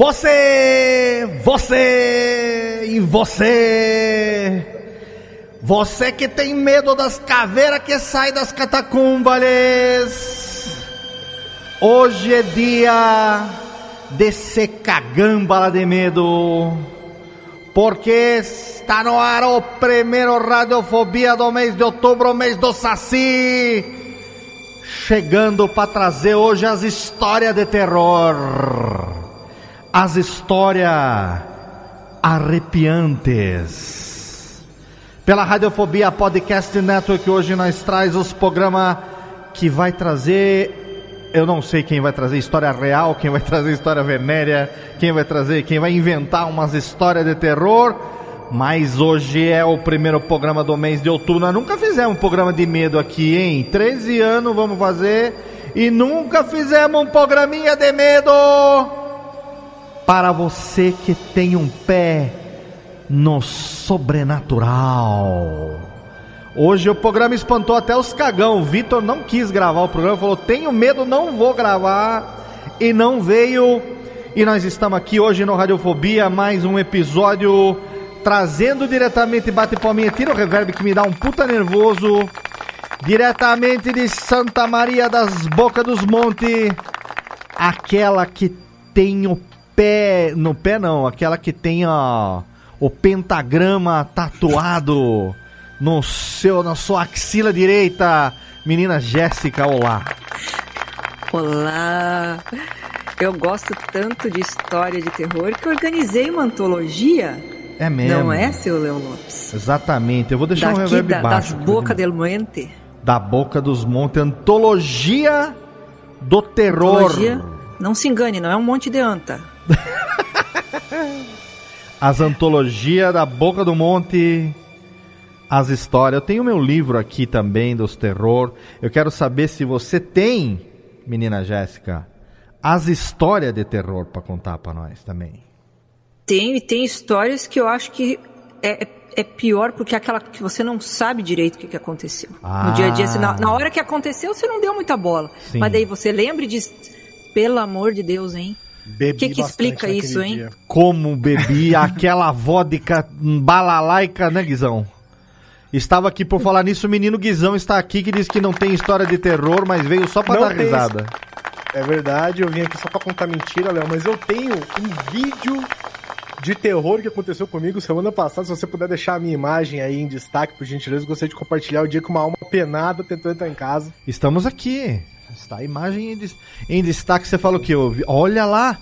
Você, você e você. Você que tem medo das caveiras que saem das catacumbas. Hoje é dia de se cagambala de medo. Porque está no ar o primeiro Radiofobia do mês de outubro, mês do Saci. Chegando para trazer hoje as histórias de terror as histórias arrepiantes. Pela Radiofobia Podcast Network, hoje nós traz os programas que vai trazer. Eu não sei quem vai trazer história real, quem vai trazer história venérea, quem vai trazer, quem vai inventar umas histórias de terror. Mas hoje é o primeiro programa do mês de outubro. Nós nunca fizemos um programa de medo aqui, hein? 13 anos vamos fazer e nunca fizemos um programinha de medo para você que tem um pé no sobrenatural. Hoje o programa espantou até os cagão. O Vitor não quis gravar o programa, falou: Tenho medo, não vou gravar. E não veio. E nós estamos aqui hoje no Radiofobia, mais um episódio trazendo diretamente bate palminha, tira o reverb que me dá um puta nervoso. Diretamente de Santa Maria das Bocas dos Montes, aquela que tem o pé, no pé não, aquela que tem o pentagrama tatuado no seu, na sua axila direita. Menina Jéssica, olá. Olá. Eu gosto tanto de história de terror que organizei uma antologia. É mesmo? Não é, seu Leão Lopes? Exatamente. Eu vou deixar Daqui um reverb da, baixo. das bocas del Monte. Da Boca dos Montes, antologia do terror. Antologia. Não se engane, não é um monte de anta. As antologias da Boca do Monte, as histórias. Eu tenho meu livro aqui também dos terror. Eu quero saber se você tem, menina Jéssica, as histórias de terror para contar para nós também. Tenho e tem histórias que eu acho que é, é, é pior porque é aquela que você não sabe direito o que, que aconteceu. Ah. No dia a dia, assim, na, na hora que aconteceu, você não deu muita bola. Sim. Mas daí você lembra e diz, pelo amor de Deus, hein? Bebi O que que explica isso, hein? dia. Como bebi aquela vodka balalaica, né, Guizão? Estava aqui por falar nisso, o menino Guizão está aqui que diz que não tem história de terror, mas veio só para dar risada. É verdade, eu vim aqui só pra contar mentira, Léo, mas eu tenho um vídeo de terror que aconteceu comigo semana passada. Se você puder deixar a minha imagem aí em destaque, por gentileza, eu gostaria de compartilhar o dia que uma alma penada tentou entrar em casa. Estamos aqui. Está a imagem em, des- em destaque. Você fala o que? Ouvi? Olha lá!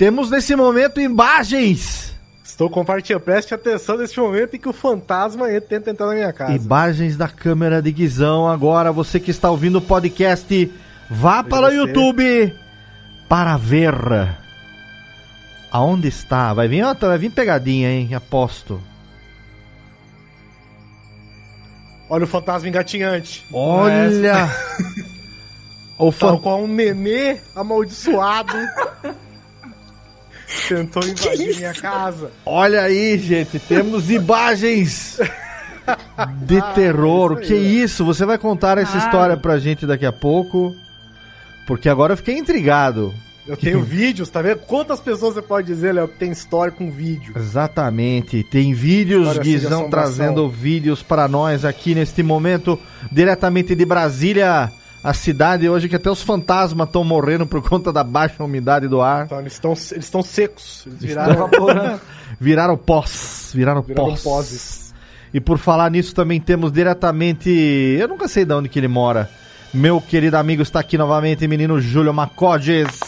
Temos nesse momento imagens! Estou compartilhando, preste atenção nesse momento em que o fantasma tenta entrar na minha casa. Imagens da câmera de Guizão. Agora, você que está ouvindo o podcast, vá para o. YouTube para ver. Aonde está? Vai vir, vai vir pegadinha, hein? Aposto. Olha o fantasma engatinhante. Olha! o Tal fan... qual um nenê amaldiçoado. tentou invadir minha casa. Olha aí, gente, temos imagens de terror. Ah, isso que né? isso? Você vai contar essa Ah. história pra gente daqui a pouco. Porque agora eu fiquei intrigado. Eu tenho vídeos, tá vendo? Quantas pessoas você pode dizer, Léo, que tem história com vídeo? Exatamente. Tem vídeos, Guizão trazendo vídeos para nós aqui neste momento, diretamente de Brasília, a cidade hoje que até os fantasmas estão morrendo por conta da baixa umidade do ar. Então, eles estão eles estão secos. Eles viraram, Viraram pós, viraram, viraram pós. poses. E por falar nisso também temos diretamente, eu nunca sei de onde que ele mora. Meu querido amigo está aqui novamente, menino Júlio Macodes.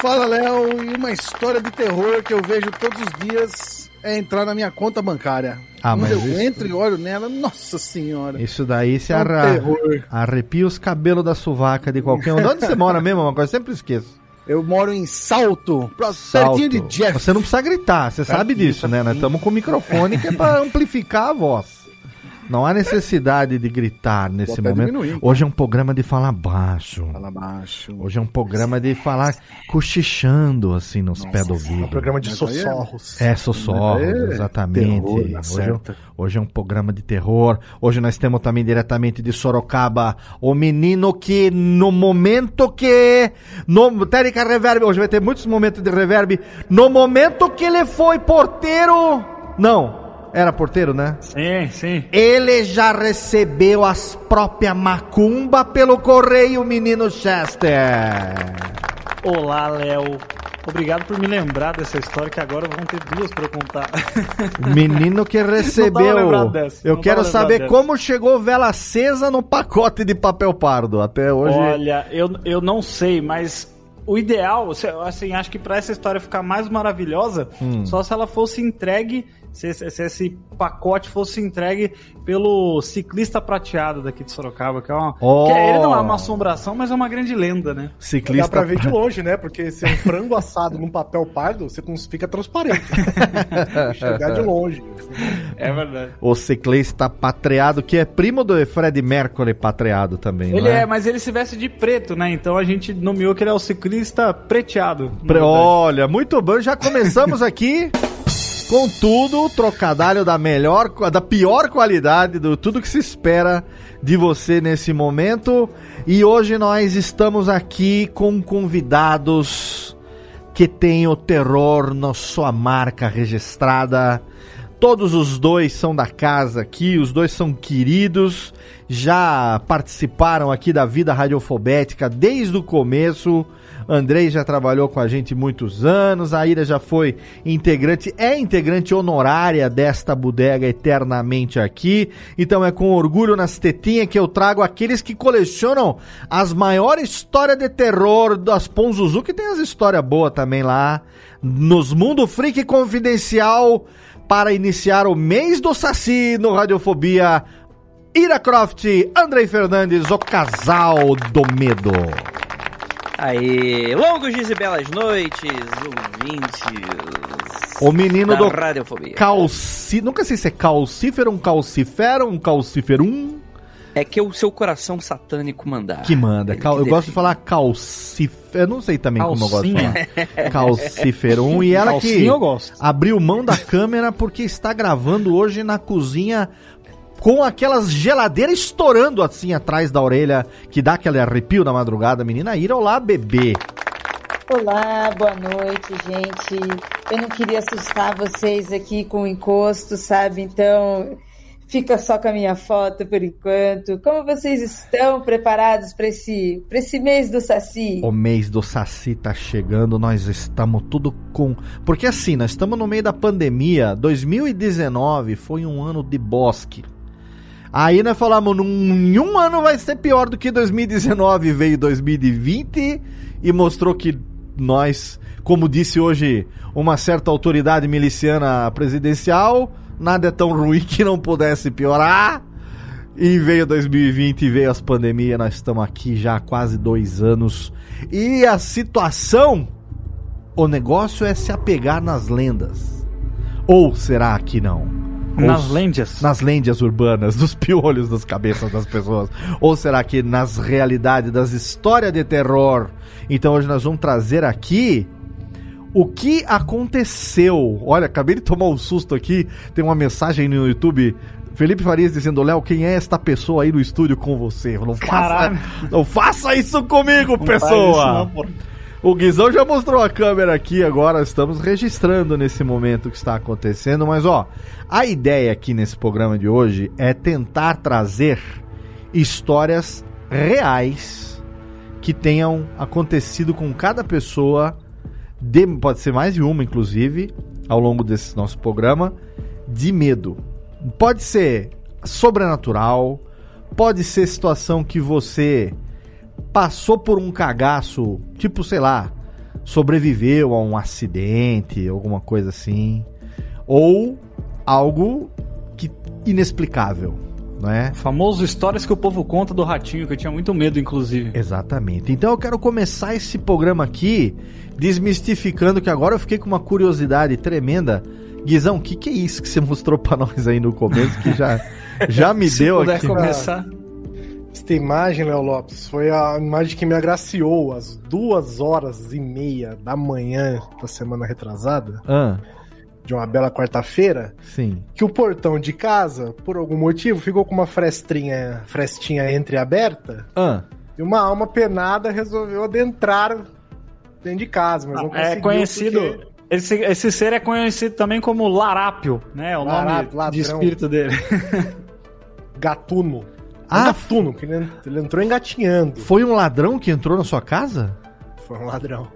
Fala, Léo, e uma história de terror que eu vejo todos os dias é entrar na minha conta bancária. Ah, Quando mas eu isso- entro e olho nela, nossa senhora. Isso daí se É um arra... arrepia os cabelos da sovaca de qualquer um. De onde você mora mesmo, uma coisa? Eu sempre esqueço. Eu moro em Salto, pra- pertinho de Jeff. Você não precisa gritar, você sabe disso, né? Nós estamos com o microfone que é para amplificar a voz. Não há necessidade de gritar nesse momento. diminuir. Hoje é um programa de falar baixo. Fala baixo. Hoje é um programa de falar cochichando assim nos pés do É ouvido. um programa de é- sussurros. É, sussurro, É, exatamente. terror, Hoje, é- hoje é um programa de terror. Hoje nós temos também diretamente de Sorocaba o menino que no momento que. No, técnica reverb, hoje vai ter muitos momentos de reverb. No momento que ele foi porteiro. Não, era porteiro, né? Sim, sim. Ele já recebeu as próprias macumba pelo correio, menino Chester. Olá, Léo. Obrigado por me lembrar dessa história, que agora vão ter duas pra eu contar. Menino que recebeu. dessa, Eu quero saber dessa. como chegou vela acesa no pacote de papel pardo. Até hoje. Olha, eu, eu não sei, mas o ideal, assim, acho que pra essa história ficar mais maravilhosa, Hum. só se ela fosse entregue, se, esse- se esse pacote fosse entregue pelo ciclista prateado daqui de Sorocaba, que é uma. Oh. que ele não é uma assombração, mas é uma grande lenda, né? Ciclista. Dá pra ver de longe, né? Porque se é um frango assado num papel pardo, você fica transparente. Enxergar de longe. É verdade. O ciclista patreado, que é primo do Fred Mercury patreado também. Ele não é, mas ele se veste de preto, né? Então a gente nomeou que ele é o ciclista preteado. Pre- verdade. Olha, muito bom. Já começamos aqui com tudo, trocadilho da melhor, da pior qualidade, do tudo que se espera de você nesse momento. E hoje nós estamos aqui com convidados que têm o terror na sua marca registrada. Todos os dois são da casa aqui, os dois são queridos, já participaram aqui da vida radiofobética desde o começo. Andrei já trabalhou com a gente muitos anos, a Ira já foi integrante, é integrante honorária desta bodega eternamente aqui. Então é com orgulho nas tetinhas que eu trago aqueles que colecionam as maiores histórias de terror das Ponzuzu, que tem as histórias boas também lá, nos Mundo Freak Confidencial, para iniciar o mês do Saci no Radiofobia. Ira Croft, Andrei Fernandes, o casal do medo. Aí, longos dias e belas noites, ouvintes. O menino da do Radiofobia. calci... Nunca sei se é calcífero, um calcifero, um calciferum É que o seu coração satânico mandar. que manda. Cal- que Eu gosto de falar calcífero. Eu não sei também como eu gosto de Calcinha. falar. Calciferum. E ela Calcinha que eu gosto. abriu mão da câmera porque está gravando hoje na cozinha com aquelas geladeiras estourando assim atrás da orelha, que dá aquele arrepio na madrugada. Menina Ira, olá, bebê. Olá, boa noite, gente. Eu não queria assustar vocês aqui com o encosto, sabe? Então, fica só com a minha foto por enquanto. Como vocês estão preparados para esse, pra esse mês do Saci? O mês do Saci tá chegando, nós estamos tudo com. Porque assim, nós estamos no meio da pandemia. 2019 foi um ano de bosque. Aí nós falamos, num, em um ano vai ser pior do que 2019. Veio 2020 e mostrou que nós, como disse hoje uma certa autoridade miliciana presidencial, nada é tão ruim que não pudesse piorar. E veio 2020 e veio as pandemias, nós estamos aqui já há quase dois anos. E a situação, o negócio é se apegar nas lendas. Ou será que não? Nas lendas. Nas lendas urbanas, dos piolhos das cabeças das pessoas. Ou será que nas realidades das histórias de terror? Então hoje nós vamos trazer aqui O que aconteceu? Olha, acabei de tomar um susto aqui. Tem uma mensagem no YouTube. Felipe Farias dizendo, Léo, quem é esta pessoa aí no estúdio com você? Não faça, Caralho. não faça isso comigo, Não pessoa! O Guizão já mostrou a câmera aqui, agora estamos registrando nesse momento que está acontecendo, mas ó, a ideia aqui nesse programa de hoje é tentar trazer histórias reais que tenham acontecido com cada pessoa, de- pode ser mais de uma inclusive, ao longo desse nosso programa, de medo. Pode ser sobrenatural, pode ser situação que você passou por um cagaço, tipo, sei lá, sobreviveu a um acidente, alguma coisa assim, ou algo que inexplicável, não é? Famoso histórias que o povo conta do ratinho, que eu tinha muito medo, inclusive. Exatamente. Então eu quero começar esse programa aqui desmistificando que agora eu fiquei com uma curiosidade tremenda. Guizão, o que, que é isso que você mostrou pra nós aí no começo que já, já me Se deu puder aqui? começar. Esta imagem, Léo Lopes, foi a imagem que me agraciou às duas horas e meia da manhã da semana retrasada, Ah, de uma bela quarta-feira, sim. que o portão de casa, por algum motivo, ficou com uma frestinha, frestinha entreaberta Ah, e uma alma penada resolveu adentrar dentro de casa, mas não É conseguiu conhecido. porque- Esse, esse ser é conhecido também como Larápio, né? O Larápio, nome ladrão. de espírito dele. Gatuno. Ah, Ah, gatuno, porque ele, ele entrou engatinhando. foi um ladrão que entrou na sua casa? Foi um ladrão.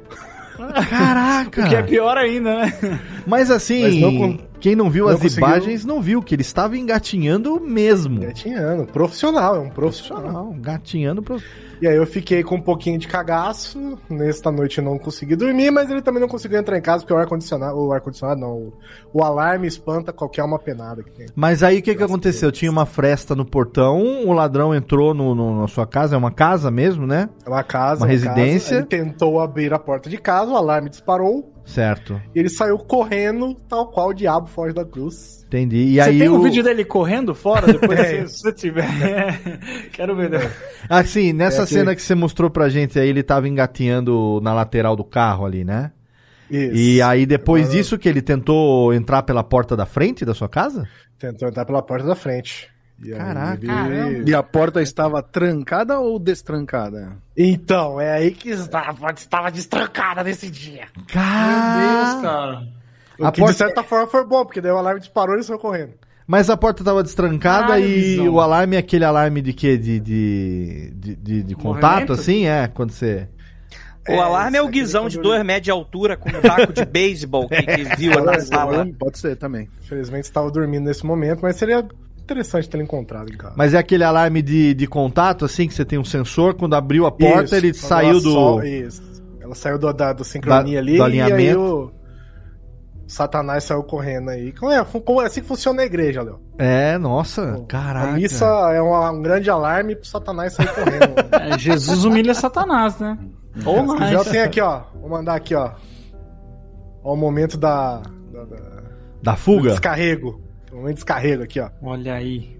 Caraca! O que é pior ainda, né? Mas assim, Mas não quem não viu não as conseguiu- imagens não viu que ele estava engatinhando mesmo. Engatinhando. Profissional, é um profissional. Não, gatinhando pro... E aí eu fiquei com um pouquinho de cagaço. Nesta noite não consegui dormir, mas ele também não conseguiu entrar em casa porque o ar-condicionado. O ar-condicionado não. O, o alarme espanta qualquer uma penada que tem. Mas aí o que, que aconteceu? Tinha uma fresta no portão, o ladrão entrou no, no- na sua casa, é uma casa mesmo, né? É uma casa. Uma casa, residência. ele tentou abrir a porta de casa, o alarme disparou. Certo, E ele saiu correndo, tal qual o diabo foge da cruz. entendi. E Você aí tem um o... vídeo dele correndo fora? Depois, Tem. se você tiver. Quero ver. né? Assim, nessa É que- cena que você mostrou pra gente aí, ele tava engatinhando na lateral do carro ali, né? Isso. E aí depois Agora- disso que ele tentou entrar pela porta da frente da sua casa? Tentou entrar pela porta da frente. E aí Caraca, ele- E a porta estava trancada ou destrancada? Então, é aí que a porta estava destrancada nesse dia. Cara... cara. O A que porta- de certa forma foi bom, porque daí o alarme disparou e ele saiu correndo. Mas a porta tava destrancada e o alarme é aquele alarme de quê? De, de, de, de- de contato, Movimento? assim? É, quando você... O alarme é o aqui guizão de 2 metros de altura com um taco de beisebol que, que viu na sala. Pode ser também. Infelizmente estava dormindo nesse momento, mas seria interessante ter encontrado em casa. Mas é aquele alarme de, de contato, assim, que você tem um sensor, quando abriu a porta, Isso, ele saiu do... sol- isso. Ela saiu do, da, do sincronia Da- ali do e aí alinhamento. o Satanás saiu correndo aí. Como é, como é assim que funciona a igreja, Léo. É, nossa, caraca. A missa é um, um grande alarme pro Satanás sair correndo. É, Jesus humilha Satanás, né? Ou quiser, eu tenho aqui, ó. Vou mandar aqui, ó. Ó o momento da. da- da- Da do fuga? descarrego. O momento de descarrego aqui, ó. Olha aí.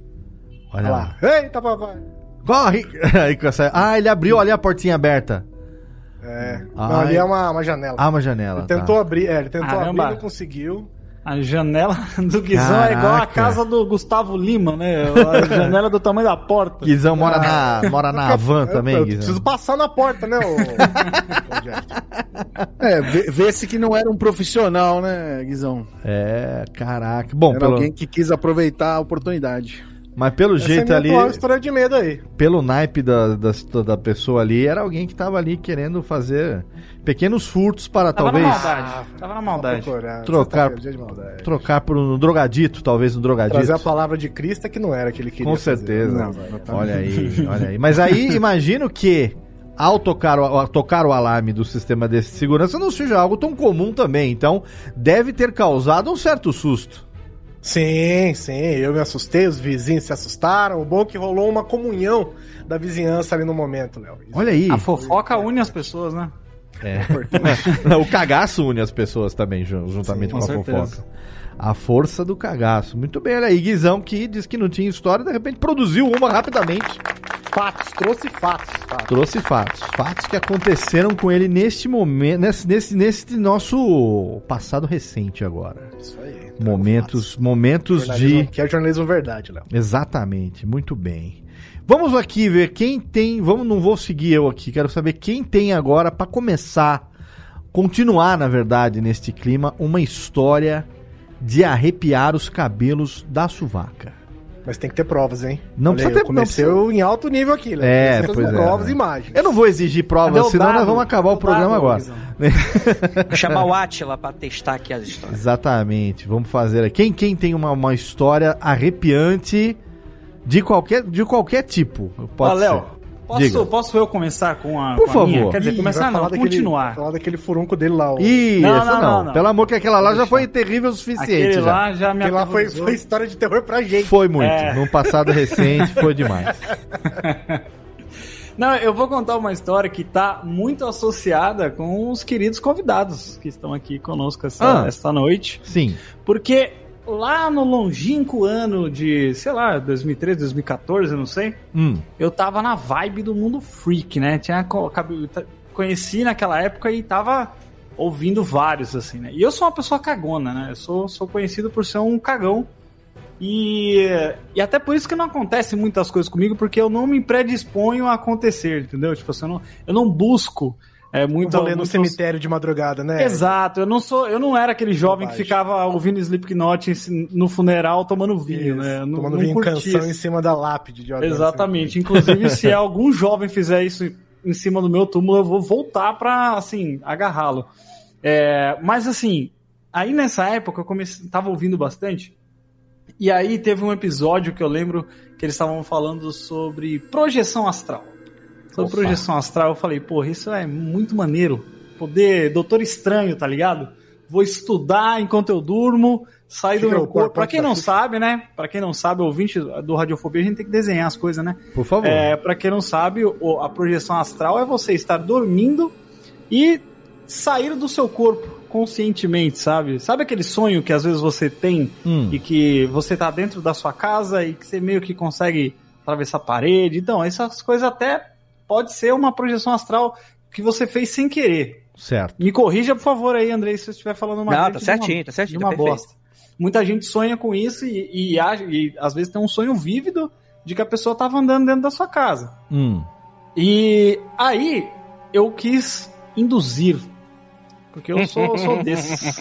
Olha Olha lá. lá. Eita, papai. Corre! Ah, ele abriu ali a portinha aberta. É. Não, ali é uma, uma janela. Ah, uma janela. ele tentou tá. abrir, é, ele tentou Caramba. abrir, não conseguiu. A janela do Guizão é igual a Caraca. casa do Gustavo Lima, né? A janela do tamanho da porta. Guizão mora na, mora na van também, eu, eu Guizão. preciso passar na porta, né, Jeff? É, vê- vê-se que não era um profissional, né, Guizão? É, caraca. Bom, Era pelo, alguém que quis aproveitar a oportunidade. Mas pelo Essa jeito é ali, história de medo aí. pelo naipe da, da, da pessoa ali, era alguém que tava ali querendo fazer pequenos furtos para Tava talvez na maldade. Tava na maldade. Procurar, Trocar- de maldade. trocar por um drogadito, talvez um drogadito. Trazer a palavra de Cristo é que não era que ele queria Com fazer. certeza. Não, não, tá. Olha aí, olha aí. Mas aí, imagino que ao tocar o, ao tocar o alarme do sistema de segurança não seja algo tão comum também. Então, deve ter causado um certo susto. Sim, sim, eu me assustei, os vizinhos se assustaram. O bom é que rolou uma comunhão da vizinhança ali no momento, Léo. Olha aí. A fofoca une as pessoas, né? É. o cagaço une as pessoas também, ju- juntamente Sim, com, com a certeza. fofoca. A força do cagaço. Muito bem, olha aí. Guizão, que disse que não tinha história, de repente produziu uma rapidamente. Fatos, trouxe fatos. Tá? Trouxe fatos. Fatos que aconteceram com ele neste momento, nesse, nesse, nesse nosso passado recente agora. Isso aí. Momentos, momentos de. Que é jornalismo verdade, Léo. Exatamente, muito bem. Vamos aqui ver quem tem. Vamos, não vou seguir eu aqui. Quero saber quem tem agora para começar, continuar na verdade neste clima, uma história de arrepiar os cabelos da suvaca. Mas tem que ter provas, hein? Não Olha precisa ter- comecei não em alto nível aqui, Léo. É, pois com é. provas e imagens. Eu não vou exigir provas, Cadê senão nós dado? vamos acabar o programa dado, agora. Vou chamar o Atila pra testar aqui as histórias. Exatamente. Vamos fazer aqui. Quem, quem tem uma, uma história arrepiante de qualquer, de qualquer tipo? Pode Ó, Léo. Posso, posso eu começar com a, Por com a minha? favor. Quer dizer, Ih, começar não, daquele- continuar. Falar daquele furunco dele lá. O... Ih, Não, não, não, não, não. Pelo amor que aquela lá já foi terrível o suficiente. Aquele já. lá já me lá foi, foi história de terror pra gente. Foi muito. É. Num passado recente foi demais. Não, eu vou contar uma história que tá muito associada com os queridos convidados que estão aqui conosco essa, Ah. esta noite. Sim. Porque lá no longínquo ano de, sei lá, 2013, 2014, eu não sei, Hum. eu tava na vibe do mundo freak, né? Tinha, conheci naquela época e tava ouvindo vários, assim, né? E eu sou uma pessoa cagona, né? Eu sou, sou conhecido por ser um cagão. E, e até por isso que não acontece muitas coisas comigo, porque eu não me predisponho a acontecer, entendeu? Tipo assim, eu não, eu não busco é, muito. Rolê no cemitério de madrugada, né? Exato, eu não sou, eu não era aquele jovem que Bobagem. ficava ouvindo Slipknot no funeral tomando vinho, Isso, né? Não- Tomando não vinho canção isso. em cima da lápide de. Exatamente. Inclusive, se algum jovem fizer isso em cima do meu túmulo, eu vou voltar pra, assim, agarrá-lo. É, mas, assim, aí nessa época eu comecei, tava ouvindo bastante. E aí teve um episódio que eu lembro que eles estavam falando sobre projeção astral. Sobre Opa. projeção astral, eu falei, porra, isso é muito maneiro. Poder, doutor estranho, tá ligado? Vou estudar enquanto eu durmo, sair do meu corpo. Pra quem não sabe, né? Pra quem não sabe, ouvinte do Radiofobia, a gente tem que desenhar as coisas, né? Por favor. É, para quem não sabe, a projeção astral é você estar dormindo e sair do seu corpo conscientemente, sabe? Sabe aquele sonho que às vezes você tem Hum. e que você tá dentro da sua casa e que você meio que consegue atravessar a parede? Então, essas coisas até pode ser uma projeção astral que você fez sem querer. Certo. Me corrija, por favor, aí, Andrei, se eu estiver falando uma Não, tá certinho, uma- tá certinho, de tá uma perfeito. bosta. Muita gente sonha com isso e, e, e às vezes tem um sonho vívido de que a pessoa tava andando dentro da sua casa. Hum. E aí eu quis induzir. Porque eu sou, eu sou desses.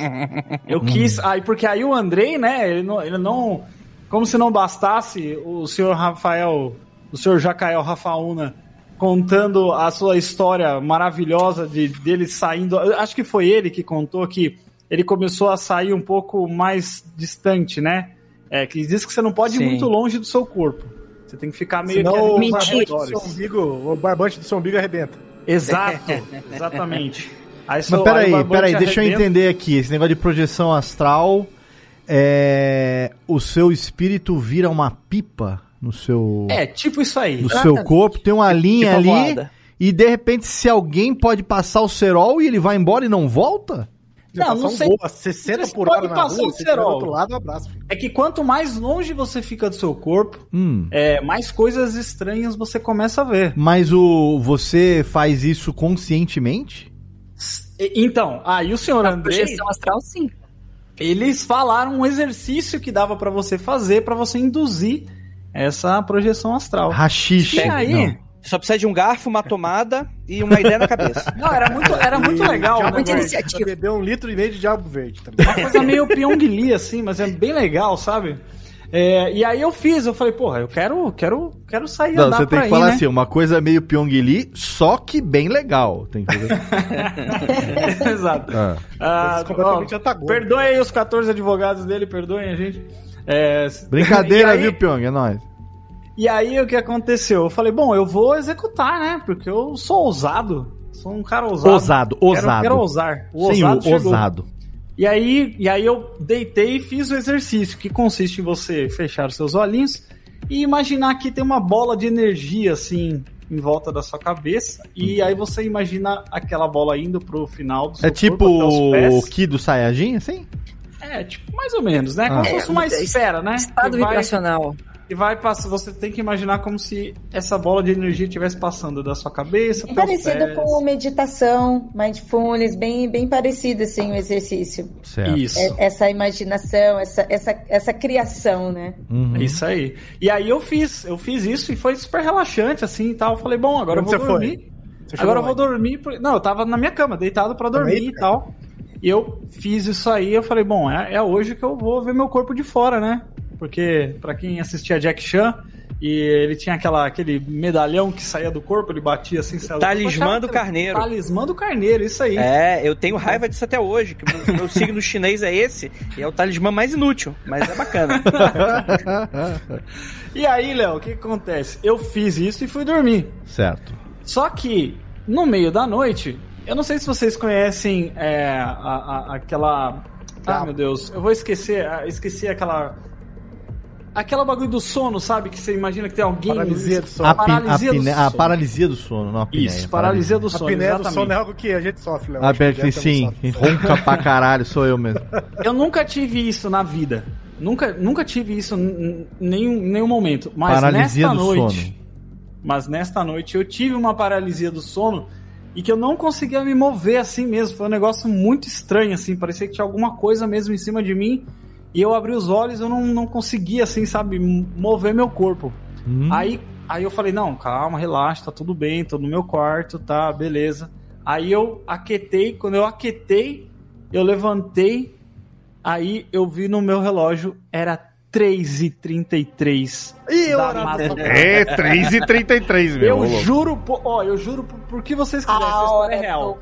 Eu quis. Aí, porque aí o Andrei, né? Ele não, ele não. Como se não bastasse o senhor Rafael, o senhor Jacael Rafaúna contando a sua história maravilhosa de dele saindo. Acho que foi ele que contou que ele começou a sair um pouco mais distante, né? É, que diz que você não pode ir Sim. muito longe do seu corpo. Você tem que ficar meio Senão que o seu umbigo, o barbante do seu umbigo arrebenta. Exato, exatamente. Aí Mas peraí, aí o peraí, deixa eu entender aqui. Esse negócio de projeção astral. É. O seu espírito vira uma pipa no seu. É, tipo isso aí. no seu corpo, tem uma linha Tipo ali. E de repente, se alguém pode passar o cerol e ele vai embora e não volta? Não, não um sei. gol a 60 Você por pode hora na passar rua, o cerol. outro lado, um abraço. filho. É que quanto mais longe você fica do seu corpo, Hum. é, mais coisas estranhas você começa a ver. Mas o você faz isso conscientemente? Então, aí o senhor A Andrei, projeção astral, sim. eles falaram um exercício que dava pra você fazer pra você induzir essa projeção astral. Rachixe. E aí? Não. Só precisa de um garfo, uma tomada e uma ideia na cabeça. Não, era muito, era muito legal. Diabo né, Muita iniciativa. Um litro e meio de diabo verde. Tá ligado? Uma coisa meio Pyongyi, assim, mas é bem legal, sabe? É, e aí eu fiz, eu falei, porra, eu quero, quero, quero sair Não, andar você por tem que aí, falar né? assim, uma coisa meio Pyongyi, só que bem legal. Tem que ver. Exato. Ah. Ah, ó, antagônico. perdoem aí os 14 advogados dele, perdoem a gente. É, Brincadeira, aí, viu, Pyong? É nóis. E aí o que aconteceu? Eu falei, bom, eu vou executar, né? Porque eu sou ousado. Sou um cara ousado. Ousado, Quero- ousado. Quero, ousar. O Sim, ousado ousado. E aí, e aí eu deitei e fiz o exercício, que consiste em você fechar os seus olhinhos e imaginar que tem uma bola de energia assim em volta da sua cabeça. E aí você imagina aquela bola indo pro final do seu É tipo o. Ki do Saiyajin, assim? É, tipo, mais ou menos, né? Como Ah. se fosse uma É, esfera, né? Estado vai- vibracional. E vai passar, você tem que imaginar como se essa bola de energia estivesse passando da sua cabeça É para parecido pés. com meditação, mindfulness, bem, bem parecido assim o exercício. Certo. Isso. É- essa imaginação, essa, essa, essa criação, né? Uhum. É Isso aí. E aí eu fiz, eu fiz isso e foi super relaxante assim e tal. Eu falei, bom, agora eu Onde vou você foi? dormir. Chegou Agora eu vou dormir. Não, eu tava na minha cama, deitado pra dormir Também, e tal. E eu fiz isso aí, eu falei, bom, é, é hoje que eu vou ver meu corpo de fora, né? Porque, pra quem assistia Jack Chan, e ele tinha aquela, aquele medalhão que saía do corpo, ele batia assim, saía do Talismã corpo. do carneiro. Talismã do carneiro, isso aí. É, eu tenho raiva disso até hoje, que o meu, meu signo chinês é esse, e é o talismã mais inútil, mas é bacana. E aí, Léo, o que, que acontece? Eu fiz isso e fui dormir. certo. Só que, no meio da noite, eu não sei se vocês conhecem é, a- a- aquela. Ah, meu Deus, eu vou esquecer, ah, esqueci aquela. Aquela bagulho do sono, sabe? Que você imagina que tem alguém. Paralisia do sono. A, pi- a, paralisia do pine- a sono. paralisia do sono, não a apneia. Isso, paralisia do A sono. apneia do sono é algo que a gente sofre, Léo. Ah, que Beto, já temos sim, ronca pra caralho, sou eu mesmo. Eu nunca tive isso na vida. Nunca, nunca tive isso em nenhum, nenhum momento. Mas Paralisia nesta do noite. sono. Mas nesta noite eu tive uma paralisia do sono e que eu não conseguia me mover assim mesmo. Foi um negócio muito estranho, assim. Parecia que tinha alguma coisa mesmo em cima de mim. E eu abri os olhos eu não, não conseguia, assim, sabe, mover meu corpo. Hum. Aí, aí eu falei, não, calma, relaxa, tá tudo bem, tô no meu quarto, tá, beleza. Aí eu aquetei, quando eu aquetei, eu levantei, aí eu vi no meu relógio, era 3h33 Ih, da horário da madrugada. É, 3h33, meu. Eu ô louco. juro, por- ó, eu juro por, por que vocês quiserem, essa história é real.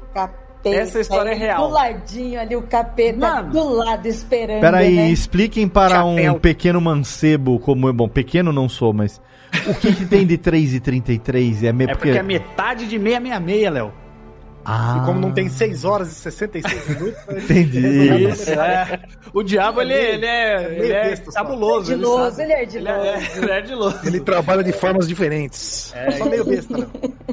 Essa história é real. Do ladinho ali, o capeta Mano. do lado esperando. Peraí, né? expliquem para Chapéu. um pequeno mancebo como é. Bom, pequeno não sou, mas. O que, que tem de 3,33? É, meio É porque é metade de 666, Léo. Ah, E como não tem 6 horas e 66 minutos... Entendi. Isso, é. O diabo, ele, ele é, ele é ele Ardiloso, sabe. ele é Ele ardiloso. é, ele é ardiloso. Ele trabalha de formas diferentes. É, Só meio besta, Léo.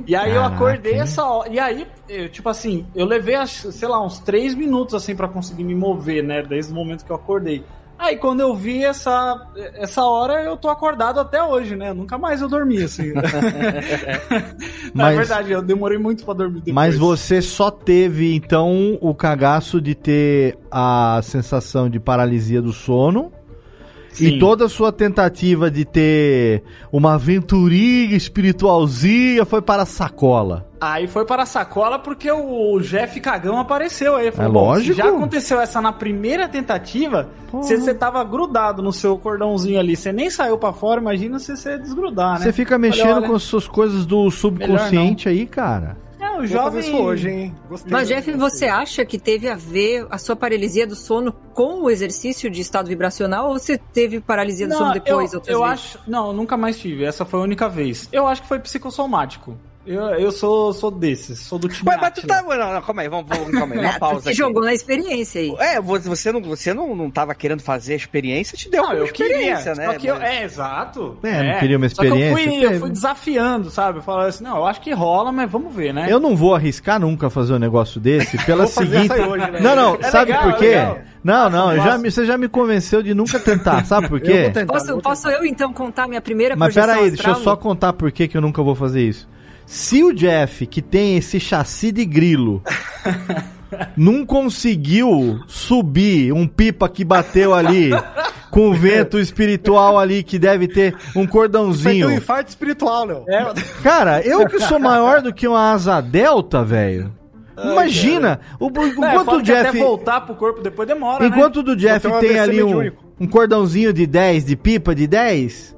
E aí eu acordei essa hora. E aí, eu, tipo assim, eu levei, acho- sei lá, uns três minutos assim pra conseguir me mover, né? Desde o momento que eu acordei. Aí quando eu vi essa, essa hora, eu tô acordado até hoje, né? Nunca mais eu dormi, assim. Na Mas- verdade, eu demorei muito pra dormir depois. Mas você só teve, então, o cagaço de ter a sensação de paralisia do sono. E toda a sua tentativa de ter uma aventurinha espiritualzinha foi para a sacola. Aí foi para a sacola porque o Jeff Cagão apareceu aí. É "Bom, lógico. Já aconteceu essa na primeira tentativa, se você tava grudado no seu cordãozinho ali, você nem saiu pra fora, imagina se você desgrudar, né? Você fica Olha, mexendo olha, com as suas coisas do subconsciente aí, cara. O Vou jovem... fazer isso hoje, hein? Gostei. Mas, Jeff, você acha que teve a ver a sua paralisia do sono com o exercício de estado vibracional ou você teve paralisia do Não, sono depois? eu, outras eu vezes? acho... Não, eu nunca mais tive. Essa foi a única vez. Eu acho que foi psicossomático. Eu, eu sou, sou desses, sou do time Ué, mas tu tá. Não, não, calma aí, vamos, vamos calma aí, uma pausa Você aqui. jogou na experiência aí. É, você você não, você não, não tava querendo fazer a experiência, te deu Não, uma eu experiência, queria, né? eu, Mas- é, exato. É, não queria uma Só que eu experiência? fui, eu fui desafiando, sabe? Eu falava assim, não, eu acho que rola, mas vamos ver, né? Eu não vou arriscar nunca fazer um negócio desse pela Vou fazer seguinte. hoje, né? Não, não, É sabe legal, por quê? legal. Não, não, eu já você já me convenceu de nunca tentar, sabe por Eu quê? vou tentar. Posso, vou posso eu então contar minha primeira Mas peraí, deixa eu astral? só contar por que eu nunca vou fazer isso. Se o Jeff, que tem esse chassi de grilo, não conseguiu subir um pipa que bateu ali com o vento espiritual ali que deve ter um Vai ter um cordãozinho. infarto espiritual, Léo. É, Cara, eu que sou maior do que uma asa delta, velho. Imagina, o, o, é, enquanto fala o que até Jeff, voltar pro corpo depois demora, né? enquanto o do Jeff um tem ali um, mediúnico. um cordãozinho de 10, de pipa de 10,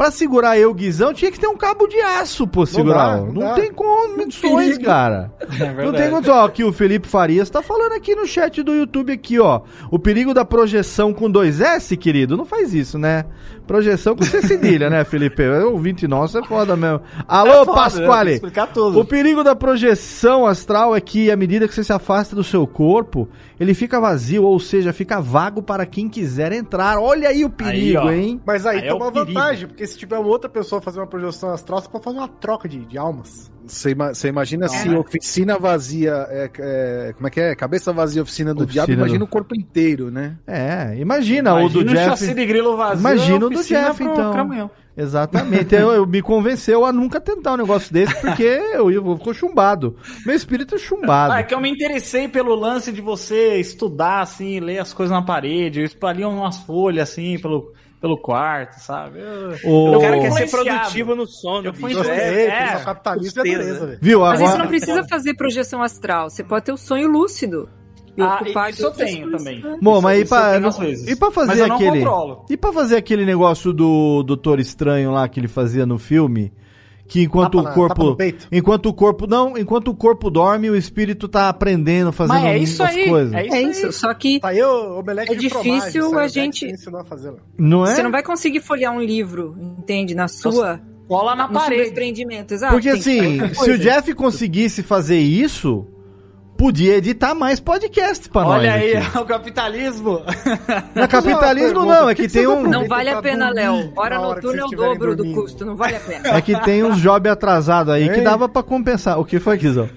pra segurar eu, Guizão, tinha que ter um cabo de aço, pô, segurar. dá, Não, não dá. tem condições, cara. É não tem condições. Ó, aqui o Felipe Farias tá falando aqui no chat do YouTube aqui, ó. O perigo da projeção com dois S, querido, não faz isso, né? Projeção com C cedilha, né, Felipe? O ouvinte nosso é foda mesmo. Alô, É foda, né? Pasquale! explicar tudo. O perigo da projeção astral é que, à medida que você se afasta do seu corpo, ele fica vazio, ou seja, fica vago para quem quiser entrar. Olha aí o perigo, ó. hein? Mas aí, Aí é tem o uma perigo. vantagem, porque se tiver uma outra pessoa fazer uma projeção astral, você pode fazer uma troca de, de almas. Você ima- você imagina se oficina vazia. É, é, como é que é? Cabeça vazia, oficina do Oficina diabo, imagina do- o corpo inteiro, né? É, imagina, o do Imagina o Jeff. chassi de grilo vazio, imagina o do Jeff, pro então. caminhão. Exatamente. eu, eu me convenceu a nunca tentar um negócio desse, porque eu, eu vou chumbado. Meu espírito é chumbado. Ah, é que eu me interessei pelo lance de você estudar, assim, ler as coisas na parede. Eu espalhei umas folhas, assim, pelo, pelo quarto, sabe? Eu, O- O cara quer ser produtivo no sono, Eu fui. Ei, É, pessoal capitalista é beleza, velho. Viu? Mas Agora. isso não precisa fazer projeção astral. Você pode ter o sonho lúcido. E Ah, ocupar isso eu tenho também. Bom, mas e isso e pra fazer Mas eu não aquele. controlo. E pra fazer aquele negócio do Doutor Estranho lá que ele fazia no filme? Que enquanto Tapa o corpo. no peito? Enquanto o corpo. Não, enquanto o corpo dorme, o espírito tá aprendendo, fazendo Mas é isso as aí, coisas. é isso É aí. isso, só que Tá aí o omelete É difícil a O gente-. Não é? você não vai conseguir folhear um livro, entende? Na sua. Cola na no parede. desprendimento, exato. Porque assim, se o Jeff conseguisse fazer isso, podia editar mais podcasts pra nós. Olha aí, aqui. o capitalismo. Não é capitalismo, não, é que tem um. Não vale a pena, Léo. Hora na hora que noturna é o dobro do custo, não vale a pena. É que tem uns job atrasados aí que Hein? dava pra compensar. O que foi, Kizão?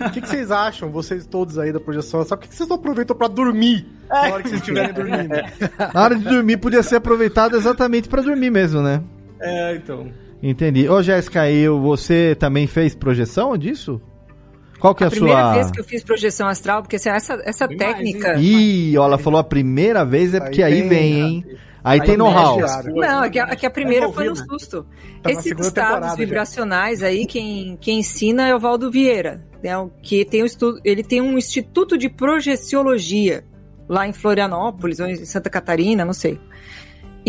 O que, que vocês acham, vocês todos aí da projeção astral? Por que, que vocês não aproveitam pra dormir na hora que vocês estiverem dormindo? Na hora de dormir podia ser aproveitado exatamente pra dormir mesmo, né? É, então. Entendi. Ô, Jéssica, eu, você também fez projeção disso? Qual que é a, A primeira sua. vez que eu fiz projeção astral, porque assim, essa, essa técnica. Ih, ó, ela falou a primeira vez, é porque aí, Aí vem, tem- hein? Aí, Aí tem know-how. Não, é que a, é que a primeira Tá foi no envolvido. susto. Tá Esses estados temporada já. vibracionais aí, quem, quem ensina é o Valdo Vieira, né, o que tem um estudo, ele tem um instituto de projeciologia lá em Florianópolis, ou em Santa Catarina, não sei.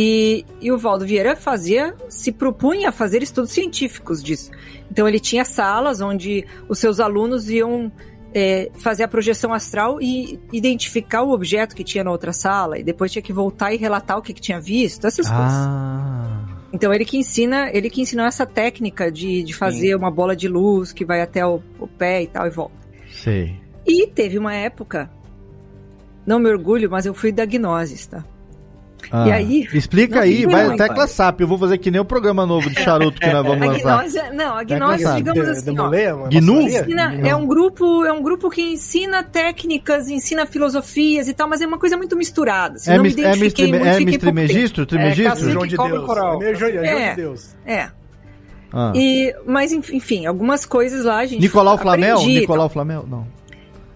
E, e o Valdo Vieira fazia, se propunha a fazer estudos científicos disso. Então ele tinha salas onde os seus alunos iam é, fazer a projeção astral e identificar o objeto que tinha na outra sala, e depois tinha que voltar e relatar o que, que tinha visto, essas coisas. Ah. Então ele que ensina, ele que ensinou essa técnica de, de fazer uma bola de luz que vai até o, o pé e tal e volta. Sei. E teve uma época, não me orgulho, mas eu fui da Gnosis, tá? Ah. E aí- Explica aí, vai não, até pai. SAP. Eu vou fazer que nem o programa novo de charuto que nós vamos A lançar. Gnose, não, a Tecla Gnose, digamos De- assim, de moleia, Gnu? ensina- é um grupo, é um grupo que ensina técnicas, ensina filosofias e tal, mas é uma coisa muito misturada. Assim, É, não me mis- é, identifiquei mistre, muito, é fiquei mistrimegistro? Trimegistro? cacique. João de Deus. coral. É João, É. de Deus. É. Ah. E, mas enf- enfim, algumas coisas lá a gente Nicolau Flamel? Nicolau Flamel? Não.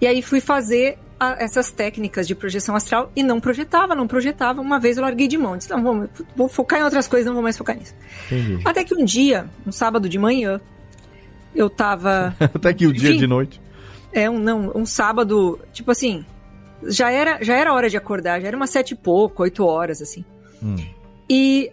E aí fui fazer a- essas técnicas de projeção astral e não projetava, não projetava. Uma vez eu larguei de mão. Disse, não, vou, vou focar em outras coisas, não vou mais focar nisso. Entendi. Até que um dia, um sábado de manhã, eu tava. Até que o dia Enfim. de noite. É, um, não, um sábado, tipo assim, já era, já era hora de acordar, já era umas sete e pouco, oito horas, assim. Hum. E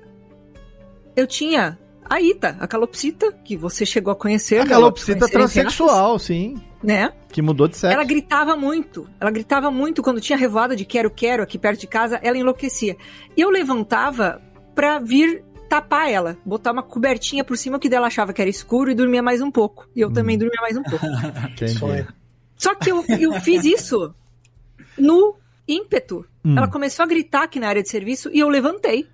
eu tinha a Ita, a calopsita, que você chegou a conhecer. A Léo, calopsita transexual, sim. Né? Que mudou de sexo. Ela gritava muito. Ela gritava muito quando tinha revoada de quero, quero aqui perto de casa, ela enlouquecia. E eu levantava pra vir tapar ela, botar uma cobertinha por cima que dela achava que era escuro e dormia mais um pouco. E eu também dormia mais um pouco. Entendi. Só que eu, eu fiz isso no ímpeto. Hum. Ela começou a gritar aqui na área de serviço e eu levantei.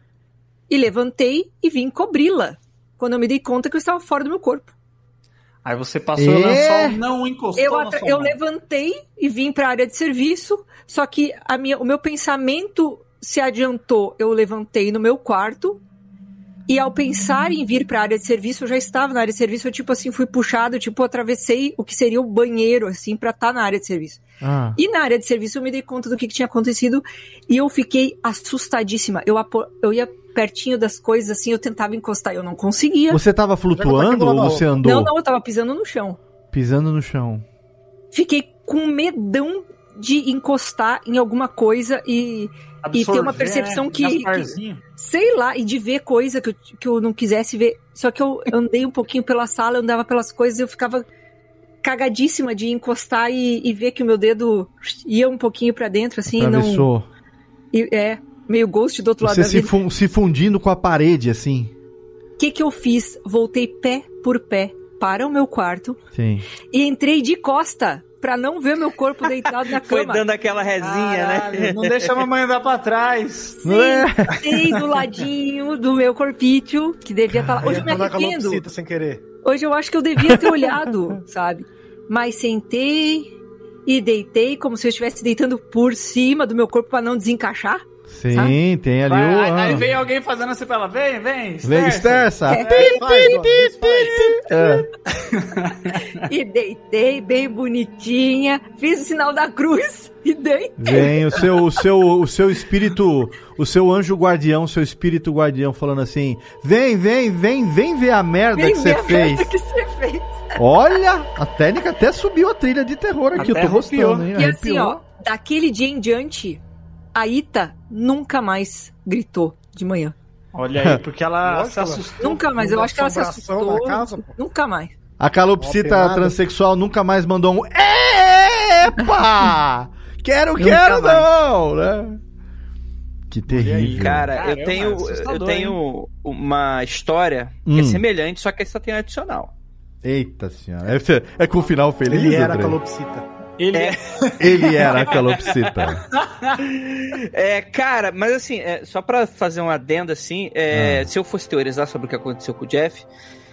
E levantei e vim cobri-la. Quando eu me dei conta que eu estava fora do meu corpo. Aí você passou o É. lençol, não encostou Eu, na sua eu mão. levantei e vim para a área de serviço, só que a minha, o meu pensamento se adiantou. Eu levantei no meu quarto e ao pensar em vir para a área de serviço, eu já estava na área de serviço, eu tipo assim fui puxado, tipo atravessei o que seria o banheiro assim para estar na área de serviço. Ah. E na área de serviço eu me dei conta do que, que tinha acontecido e eu fiquei assustadíssima. Eu, apo- eu ia pertinho das coisas assim, eu tentava encostar, eu não conseguia. Você tava flutuando ou você andou Não, não, eu tava pisando no chão. pisando no chão? Fiquei com medão de encostar em alguma coisa e, e ter uma percepção que, que- Gasparzinho. sei lá, e de ver coisa que eu, que eu não quisesse ver. Só que eu andei um pouquinho pela sala, eu andava pelas coisas e eu ficava cagadíssima de encostar e, e ver que o meu dedo ia um pouquinho pra dentro, assim, não. Atravessou. e- é, meio ghost do outro lado Você da se, vida. fun- se fundindo com a parede, assim. O que que eu fiz? Voltei pé por pé para o meu quarto Sim. e entrei de costa pra não ver meu corpo deitado na Foi cama. dando aquela resinha, Caralho, né? Não deixa a mamãe andar pra trás. Sentei do ladinho do meu corpício, que devia estar lá. Hoje eu me arrependo. sem querer. Hoje eu acho que eu devia ter olhado, sabe? Mas sentei e deitei como se eu estivesse deitando por cima do meu corpo pra não desencaixar. Sim, tem ali Vai, o. aí, aí vem alguém fazendo assim pra ela. Vem, vem. Vem, esterça. É. É. E deitei bem bonitinha, fiz o sinal da cruz e deitei. Vem o seu, o seu, o seu espírito, o seu anjo guardião, seu espírito guardião falando assim: vem, vem, vem, vem ver a merda Vem que você fez. merda que você fez. Olha, a técnica até subiu a trilha de terror aqui, Até eu tô arrepiou. gostando, hein? E assim, ó, daquele dia em diante, a Ita nunca mais gritou de manhã. Olha aí, porque ela Lógico, se assustou. Nunca mais. Eu acho que ela se assustou. casa. Nunca mais. A calopsita transexual nunca mais mandou um Epa! Quero, Nunca quero mais. não, né? Que terrível. Cara, Caramba, eu tenho, eu tenho uma história que Hum. é semelhante, só que essa tem um adicional. Eita senhora. É, é com o final feliz, Ele era a André? calopsita. Ele É. Ele era a calopsita. É, cara, mas assim, é, só pra fazer um adendo assim, é, Ah. se eu fosse teorizar sobre o que aconteceu com o Jeff,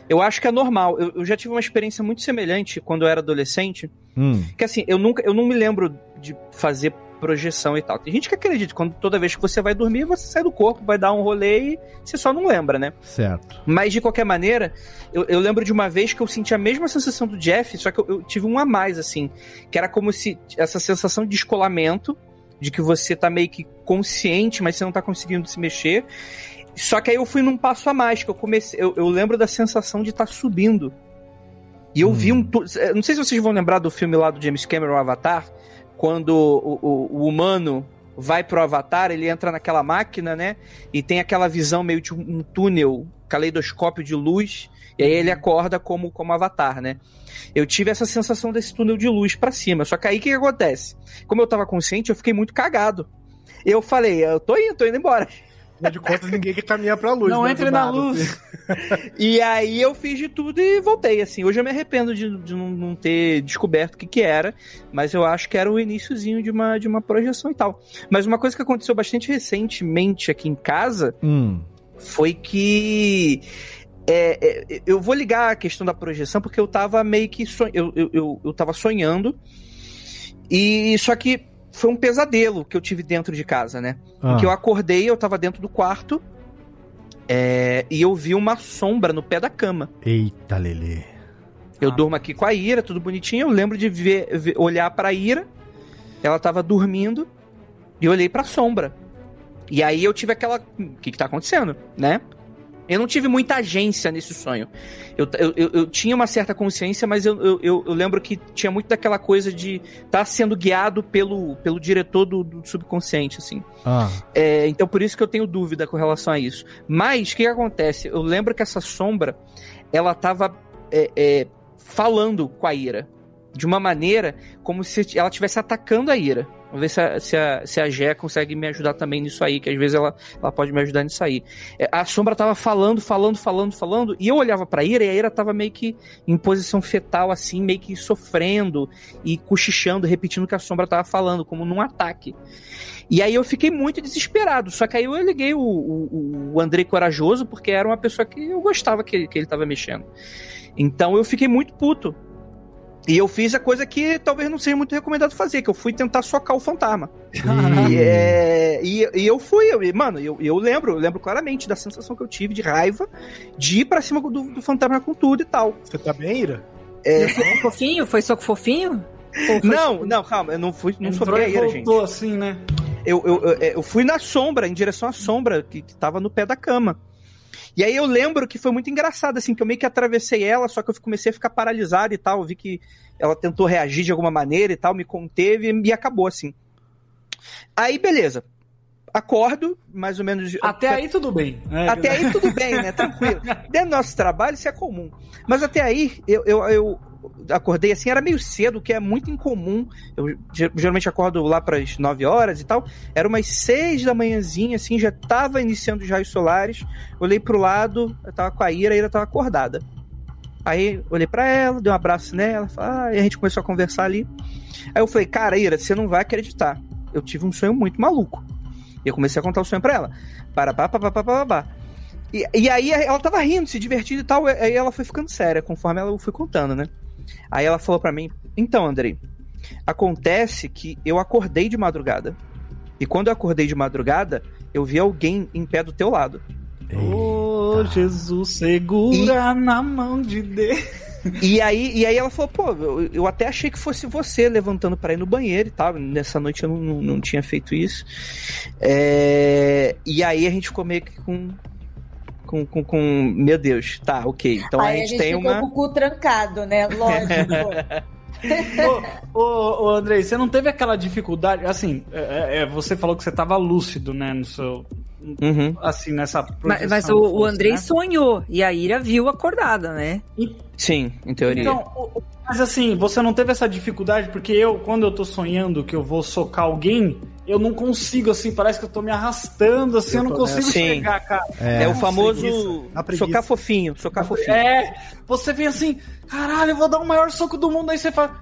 eu acho que é normal. Eu, eu já tive uma experiência muito semelhante quando eu era adolescente, Hum, que assim, eu nunca, eu não me lembro de fazer projeção e tal. Tem gente que acredita que quando toda vez que você vai dormir, você sai do corpo, vai dar um rolê e você só não lembra, né? certo. Mas de qualquer maneira, eu, eu lembro de uma vez que eu senti a mesma sensação do Jeff, só que eu, eu tive um a mais, assim. Que era como se essa sensação de descolamento, de que você tá meio que consciente, mas você não tá conseguindo se mexer. Só que aí eu fui num passo a mais, que eu comecei. Eu, eu lembro da sensação de estar subindo. E eu vi um. eu Não sei se vocês vão lembrar do filme lá do James Cameron Avatar, quando o, o- o humano vai pro Avatar, ele entra naquela máquina, né? E tem aquela visão meio de um, túnel, caleidoscópio de luz, e aí ele acorda como, como Avatar, né? Eu tive essa sensação desse túnel de luz pra cima. Só que aí o que, que acontece? Como eu tava consciente, eu fiquei muito cagado. Eu falei, eu tô indo, tô indo embora. Afinal de contas, ninguém quer caminhar pra luz. Não né, entre na nada, luz. assim. E aí eu fiz de tudo e voltei, assim. Hoje eu me arrependo de, de não, não ter descoberto o que que era, mas eu acho que era o iniciozinho de uma, de uma projeção e tal. Mas uma coisa que aconteceu bastante recentemente aqui em casa Hum, foi que é, é, eu vou ligar a questão da projeção porque eu tava meio que son... eu, eu, eu, eu tava sonhando e só que foi um pesadelo que eu tive dentro de casa, né? ah, Que eu acordei, eu tava dentro do quarto é, e eu vi uma sombra no pé da cama. Eita, Lelê. Eu Ah. durmo aqui com a Ira, tudo bonitinho. Eu lembro de ver, ver- olhar pra Ira. Ela tava dormindo e eu olhei pra sombra. E aí eu tive aquela. O que, que tá acontecendo, né? Eu não tive muita agência nesse sonho. Eu, eu, eu, eu tinha uma certa consciência, mas eu, eu, lembro que tinha muito daquela coisa de estar tá sendo guiado pelo, pelo diretor do, do subconsciente, assim. Ah, É, então por isso que eu tenho dúvida com relação a isso. Mas o que, que acontece? Eu lembro que essa sombra ela tava é, é, falando com a Ira. De uma maneira como se ela estivesse atacando a Ira. Vamos ver se a, se a, se a Gé consegue me ajudar também nisso aí, que às vezes ela, ela pode me ajudar nisso aí. É, a sombra tava falando, falando, falando, falando, e eu olhava pra Ira e a Ira tava meio que em posição fetal, assim, meio que sofrendo e cochichando, repetindo o que a sombra tava falando, como num ataque. E aí eu fiquei muito desesperado. Só que aí eu liguei o, o, o Andrei Corajoso, porque era uma pessoa que eu gostava que, que ele tava mexendo. Então eu fiquei muito puto. E eu fiz a coisa que talvez não seja muito recomendado fazer, que eu fui tentar socar o fantasma. E, é, e, e eu fui, eu, e, mano, eu, eu lembro, eu lembro claramente da sensação que eu tive de raiva de ir pra cima do, do fantasma com tudo e tal. Você tá bem, Ira? É, Soco fofinho? Foi soco fofinho? Foi não, soco- não, calma, eu não fui, não Entrou soquei a ira, gente. voltou assim, né? eu, eu, eu, eu fui na sombra, em direção à sombra, que, que tava no pé da cama. E aí eu lembro que foi muito engraçado, assim, que eu meio que atravessei ela, só que eu comecei a ficar paralisado e tal. Eu vi que ela tentou reagir de alguma maneira e tal, me conteve e acabou, assim. Aí, beleza. Acordo, mais ou menos. Até aí tudo bem. né? Até aí tudo bem, né? Tranquilo. Dentro do nosso trabalho isso é comum. Mas até aí eu, eu, eu acordei assim, era meio cedo, o que é muito incomum. Eu ge- geralmente acordo lá para as 9 horas e tal. Era umas 6 da manhãzinha, assim, já tava iniciando os raios solares. Olhei pro lado, eu tava com a Ira, a Ira tava acordada. Aí olhei pra ela, dei um abraço nela, ah, e a gente começou a conversar ali. Aí eu falei, cara, Ira, você não vai acreditar. Eu tive um sonho muito maluco. E eu comecei a contar o sonho pra ela. Para, pá, pá, pá, pá, pá. E, e aí ela tava rindo, se divertindo e tal. Aí ela foi ficando séria, conforme ela foi contando, né? Aí ela falou pra mim: Então, Andrei, acontece que eu acordei de madrugada. E quando eu acordei de madrugada, eu vi alguém em pé do teu lado. Ô, Jesus, segura na mão de Deus. E aí, e aí ela falou, pô, eu, eu até achei que fosse você levantando para ir no banheiro e tal. Nessa noite eu não, não, não tinha feito isso. É, e aí a gente ficou meio que com. Com, com, com- Meu Deus, tá, ok. Então Aí a gente, tem ficou uma. com o cu trancado, né? Lógico. ô, ô, ô, Andrei, você não teve aquela dificuldade? Assim, é, é, você falou que você tava lúcido, né? No seu. Uhum. Assim, nessa. Mas, mas o, o Andrei né? sonhou e a Ira viu acordada, né? Sim, em teoria. Então, o- o- mas assim, você não teve essa dificuldade? Porque eu, quando eu tô sonhando que eu vou socar alguém, eu não consigo, assim, parece que eu tô me arrastando, assim, eu, Eu não consigo nessa. Chegar, cara. É, o Nossa, famoso socar fofinho, socar fofinho. É, você vem assim, caralho, eu vou dar o maior soco do mundo, aí você fala.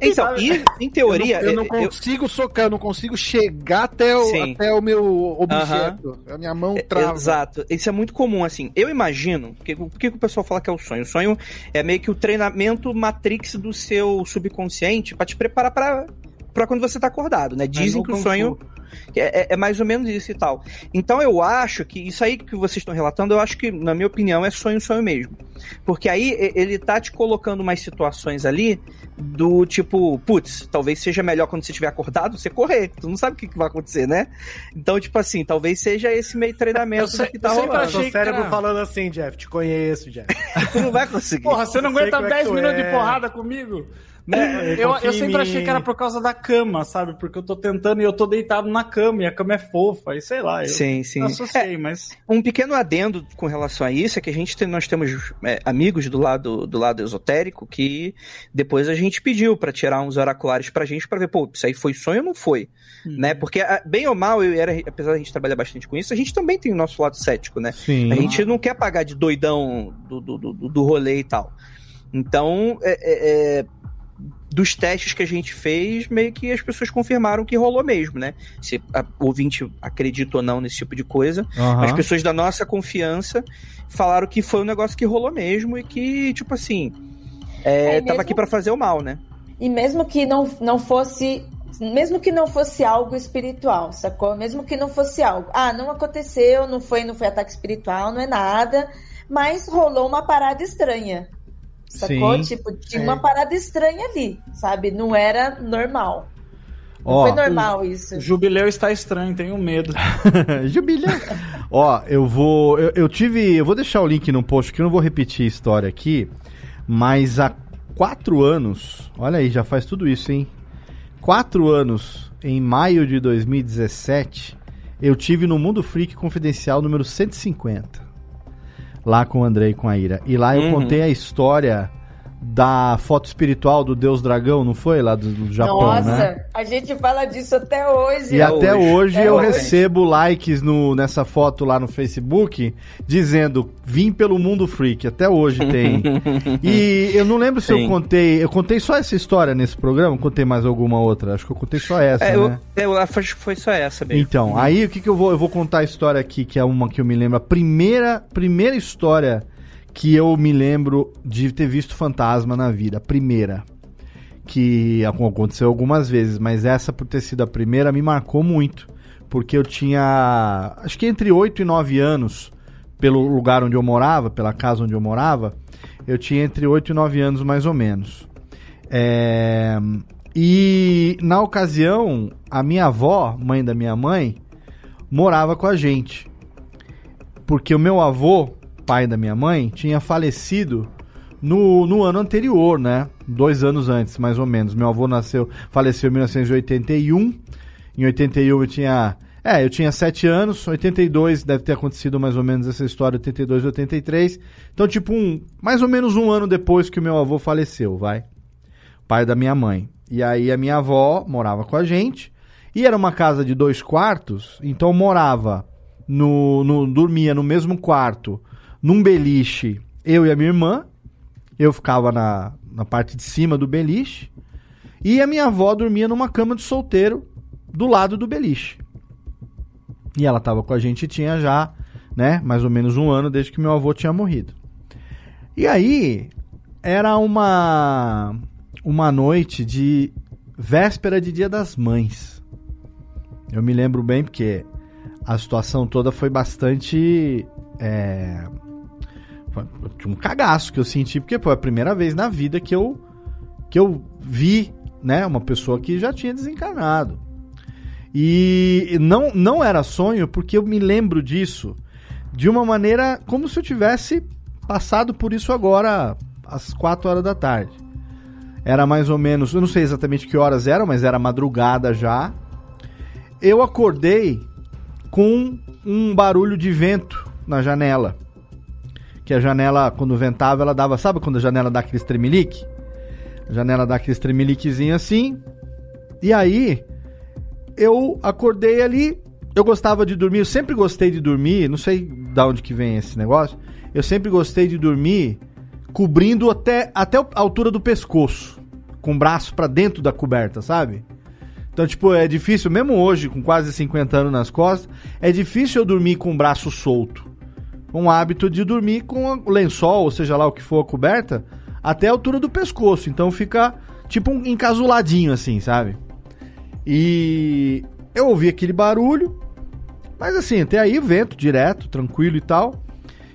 Então, e, em teoria. Eu não, eu não eu- consigo socar, eu não consigo chegar até o, Sim. até o meu objeto. A minha mão trava. Exato. Isso é muito comum, assim. Eu imagino. Porque, por que que o pessoal fala que é o sonho? O sonho é meio que o treinamento Matrix do seu subconsciente pra te preparar pra, pra quando você tá acordado, né? Dizem que o sonho. É, é- é mais ou menos isso e tal. Então eu acho que isso aí que vocês estão relatando, eu acho que, na minha opinião, é sonho, sonho mesmo. Porque aí ele tá te colocando umas situações ali do tipo, putz, talvez seja melhor quando você estiver acordado você correr. Tu não sabe o que, que vai acontecer, né? Então, tipo assim, talvez seja esse meio treinamento Eu sei- que tá eu sempre rolando. achei Seu cérebro falando assim, Jeff, te conheço, Jeff. Tu não vai conseguir. Porra, você não aguenta como é que 10 tu minutos é. de porrada comigo? Né? É, Eu, confia eu em sempre achei que era por causa da cama, sabe? Porque eu tô tentando e eu tô deitado na cama e a cama é fofa, e sei lá. Eu Sim, sim. associei, mas. Um pequeno adendo com relação a isso é que a gente tem, nós temos é, amigos do lado do lado esotérico que depois a gente pediu pra tirar uns oraculares pra gente pra ver, pô, isso aí foi sonho ou não foi? Uhum. Né? Porque a- bem ou mal, eu era, apesar da gente trabalhar bastante com isso, a gente também tem o nosso lado cético, né? Sim. A gente não quer pagar de doidão do, do, do, do rolê e tal. Então, é, é, é, dos testes que a gente fez, meio que as pessoas confirmaram que rolou mesmo, né? Se a, o ouvinte acredita ou não nesse tipo de coisa, Aham. as pessoas da nossa confiança falaram que foi um negócio que rolou mesmo e que, tipo assim, é, É tava mesmo? aqui pra fazer o mal, né? E mesmo que não, não fosse. Mesmo que não fosse algo espiritual, sacou? Mesmo que não fosse algo. Ah, não aconteceu, não foi, não foi ataque espiritual, não é nada. Mas rolou uma parada estranha. Sacou? Sim. Tipo, tinha É. uma parada estranha ali, sabe? Não era normal. Não Ó, foi normal isso. O jubileu está estranho, tenho medo. Jubileu. Ó, eu vou. Eu, eu tive. Eu vou deixar o link no post que eu não vou repetir a história aqui. Mas há quatro anos. Olha aí, já faz tudo isso, hein? Quatro anos, em maio de 2017, eu tive no Mundo Freak Confidencial número 150. Lá com o Andrei e com a Ira. E lá eu Uhum. contei a história da foto espiritual do Deus Dragão, não foi? Lá do, do Japão, Nossa, né? a gente fala disso até hoje. E até hoje, Até eu hoje. recebo likes no, nessa foto lá no Facebook dizendo vim pelo mundo freak. Até hoje tem. e eu não lembro se eu Sim. contei. Eu contei só essa história nesse programa? Contei mais alguma outra? Acho que eu contei só essa, É, né? eu, eu acho que foi só essa mesmo. Então, aí o que, que eu vou. Eu vou contar a história aqui, que é uma que eu me lembro. A primeira, primeira história que eu me lembro de ter visto fantasma na vida. A primeira. Que aconteceu algumas vezes, mas essa, por ter sido a primeira, me marcou muito. Porque eu tinha. Acho que entre 8 e 9 anos, pelo lugar onde eu morava, pela casa onde eu morava, eu tinha entre 8 e 9 anos mais ou menos. É, e na ocasião, a minha avó, mãe da minha mãe, morava com a gente. Porque o meu avô, pai da minha mãe, tinha falecido no, no ano anterior, né? Dois anos antes, mais ou menos. Meu avô nasceu, faleceu em 1981. Em 81 eu tinha. É, eu tinha 7 anos, 82 deve ter acontecido mais ou menos essa história, 82 e 83. Então, tipo, um, mais ou menos um ano depois que o meu avô faleceu, vai. Pai da minha mãe. E aí a minha avó morava com a gente. E era uma casa de dois quartos, então morava no, no dormia no mesmo quarto, num beliche, eu e a minha irmã, Eu ficava na, na parte de cima do beliche. E a minha avó dormia numa cama de solteiro do lado do beliche. E ela estava com a gente tinha já, né, mais ou menos um ano desde que meu avô tinha morrido. E aí era uma uma noite de véspera de Dia das Mães. Eu me lembro bem porque a situação toda foi bastante é, um cagaço que eu senti porque foi a primeira vez na vida que eu que eu vi, né, uma pessoa que já tinha desencarnado. E não não era sonho porque eu me lembro disso de uma maneira como se eu tivesse passado por isso agora às 4 horas da tarde. Era mais ou menos, eu não sei exatamente que horas eram, mas era madrugada já. Eu acordei com um barulho de vento na janela. Que a janela, quando ventava, ela dava. Sabe quando a janela dá aquele tremelique? A janela dá aquele tremeliquezinho assim. E aí, eu acordei ali. Eu gostava de dormir, eu sempre gostei de dormir. Não sei da onde que vem esse negócio. Eu sempre gostei de dormir cobrindo até, até a altura do pescoço, com o braço para dentro da coberta, sabe? Então, tipo, é difícil, mesmo hoje, com quase 50 anos nas costas, é difícil eu dormir com o braço solto. Um hábito de dormir com o lençol, ou seja lá o que for a coberta, até a altura do pescoço. Então fica tipo um encasuladinho assim, sabe? E eu ouvi aquele barulho, mas assim, até aí vento direto, tranquilo e tal.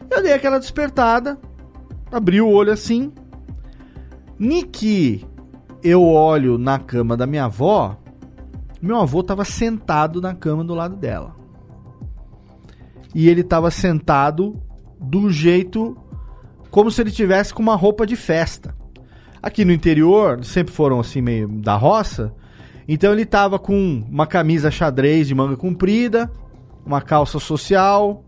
Eu dei aquela despertada, abri o olho assim. Niki, eu olho na cama da minha avó, meu avô estava sentado na cama do lado dela. E ele estava sentado do jeito como se ele tivesse com uma roupa de festa. Aqui no interior, sempre foram assim meio da roça, então ele estava com uma camisa xadrez de manga comprida, uma calça social,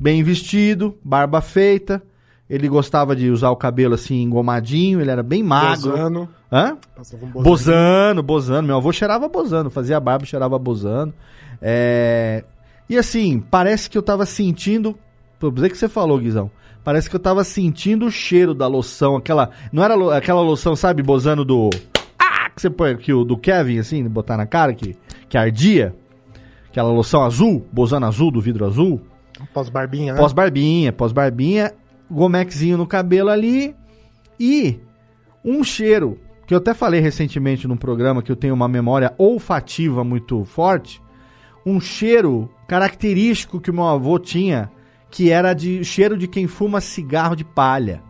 bem vestido, barba feita, ele gostava de usar o cabelo assim engomadinho, ele era bem magro. Bozano. Hã? Um bozano, bozano. Meu avô cheirava bozano, fazia barba cheirava bozano. É... E assim, parece que eu tava sentindo. Por dizer que você falou, Guizão. Parece que eu tava sentindo o cheiro da loção, aquela. Não era lo... aquela loção, sabe, bozano do. Ah! Que você põe aqui, o do Kevin, assim, botar na cara, que, que ardia. Aquela loção azul, bozano azul, do vidro azul. Pós-barbinha, né? Pós-barbinha, pós-barbinha. Gomexinho no cabelo ali e um cheiro que eu até falei recentemente num programa que eu tenho uma memória olfativa muito forte, um cheiro característico que o meu avô tinha, que era de cheiro de quem fuma cigarro de palha,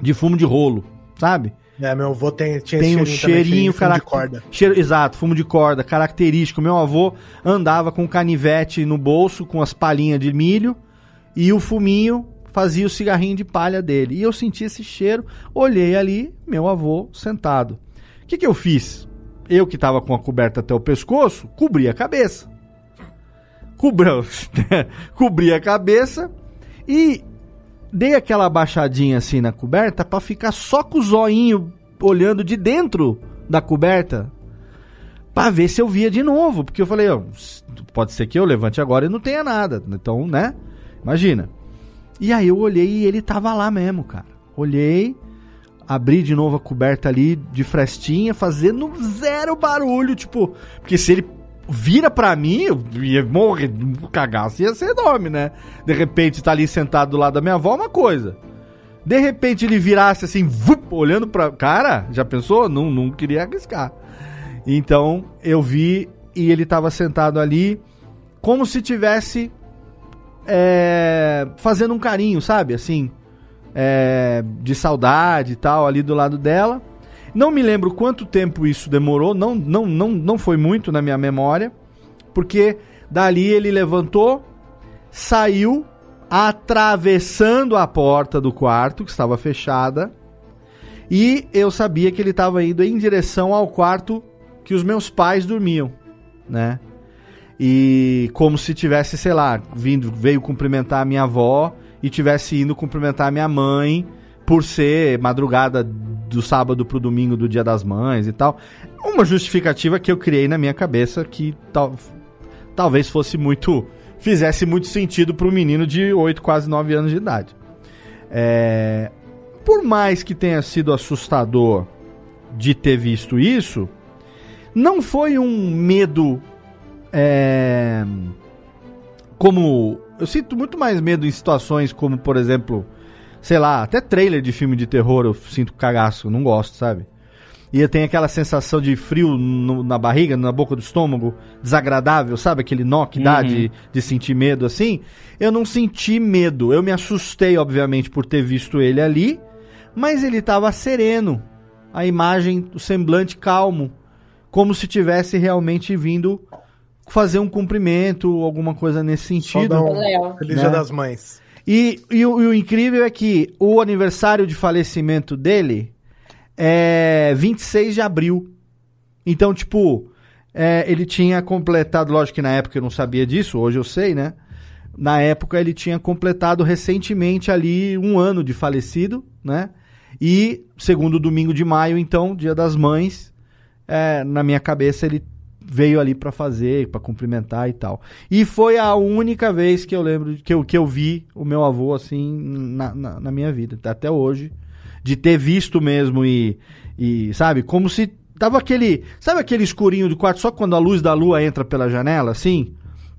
de fumo de rolo, sabe? É, meu avô tem, tinha tem um esse cheirinho carac... de corda. Cheiro, exato, fumo de corda, característico. Meu avô andava com canivete no bolso, com as palhinhas de milho e o fuminho fazia o cigarrinho de palha dele. E eu senti esse cheiro, olhei ali, meu avô sentado. O que, que eu fiz? Eu que estava com a coberta até o pescoço, cobri a cabeça. Cobri, cobri a cabeça e dei aquela baixadinha assim na coberta para ficar só com o zoinho olhando de dentro da coberta para ver se eu via de novo, porque eu falei, ó, pode ser que eu levante agora e não tenha nada. Então, né? Imagina. E aí eu olhei e ele tava lá mesmo, cara. Olhei, abri de novo a coberta ali de frestinha, fazendo zero barulho, tipo, porque se ele vira pra mim, eu ia morrer, cagaço ia ser enorme, né? De repente tá ali sentado do lado da minha avó, uma coisa. De repente ele virasse assim, vup, olhando pra. Cara, já pensou? Não, não queria arriscar. Então eu vi e ele tava sentado ali, como se tivesse é, fazendo um carinho, sabe? Assim, é, de saudade e tal, ali do lado dela. Não me lembro quanto tempo isso demorou, não, não, não, não foi muito na minha memória, porque dali ele levantou, saiu, atravessando a porta do quarto, que estava fechada, e eu sabia que ele estava indo em direção ao quarto que os meus pais dormiam, né? E como se tivesse, sei lá, vindo, veio cumprimentar a minha avó e tivesse indo cumprimentar minha mãe por ser madrugada do sábado pro domingo do Dia das Mães e tal. Uma justificativa que eu criei na minha cabeça que tal, talvez fosse muito fizesse muito sentido para um menino de 8, quase 9 anos de idade. É, por mais que tenha sido assustador de ter visto isso, não foi um medo. É, como. Eu sinto muito mais medo em situações como, por exemplo, sei lá, até trailer de filme de terror eu sinto cagaço, não gosto, sabe? E eu tenho aquela sensação de frio no- na barriga, na boca do estômago, desagradável, sabe? Aquele nó que dá Uhum. de, de sentir medo assim. Eu não senti medo. Eu me assustei, obviamente, por ter visto ele ali, mas ele tava sereno. A imagem, o semblante calmo. Como se tivesse realmente vindo fazer um cumprimento, alguma coisa nesse sentido. dar um. Feliz Né? Dia das Mães. E, e o, e o incrível é que o aniversário de falecimento dele é 26 de abril. Então, tipo, é, ele tinha completado, lógico que na época eu não sabia disso, hoje eu sei, né? Na época ele tinha completado recentemente ali um ano de falecido, né? E segundo domingo de maio, então, dia das mães, é, na minha cabeça ele veio ali pra fazer, pra cumprimentar e tal. E foi a única vez que eu lembro que eu, que eu vi o meu avô assim na, na, na minha vida, até hoje, de ter visto mesmo e, e sabe, como se tava aquele, sabe aquele escurinho do quarto só quando a luz da lua entra pela janela, assim,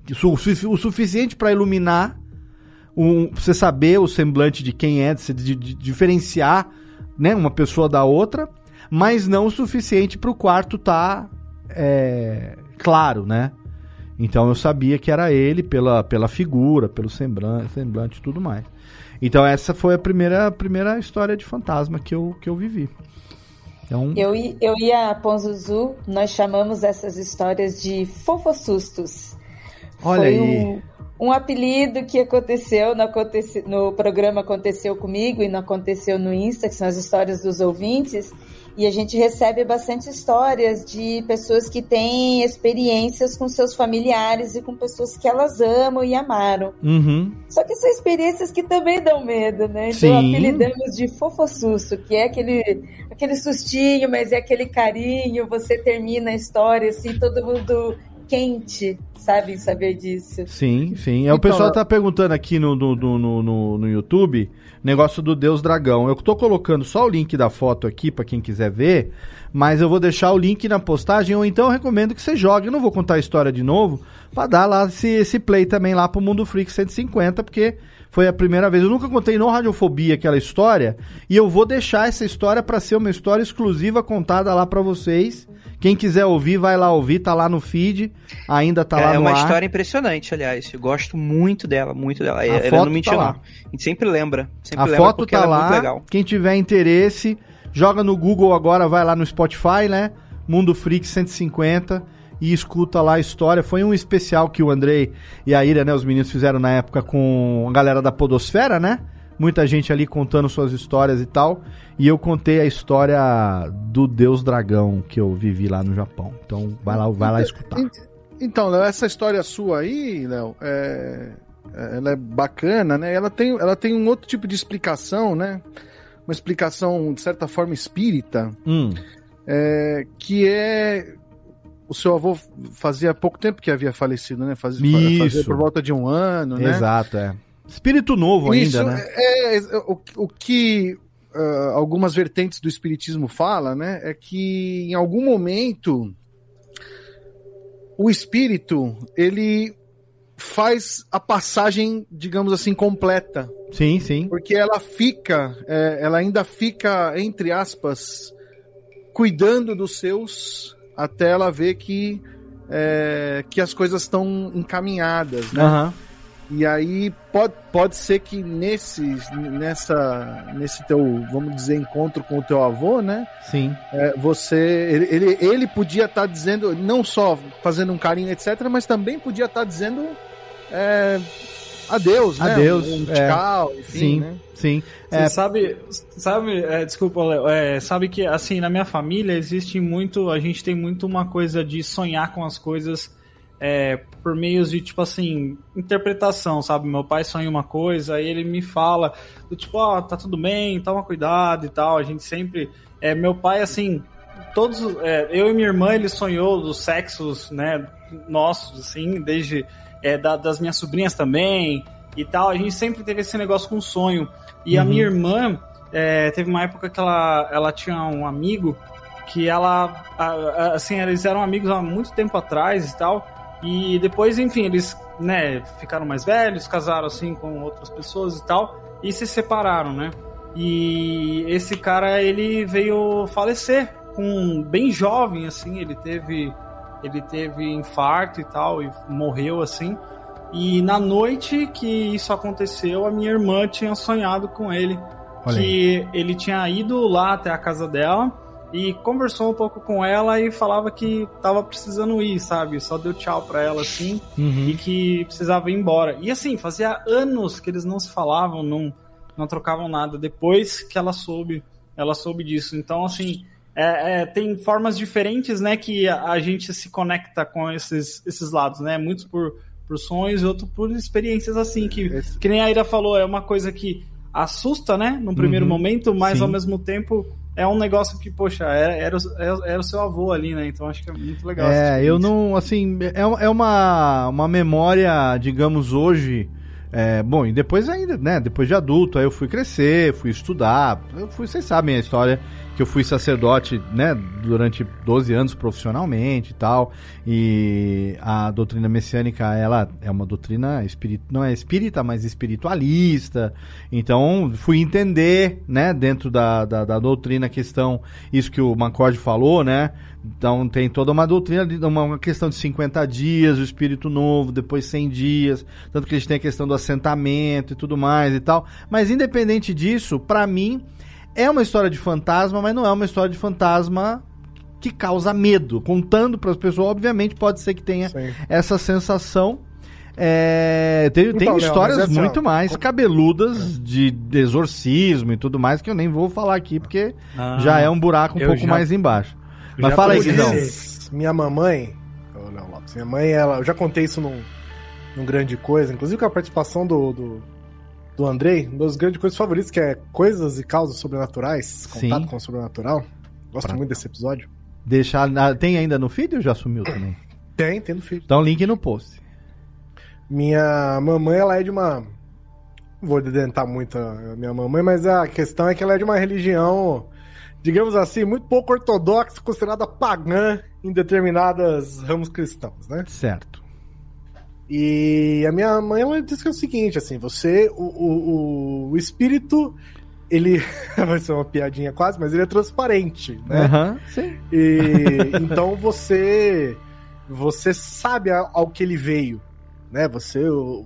o, su- o suficiente pra iluminar um, pra você saber o semblante de quem é, de, de- de diferenciar né, uma pessoa da outra, mas não o suficiente para o quarto estar claro, né? Então eu sabia que era ele pela, pela figura, pelo semblante, semblante e tudo mais. Então essa foi a primeira, a primeira história de fantasma que eu, que eu vivi. Então, Eu, e- eu e a Ponzuzu, nós chamamos essas histórias de fofossustos. Olha Foi aí. Um, um apelido que aconteceu no, acontece- no programa Aconteceu Comigo e não aconteceu no Insta, que são as histórias dos ouvintes. E a gente recebe bastante histórias de pessoas que têm experiências com seus familiares e com pessoas que elas amam e amaram. uhum. Só que são experiências que também dão medo, né? Então Sim. apelidamos de fofossusto, que é aquele, aquele sustinho, mas é aquele carinho, você termina a história assim, todo mundo quente, sabe, saber disso. Sim, sim. É, o Então, pessoal tá perguntando aqui no, no, no, no, no- no YouTube, negócio do Deus Dragão. Eu tô colocando só o link da foto aqui pra quem quiser ver, mas eu vou deixar o link na postagem, ou então eu recomendo que você jogue. Eu não vou contar a história de novo, pra dar lá esse, esse play também lá pro Mundo Freak 150, porque foi a primeira vez. Eu nunca contei no Radiofobia aquela história, e eu vou deixar essa história pra ser uma história exclusiva contada lá pra vocês. Quem quiser ouvir, vai lá ouvir, tá lá no feed, ainda tá lá é no uma ar. história impressionante, aliás. Eu gosto muito dela, muito dela. A Ela foto não mentiu, tá lá. A gente sempre lembra. Sempre A lembra foto tá é lá. Quem tiver interesse, joga no Google agora, vai lá no Spotify, né? Mundo Freak 150 e escuta lá a história. Foi um especial que o Andrei e a Ira, né, os meninos fizeram na época com a galera da Podosfera, né? Muita gente ali contando suas histórias e tal. E eu contei a história do Deus Dragão que eu vivi lá no Japão. Então vai lá, vai lá escutar. Então, Léo, essa história sua aí, Léo, é... é- ela é bacana, né? Ela tem, ela tem um outro tipo de explicação, né? Uma explicação, de certa forma, espírita, Hum. é, que é... O seu avô fazia pouco tempo que havia falecido, né? Fazia, Isso. por volta de um ano, né? Exato, é. Espírito novo Isso ainda, né? É, é, o, o que ah, algumas vertentes do espiritismo fala, né, é que em algum momento o espírito ele faz a passagem, digamos assim, completa, Sim, sim. porque ela fica, é, ela ainda fica entre aspas cuidando dos seus até ela ver que é, que as coisas estão encaminhadas, né? Aham. E aí pode, pode ser que nesse, nessa, nesse teu, vamos dizer, encontro com o teu avô, né? Sim. é, você, ele, ele, ele podia estar dizendo, não só fazendo um carinho, etc., mas também podia estar dizendo é, adeus, né? Adeus, Um, um é. tchau, enfim, Sim, né? sim. É, sabe, sabe, é, desculpa, Léo, é, sabe que assim na minha família existe muito, a gente tem muito uma coisa de sonhar com as coisas é, por meios de tipo assim interpretação, sabe? Meu pai sonha uma coisa, aí ele me fala do tipo, ó, tá tudo bem, toma cuidado e tal. A gente sempre, é, meu pai assim, todos, é, eu e minha irmã ele sonhou dos sexos, né, nossos assim, desde é, da- das minhas sobrinhas também e tal. A gente sempre teve esse negócio com sonho. E a Uhum. minha irmã, é, teve uma época que ela, ela tinha um amigo que ela, a- a- assim, eles eram amigos há muito tempo atrás e tal, e depois, enfim, eles, né, ficaram mais velhos, casaram, assim, com outras pessoas e tal, e se separaram, né? E esse cara, ele veio falecer com bem jovem, assim, ele teve ele teve infarto e tal, e morreu, assim, e na noite que isso aconteceu, a minha irmã tinha sonhado com ele. Olha que ele tinha ido lá até a casa dela e conversou um pouco com ela e falava que tava precisando ir, sabe? Só deu tchau pra ela assim Uhum. e que precisava ir embora. E assim, fazia anos que eles não se falavam, não, não trocavam nada. Depois que ela soube, ela soube disso. Então, assim, é, é, tem formas diferentes, né, que a, a gente se conecta com esses, esses lados, né? Muitos por, por sonhos e outros por experiências assim, que, que nem a Ira falou, é uma coisa que assusta, né, no primeiro Uhum. momento, mas Sim. ao mesmo tempo é um negócio que, poxa, era, era, o- era o seu avô ali, né? Então acho que é muito legal. É, eu não, assim, é, é uma, uma memória, digamos, hoje. é, bom, e depois ainda, né? Depois de adulto, aí eu fui crescer, fui estudar. Eu fui, vocês sabem a história que eu fui sacerdote, né? Durante 12 anos profissionalmente e tal. E a doutrina messiânica, ela é uma doutrina espírita, não é espírita, mas espiritualista. Então, fui entender, né? Dentro da, da, da doutrina a questão, isso que o Macorde falou, né? Então tem toda uma doutrina, uma, questão de 50 dias, o espírito novo, depois 100 dias, tanto que a gente tem a questão do assentamento e tudo mais e tal. Mas independente disso, pra mim é uma história de fantasma, mas não é uma história de fantasma que causa medo. Contando para as pessoas, obviamente pode ser que tenha essa sensação. É, tem, Então, tem histórias mas assim, ó, muito mais cabeludas de, de exorcismo e tudo mais que eu nem vou falar aqui porque Ah, já é um buraco um pouco já- mais embaixo. Eu Mas fala aí, isso. Minha mamãe, Léo Lopes, minha mãe, ela, eu já contei isso num, num grande coisa, inclusive com a participação do, do, do Andrei, um dos grandes coisas favoritos, que é coisas e causas sobrenaturais, contato Sim. com o sobrenatural. Gosto Pra- muito desse episódio. Deixar, tem ainda no feed ou já sumiu também? Tem, tem no feed. Então link no post. Minha mamãe, ela é de uma. Não vou dedentar muito a minha mamãe, mas a questão é que ela é de uma religião, digamos assim, muito pouco ortodoxa, considerada pagã em determinados ramos cristãos, né? Certo. E a minha mãe, ela disse que é o seguinte, assim, você, o, o, o- espírito, ele, vai ser uma piadinha quase, mas ele é transparente, né? Aham, sim. E então você você sabe ao que ele veio, né? Você o,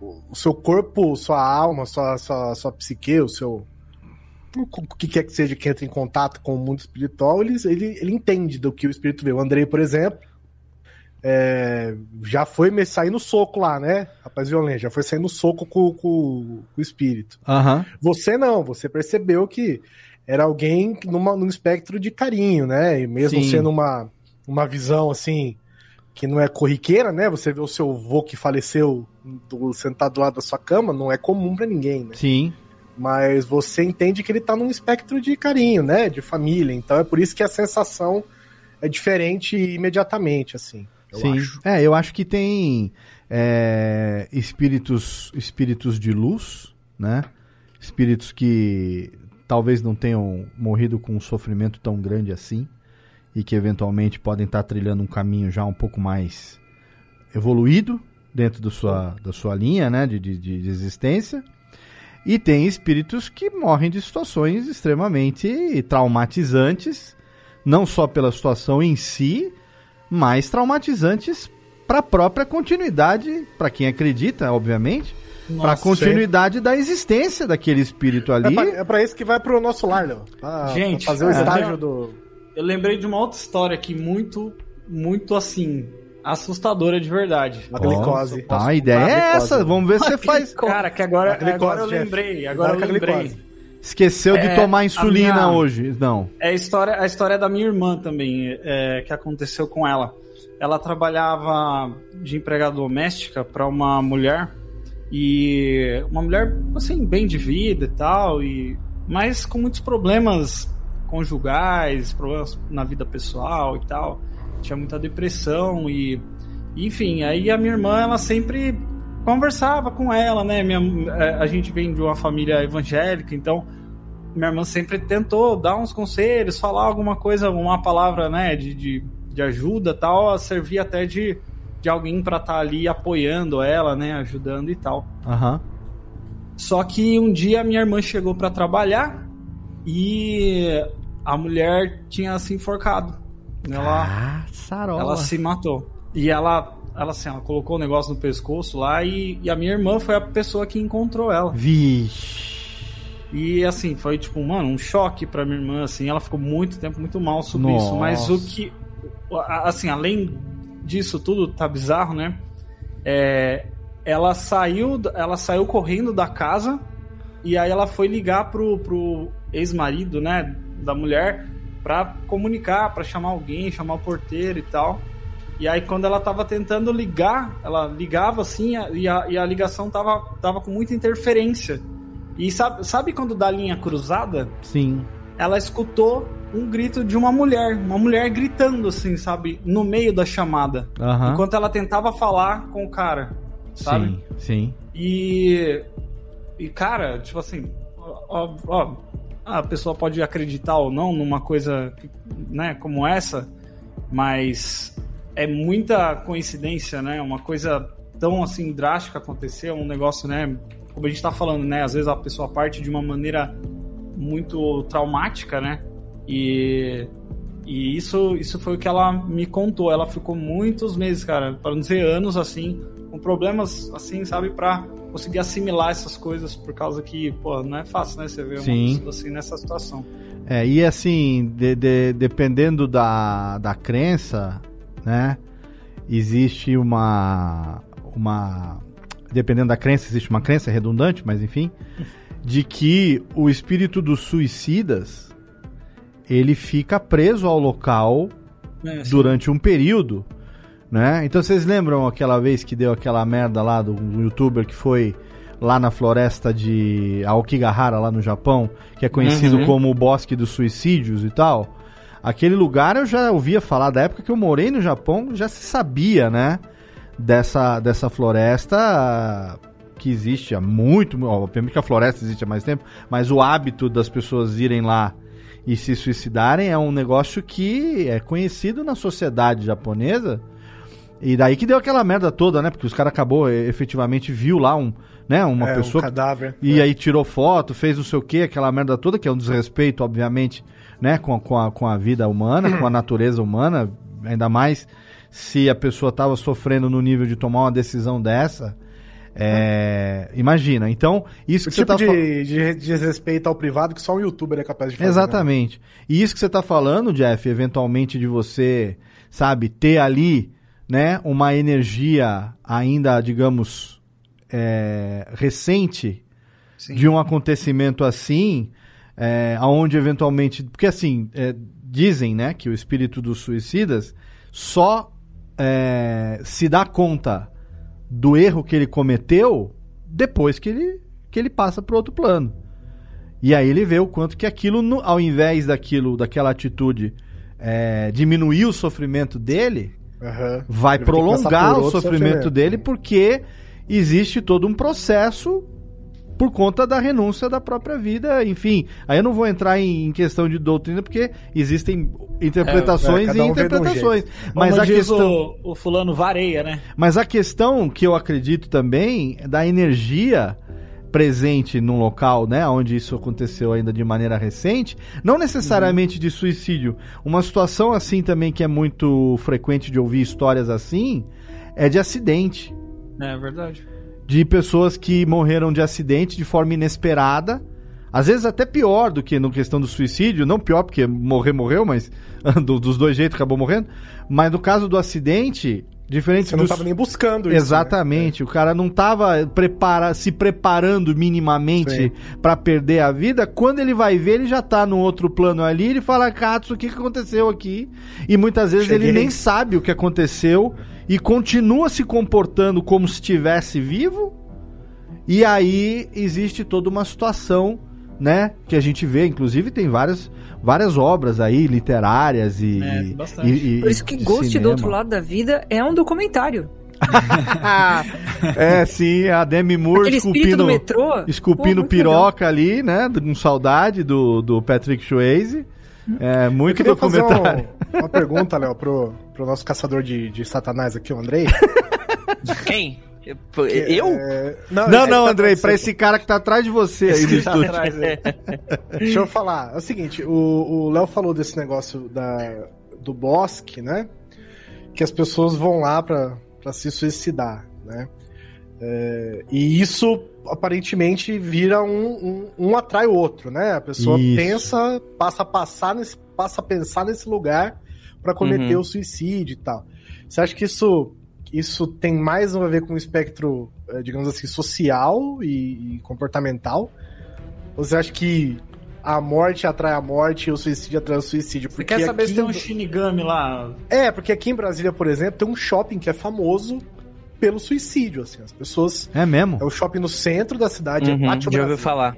o, o seu corpo, sua alma, sua, sua, sua psique, o seu o que quer que seja que entra em contato com o mundo espiritual, ele, ele, ele entende do que o espírito veio. O Andrei, por exemplo, é, já foi me sair no soco lá, né? Rapaz violento, já foi sair no soco com, com- com o espírito. Aham. Você não, você percebeu que era alguém numa, num espectro de carinho, né? E mesmo Sim. sendo uma, uma visão assim que não é corriqueira, né? Você vê o seu avô que faleceu do- sentado do lado da sua cama, não é comum pra ninguém, né? Sim. Mas você entende que ele tá num espectro de carinho, né? De família. Então é por isso que a sensação é diferente imediatamente, assim. Eu Sim. acho. É, eu acho que tem é, espíritos, espíritos de luz, né? Espíritos que talvez não tenham morrido com um sofrimento tão grande assim e que eventualmente podem estar trilhando um caminho já um pouco mais evoluído dentro do sua, da sua linha, né? De, de, de existência. E tem espíritos que morrem de situações extremamente traumatizantes, não só pela situação em si, mas traumatizantes para a própria continuidade, para quem acredita, obviamente, para a continuidade da existência daquele espírito ali. É pra, é isso que vai pro nosso lar, Léo. Gente, pra fazer o é, estágio tem- do. Eu lembrei de uma outra história aqui muito, muito assim, assustadora de verdade. A glicose. Tá, a ideia é essa. Vamos ver se você faz. Cara, que agora, agora eu lembrei, agora eu lembrei. Esqueceu de É, tomar a insulina minha- hoje. Não. É a história, a história da minha irmã também, é, que aconteceu com ela. Ela trabalhava de empregada doméstica para uma mulher e uma mulher assim bem de vida e tal, e mas com muitos problemas conjugais, problemas na vida pessoal e tal. Tinha muita depressão e enfim, aí a minha irmã ela sempre conversava com ela, né? Minha, é, a gente vem de uma família evangélica, então minha irmã sempre tentou dar uns conselhos, falar alguma coisa, uma palavra, né, de, de, de ajuda tal, servir até de, de alguém para estar tá ali apoiando ela, né, ajudando e tal. Uhum. Só que um dia minha irmã chegou para trabalhar e a mulher tinha se enforcado. Ela, ah, sarola. ela se matou. E ela, ela, assim, ela colocou o negócio no pescoço lá e, e a minha irmã foi a pessoa que encontrou ela. Vixe. E assim, foi tipo, mano, um choque pra minha irmã, assim, ela ficou muito tempo muito mal sobre Nossa. isso. Mas o que. Assim, além disso tudo, tá bizarro, né? É, ela saiu, ela saiu correndo da casa e aí ela foi ligar pro, pro ex-marido, né, da mulher, pra comunicar, pra chamar alguém, chamar o porteiro e tal. E aí quando ela tava tentando ligar, ela ligava assim e a, e a ligação tava, tava com muita interferência. E sabe, sabe quando dá linha cruzada? Sim. Ela escutou um grito de uma mulher, uma mulher gritando assim, sabe, no meio da chamada, uhum. enquanto ela tentava falar com o cara, sabe? Sim, sim. E e cara, tipo assim, ó, ó, a pessoa pode acreditar ou não numa coisa, né, como essa, mas é muita coincidência, né? Uma coisa tão assim drástica acontecer, um negócio, né, como a gente está falando, né? Às vezes a pessoa parte de uma maneira muito traumática, né? E, e isso, isso foi o que ela me contou. Ela ficou muitos meses, cara, para não dizer anos, assim, com problemas, assim, sabe, para conseguir assimilar essas coisas, por causa que, pô, não é fácil, né? Você ver uma Sim. pessoa assim nessa situação. É, e assim, de, de, dependendo da, da crença, né? Existe uma. uma dependendo da crença, existe uma crença redundante, mas enfim, de que o espírito dos suicidas ele fica preso ao local é, durante um período, né? Então vocês lembram aquela vez que deu aquela merda lá do, do youtuber que foi lá na floresta de Aokigahara, lá no Japão, que é conhecido uhum. como o Bosque dos Suicídios e tal? Aquele lugar eu já ouvia falar da época que eu morei no Japão, já se sabia, né? dessa, dessa floresta que existe há muito, obviamente que a floresta existe há mais tempo, mas o hábito das pessoas irem lá e se suicidarem é um negócio que é conhecido na sociedade japonesa. E daí que deu aquela merda toda, né? Porque os caras acabou efetivamente viu lá um, né, uma é, pessoa um cadáver. E é. aí tirou foto, fez não sei o que, aquela merda toda que é um desrespeito, obviamente, né, com, com, a, com a vida humana, com a natureza humana, ainda mais se a pessoa estava sofrendo no nível de tomar uma decisão dessa. É, imagina. Então, isso o que tipo você tá de, de desrespeito ao privado que só um youtuber é capaz de fazer. Né? Exatamente. Né? E isso que você está falando, Jeff, eventualmente de você, sabe, ter ali, né, uma energia ainda, digamos, é, recente Sim. de um acontecimento assim, é, aonde eventualmente, porque assim, é, dizem, né, que o espírito dos suicidas só é, se dá conta do erro que ele cometeu depois que ele, que ele passa para outro plano. E aí ele vê o quanto que aquilo, no, ao invés daquilo, daquela atitude é, diminuir o sofrimento dele, uhum. vai prolongar o sofrimento, sofrimento dele porque existe todo um processo por conta da renúncia da própria vida, enfim. Aí eu não vou entrar em questão de doutrina porque existem interpretações é, é, um e interpretações. Um mas Como a questão o, o, fulano vareia, né? Mas a questão que eu acredito também é da energia presente num local, né, onde isso aconteceu ainda de maneira recente, não necessariamente uhum. de suicídio. Uma situação assim também que é muito frequente de ouvir histórias assim é de acidente. É verdade de pessoas que morreram de acidente de forma inesperada. Às vezes até pior do que no questão do suicídio, não pior porque morrer morreu, mas do, dos dois jeitos acabou morrendo. Mas no caso do acidente, diferente Você não estava nem buscando isso. Né? Exatamente, né? o cara não estava prepara... se preparando minimamente para perder a vida. Quando ele vai ver, ele já está no outro plano ali, ele fala: "Katsu, o que aconteceu aqui?" E muitas vezes Cheguei. ele nem sabe o que aconteceu e continua se comportando como se estivesse vivo. E aí existe toda uma situação, né, que a gente vê, inclusive tem várias várias obras aí literárias e, é, e, e Por isso que Ghost cinema. do outro lado da vida é um documentário. é, sim, a Demi Moore esculpindo, do metrô? esculpindo Pô, piroca ali, né? Com saudade do, do Patrick Swayze. É, Eu muito fazer documentário. um- uma pergunta, Léo, pro, pro nosso caçador de, de satanás aqui, o Andrei. Quem? Eu? É, Não, esse aí não, tá Andrei, pra esse cara que tá atrás de você aí no tá atrás aí. Deixa eu falar. É o seguinte, o o Léo falou desse negócio da, do bosque, né? Que as pessoas vão lá pra, pra se suicidar, né? É, e isso aparentemente vira um, um, um atrai o outro, né? A pessoa Isso. pensa, passa a passar nesse, passa a pensar nesse lugar pra cometer Uhum. o suicídio e tal. Você acha que isso isso tem mais a ver com o espectro, eh, digamos assim, social e, e comportamental? Ou você acha que a morte atrai a morte e o suicídio atrai o suicídio? Você quer saber aqui se tem em um Shinigami lá? É, porque aqui em Brasília, por exemplo, tem um shopping que é famoso pelo suicídio, assim. As pessoas... É mesmo? É o shopping no centro da cidade, Uhum, é Pátio já ouvi Brasil. falar.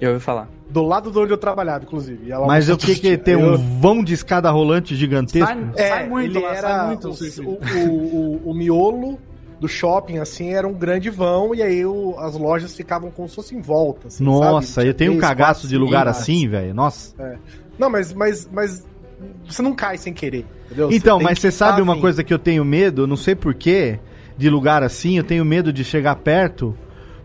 Já ouvi falar. Do lado de onde eu trabalhava, inclusive. E ela- Mas o que que tem? Eu- Um vão de escada rolante gigantesco? Sai, É, sai muito ele lá, era sai muito o, o o, o, miolo do shopping, assim, era um grande vão, e aí as lojas ficavam como se fosse em volta. assim, Nossa, sabe? eu tenho um cagaço quatro, de lugar cinco assim, velho. Nossa. É. Não, mas, mas, mas você não cai sem querer, entendeu? Então, tem mas que você sabe tá uma coisa que eu tenho medo, eu não sei porquê, de lugar assim, eu tenho medo de chegar perto,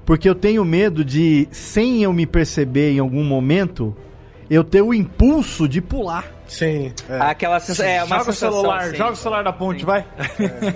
porque eu tenho medo de, sem eu me perceber em algum momento, eu ter o impulso de pular. Sim. é. Aquela sensação. É uma joga o sensação. celular, assim. joga o celular da ponte, vai.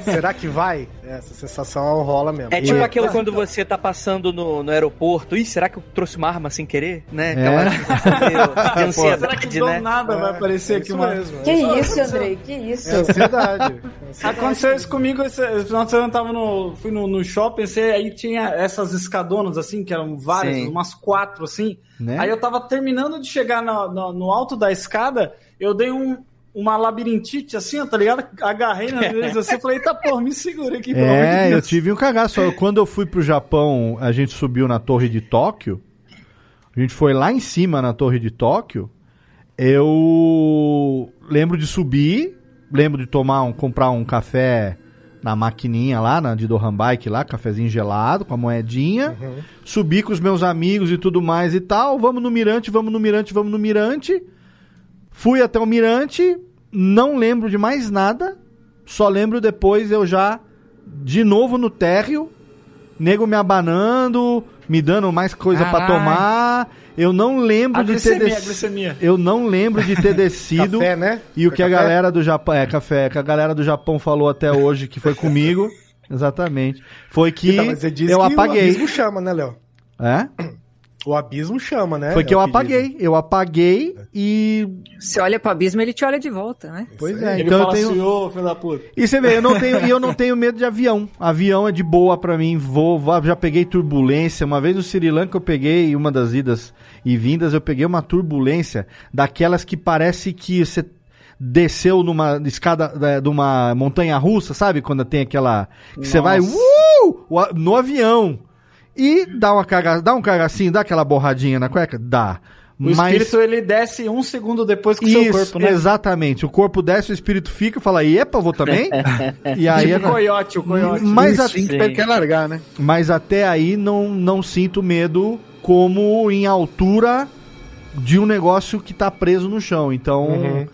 Será que vai? Essa sensação rola mesmo. É tipo E- aquilo quando você tá passando no, no aeroporto. Ih, será que eu trouxe uma arma sem querer? Né? É. Aquela sensação meio de ansiedade, Será que do né? nada vai aparecer é aqui uma. mesmo, Que é isso, Andrei? Que isso? É ansiedade. Aconteceu isso comigo esse esse final de semana, eu tava no, fui no, no shopping, você, aí tinha essas escadonas, assim, que eram várias, Sim. umas quatro, assim. Né? Aí eu tava terminando de chegar no, no, no alto da escada, eu dei um, uma labirintite, assim, tá ligado? Agarrei nas vezes assim, falei, eita porra, me segura aqui, pelo amor de É, eu tive um cagaço. Quando eu fui pro Japão, a gente subiu na torre de Tóquio. A gente foi lá em cima na torre de Tóquio. Eu lembro de subir, lembro de tomar um, comprar um café na maquininha lá, na de Dohan Bike lá, cafezinho gelado, com a moedinha. Subi com os meus amigos e tudo mais e tal. Vamos no mirante, vamos no mirante, vamos no mirante. Fui até o mirante, não lembro de mais nada. Só lembro depois eu já de novo no térreo, nego me abanando, me dando mais coisa pra Caralho. tomar. Eu não lembro A de ter glicemia, a descido. Eu não lembro de ter descido. Café, né? E o Foi que a café? galera do Japão. É, café. Que a galera do Japão falou até hoje, que foi comigo. Exatamente. Foi que Então, mas você disse eu que O apaguei. abismo chama, né, Léo? É? O abismo chama, né? Foi que É eu apaguei. Eu apaguei e. Você olha pro abismo, ele te olha de volta, né? Pois é, Ele então eu fala tenho. assim, ô, filho da puta. E você vê, eu não tenho, e eu não tenho medo de avião. Avião é de boa pra mim, vou, vou- já peguei turbulência. Uma vez no Sri Lanka eu peguei, uma das idas e vindas, eu peguei uma turbulência daquelas que parece que você desceu numa escada é, de uma montanha russa, sabe? Quando tem aquela. Que você vai uh, no avião. E dá, uma caga, dá um cagacinho, dá aquela borradinha na cueca? Dá. O espírito, ele desce um segundo depois que o seu corpo, né? exatamente. O corpo desce, o espírito fica, fala, e epa, vou também? e aí Tipo o coiote, o coiote. Mas, a- esfíncter quer largar, né? mas até aí não, não sinto medo como em altura de um negócio que tá preso no chão. Então, Uhum.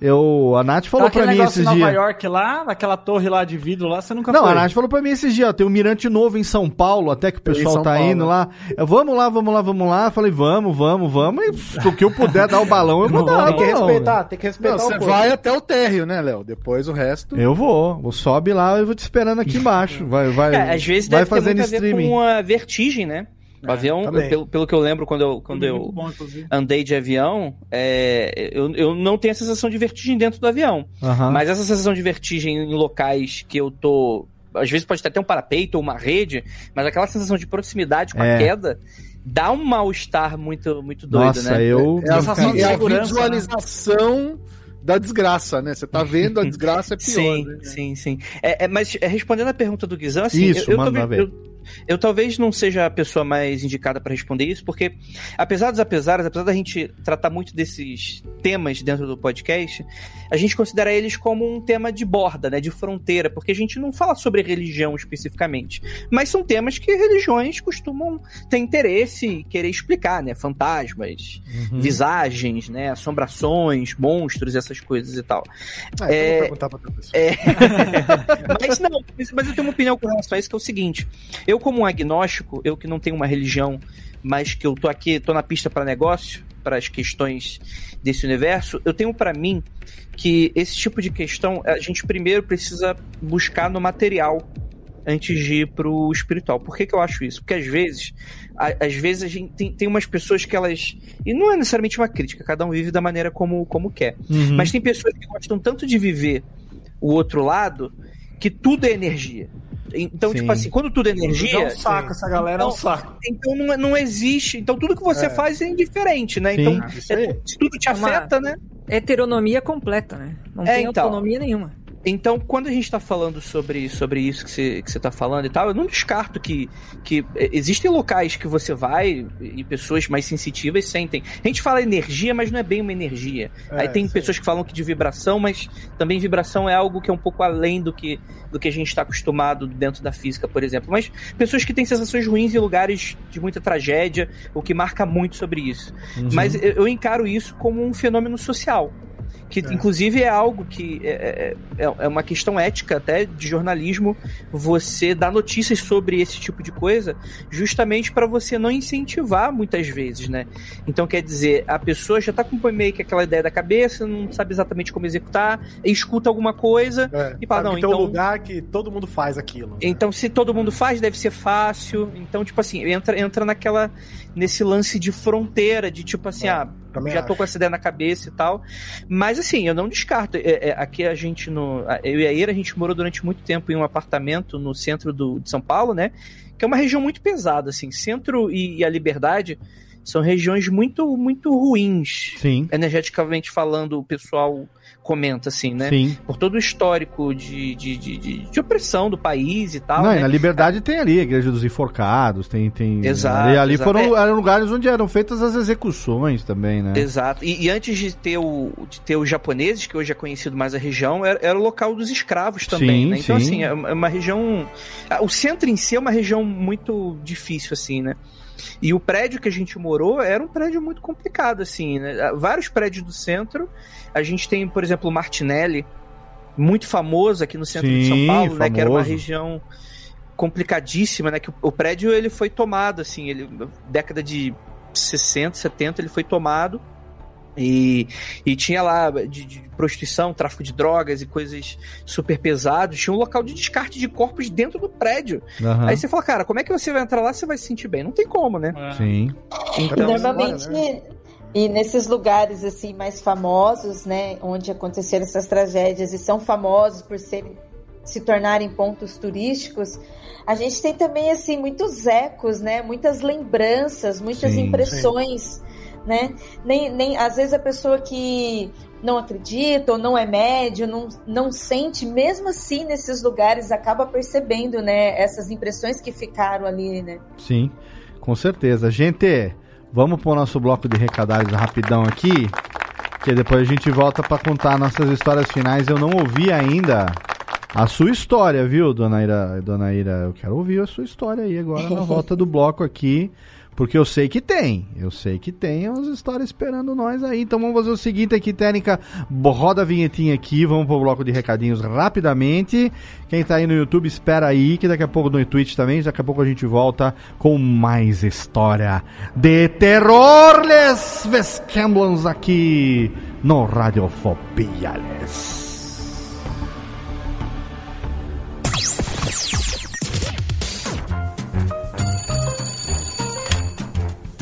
Eu a Nath falou Tá pra mim esses em Nova dias. York lá, naquela torre lá de vidro lá, você nunca Não, foi. a Nath falou pra mim esses dias, ó, tem um mirante novo em São Paulo, até que o pessoal tá Paulo, indo lá. Eu, vamos lá, vamos lá, vamos lá. Eu falei, vamos, vamos, vamos. E o que eu puder dar o balão, eu vou dar. Tem que respeitar, tem que respeitar Não, o você corpo. vai até o térreo, né, Léo? Depois o resto. Eu vou, vou sobe lá e vou te esperando aqui embaixo. Vai, vai, É, às vezes vai deve ter fazendo muito a ver streaming. com a vertigem, né? O avião, também. pelo, pelo que eu lembro quando eu, quando eu Muito bom, andei de avião, é, eu, eu não tenho a sensação de vertigem dentro do avião. Mas essa sensação de vertigem em locais que eu tô. Às vezes pode ter até um parapeito ou uma rede, mas aquela sensação de proximidade com É. a queda dá um mal-estar muito, muito doido, Nossa, né? eu. É a, Sensação de é a segurança, visualização da desgraça, né? Você tá vendo a desgraça é pior. Sim, né? sim, sim. É, é, mas é, respondendo a pergunta do Guizão, assim, Isso, eu, eu, tô, eu, Eu talvez não seja a pessoa mais indicada para responder isso, porque apesar dos apesares, apesar da gente tratar muito desses temas dentro do podcast, a gente considera eles como um tema de borda, né, de fronteira, porque a gente não fala sobre religião especificamente, mas são temas que religiões costumam ter interesse e querer explicar, né, fantasmas, Uhum. visagens, né, assombrações, monstros, essas coisas e tal. Ah, então eu É, vou perguntar pra outra pessoa. é. mas não, mas- mas eu tenho uma opinião com relação a isso que é o seguinte: eu, como um agnóstico, eu que não tenho uma religião, mas que eu tô aqui, tô na pista para negócio, para as questões desse universo, eu tenho para mim que esse tipo de questão a gente primeiro precisa buscar no material antes de ir pro espiritual. Por que, que eu acho isso? Porque às vezes, a- às vezes a gente tem, tem umas pessoas que elas. E não é necessariamente uma crítica, cada um vive da maneira como, como quer. Uhum. Mas tem pessoas que gostam tanto de viver o outro lado que tudo é energia. Então, Sim. tipo assim, quando tudo é energia. É um saco, essa galera é um Então- saco. Então não, não existe. Então tudo que você É. faz é indiferente, né? Sim. Então, Isso aí. se tudo te É uma- afeta, né? Heteronomia completa, né? Não É, tem então. autonomia nenhuma. Então, quando a gente tá falando sobre, sobre isso que você, que você tá falando e tal, eu não descarto que, que eh, existem locais que você vai e pessoas mais sensitivas sentem. A gente fala energia, mas não é bem uma energia. É, Aí tem sim. pessoas que falam que de vibração, mas também vibração é algo que é um pouco além do que, do que a gente está acostumado dentro da física, por exemplo. Mas pessoas que têm sensações ruins em lugares de muita tragédia, o que marca muito sobre isso. Uhum. Mas eu encaro isso como um fenômeno social. Que, É. inclusive, é algo que é, é, é uma questão ética até de jornalismo você dar notícias sobre esse tipo de coisa, justamente para você não incentivar muitas vezes, né? Então, quer dizer, a pessoa já tá com meio que aquela ideia da cabeça, não sabe exatamente como executar, escuta alguma coisa É, e fala, não, que tem um então. lugar que todo mundo faz aquilo. né? Então, se todo mundo faz, deve ser fácil. Então, tipo assim, entra, entra naquela. nesse lance de fronteira, de tipo assim, É, ah, também já tô acho. com essa ideia na cabeça e tal. Mas assim, eu não descarto. É, é, aqui a gente, no, eu e a Ira, a gente morou durante muito tempo em um apartamento no centro do, de São Paulo, né? Que é uma região muito pesada, assim. Centro e, e a Liberdade são regiões muito, muito ruins. Sim, Energeticamente falando, o pessoal comenta, assim, né? sim. Por todo o histórico de, de, de, de, opressão do país e tal. não, né? e na Liberdade tem ali a Igreja dos Enforcados, tem. tem Exato, Ali, ali exato. foram eram lugares onde eram feitas as execuções também, né? Exato. E, e antes de ter, o, de ter os japoneses, que hoje é conhecido mais a região, era, era o local dos escravos também, Sim, né? Então, sim. assim, é uma é uma região. ah, O centro em si é uma região muito difícil, assim, né? E o prédio que a gente morou era um prédio muito complicado, assim, né? Ah, Vários prédios do centro. A gente tem, por exemplo, o Martinelli, muito famoso aqui no centro de São Sim, Paulo, né? Que era uma famoso. região complicadíssima, né? Que o, o prédio ele foi tomado, assim, ele década de 60, 70, ele foi tomado. E, e tinha lá de, de prostituição, tráfico de drogas e coisas super pesadas. Tinha um local de descarte de corpos dentro do prédio. Aham. Aí você fala, cara, como é que você vai entrar lá e você vai se sentir bem? Não tem como, né? Sim. Então, Normalmente, né? e nesses lugares assim mais famosos, né, onde aconteceram essas tragédias e são famosos por serem se tornarem pontos turísticos, a gente tem também assim muitos ecos, né, muitas lembranças, muitas Sim, impressões, né? Nem, nem às vezes a pessoa que não acredita ou não é médio, não, não sente, mesmo assim nesses lugares acaba percebendo, né, essas impressões que ficaram ali, né? Sim, com certeza. Gente, vamos pro nosso bloco de recadários rapidão aqui, que depois a gente volta para contar nossas histórias finais. Eu não ouvi ainda a sua história, viu, dona Ira? Dona Ira, eu quero ouvir a sua história aí agora na volta do bloco aqui. Porque eu sei que tem, eu sei que tem umas histórias esperando nós aí. Então vamos fazer o seguinte aqui, técnica, roda a vinhetinha aqui, vamos pro bloco de recadinhos rapidamente. Quem tá aí no YouTube, espera aí, que daqui a pouco no Twitch também, daqui a pouco a gente volta com mais história de terror, les Vescamblans aqui no Radiofobia, les.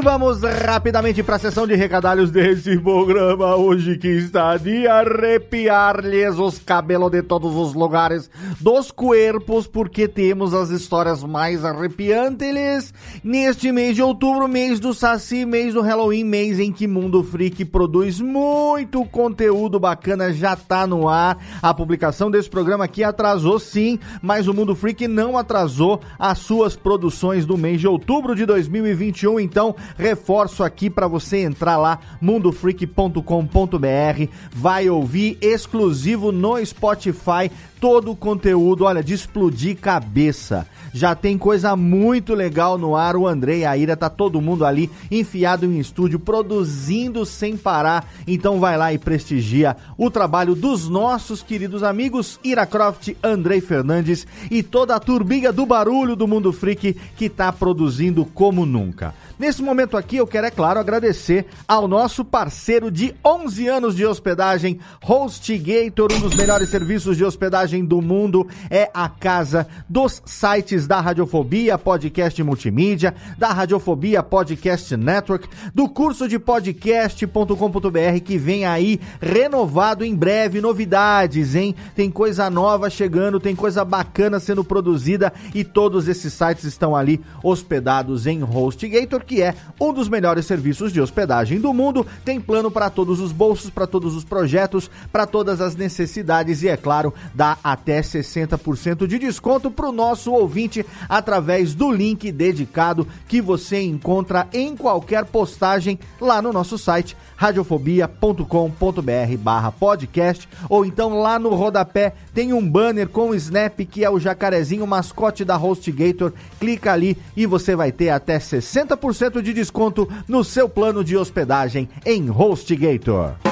E vamos rapidamente para a sessão de recadalhos desse programa hoje que está de arrepiar-lhes os cabelos de todos os lugares dos corpos, porque temos as histórias mais arrepiantes neste mês de outubro, mês do Saci, mês do Halloween, mês em que Mundo Freak produz muito conteúdo bacana, já tá no ar. A publicação desse programa aqui atrasou sim, mas o Mundo Freak não atrasou as suas produções do mês de outubro de 2021, então reforço aqui para você entrar lá mundofreak.com.br, vai ouvir exclusivo no Spotify todo o conteúdo, olha, de explodir cabeça. Já tem coisa muito legal no ar, o Andrei, a Ira, tá todo mundo ali enfiado em estúdio, produzindo sem parar. Então vai lá e prestigia o trabalho dos nossos queridos amigos Ira Croft, Andrei Fernandes e toda a turbiga do barulho do Mundo Freak que tá produzindo como nunca. Nesse momento aqui, eu quero, é claro, agradecer ao nosso parceiro de 11 anos de hospedagem, HostGator, um dos melhores serviços de hospedagem do mundo. É a casa dos sites da Radiofobia Podcast Multimídia, da Radiofobia Podcast Network, do curso de podcast.com.br que vem aí renovado em breve. Novidades, hein? Tem coisa nova chegando, tem coisa bacana sendo produzida e todos esses sites estão ali hospedados em HostGator que é um dos melhores serviços de hospedagem do mundo. Tem plano para todos os bolsos, para todos os projetos, para todas as necessidades e, é claro, dá até 60% de desconto para o nosso ouvinte através do link dedicado que você encontra em qualquer postagem lá no nosso site radiofobia.com.br barra podcast ou então lá no rodapé tem um banner com o Snap que é o jacarezinho mascote da HostGator. Clica ali e você vai ter até 60% de desconto no seu plano de hospedagem em HostGator.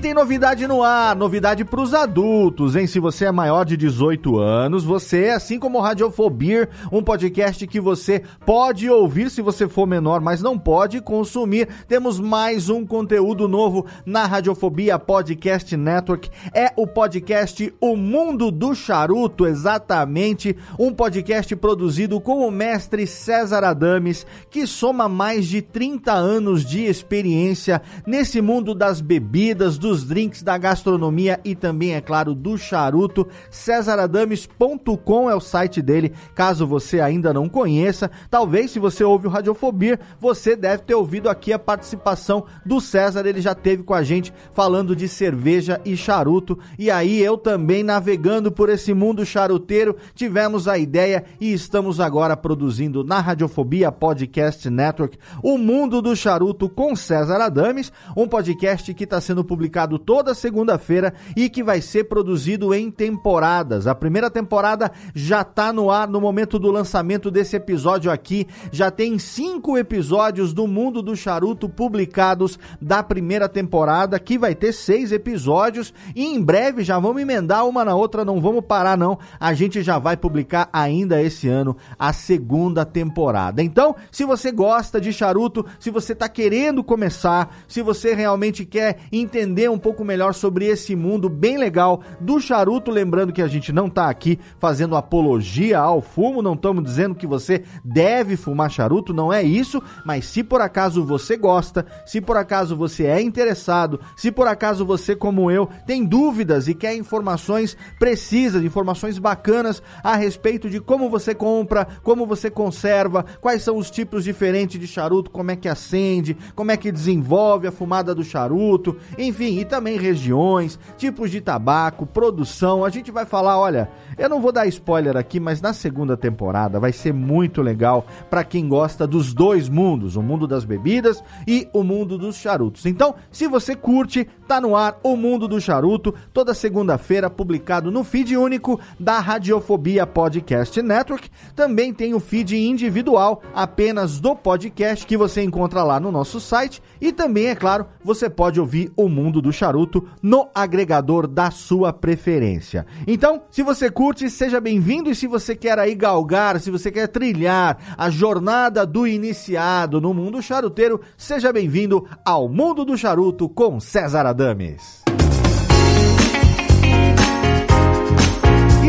Tem novidade no ar, novidade para os adultos, hein? Se você é maior de 18 anos, você, assim como o Radiofobia, um podcast que você pode ouvir se você for menor, mas não pode consumir. Temos mais um conteúdo novo na Radiofobia Podcast Network. É o podcast O Mundo do Charuto, exatamente. Um podcast produzido com o mestre César Adames, que soma mais de 30 anos de experiência nesse mundo das bebidas, dos drinks, da gastronomia e também, é claro, do charuto. CesarAdames.com é o site dele, caso você ainda não conheça. Talvez, se você ouve o Radiofobia, você deve ter ouvido aqui a participação do César. Ele já teve com a gente falando de cerveja e charuto. E aí, eu também navegando por esse mundo charuteiro, tivemos a ideia e estamos agora produzindo na Radiofobia Podcast Network o Mundo do Charuto com César Adames, um podcast que está sendo publicado publicado toda segunda-feira e que vai ser produzido em temporadas. A primeira temporada já está no ar no momento do lançamento desse episódio aqui. Já tem cinco episódios do Mundo do Charuto publicados da primeira temporada, que vai ter seis episódios e em breve já vamos emendar uma na outra, não vamos parar não. A gente já vai publicar ainda esse ano a segunda temporada. Então, se você gosta de charuto, se você está querendo começar, se você realmente quer entender um pouco melhor sobre esse mundo bem legal do charuto. Lembrando que a gente não está aqui fazendo apologia ao fumo, não estamos dizendo que você deve fumar charuto, não é isso, mas se por acaso você gosta, se por acaso você é interessado, se por acaso você, como eu, tem dúvidas e quer informações precisas, informações bacanas a respeito de como você compra, como você conserva, quais são os tipos diferentes de charuto, como é que acende, como é que desenvolve a fumada do charuto, enfim, Enfim, e também regiões, tipos de tabaco, produção. A gente vai falar, olha, eu não vou dar spoiler aqui, mas na segunda temporada vai ser muito legal para quem gosta dos dois mundos, o mundo das bebidas e o mundo dos charutos. Então, se você curte, tá no ar o Mundo do Charuto, toda segunda-feira publicado no feed único da Radiofobia Podcast Network. Também tem o feed individual apenas do podcast que você encontra lá no nosso site e também, é claro, você pode ouvir o Mundo do Charuto no agregador da sua preferência. Então, se você curte, seja bem-vindo e se você quer aí galgar, se você quer trilhar a jornada do iniciado no mundo charuteiro, seja bem-vindo ao Mundo do Charuto com César Adames.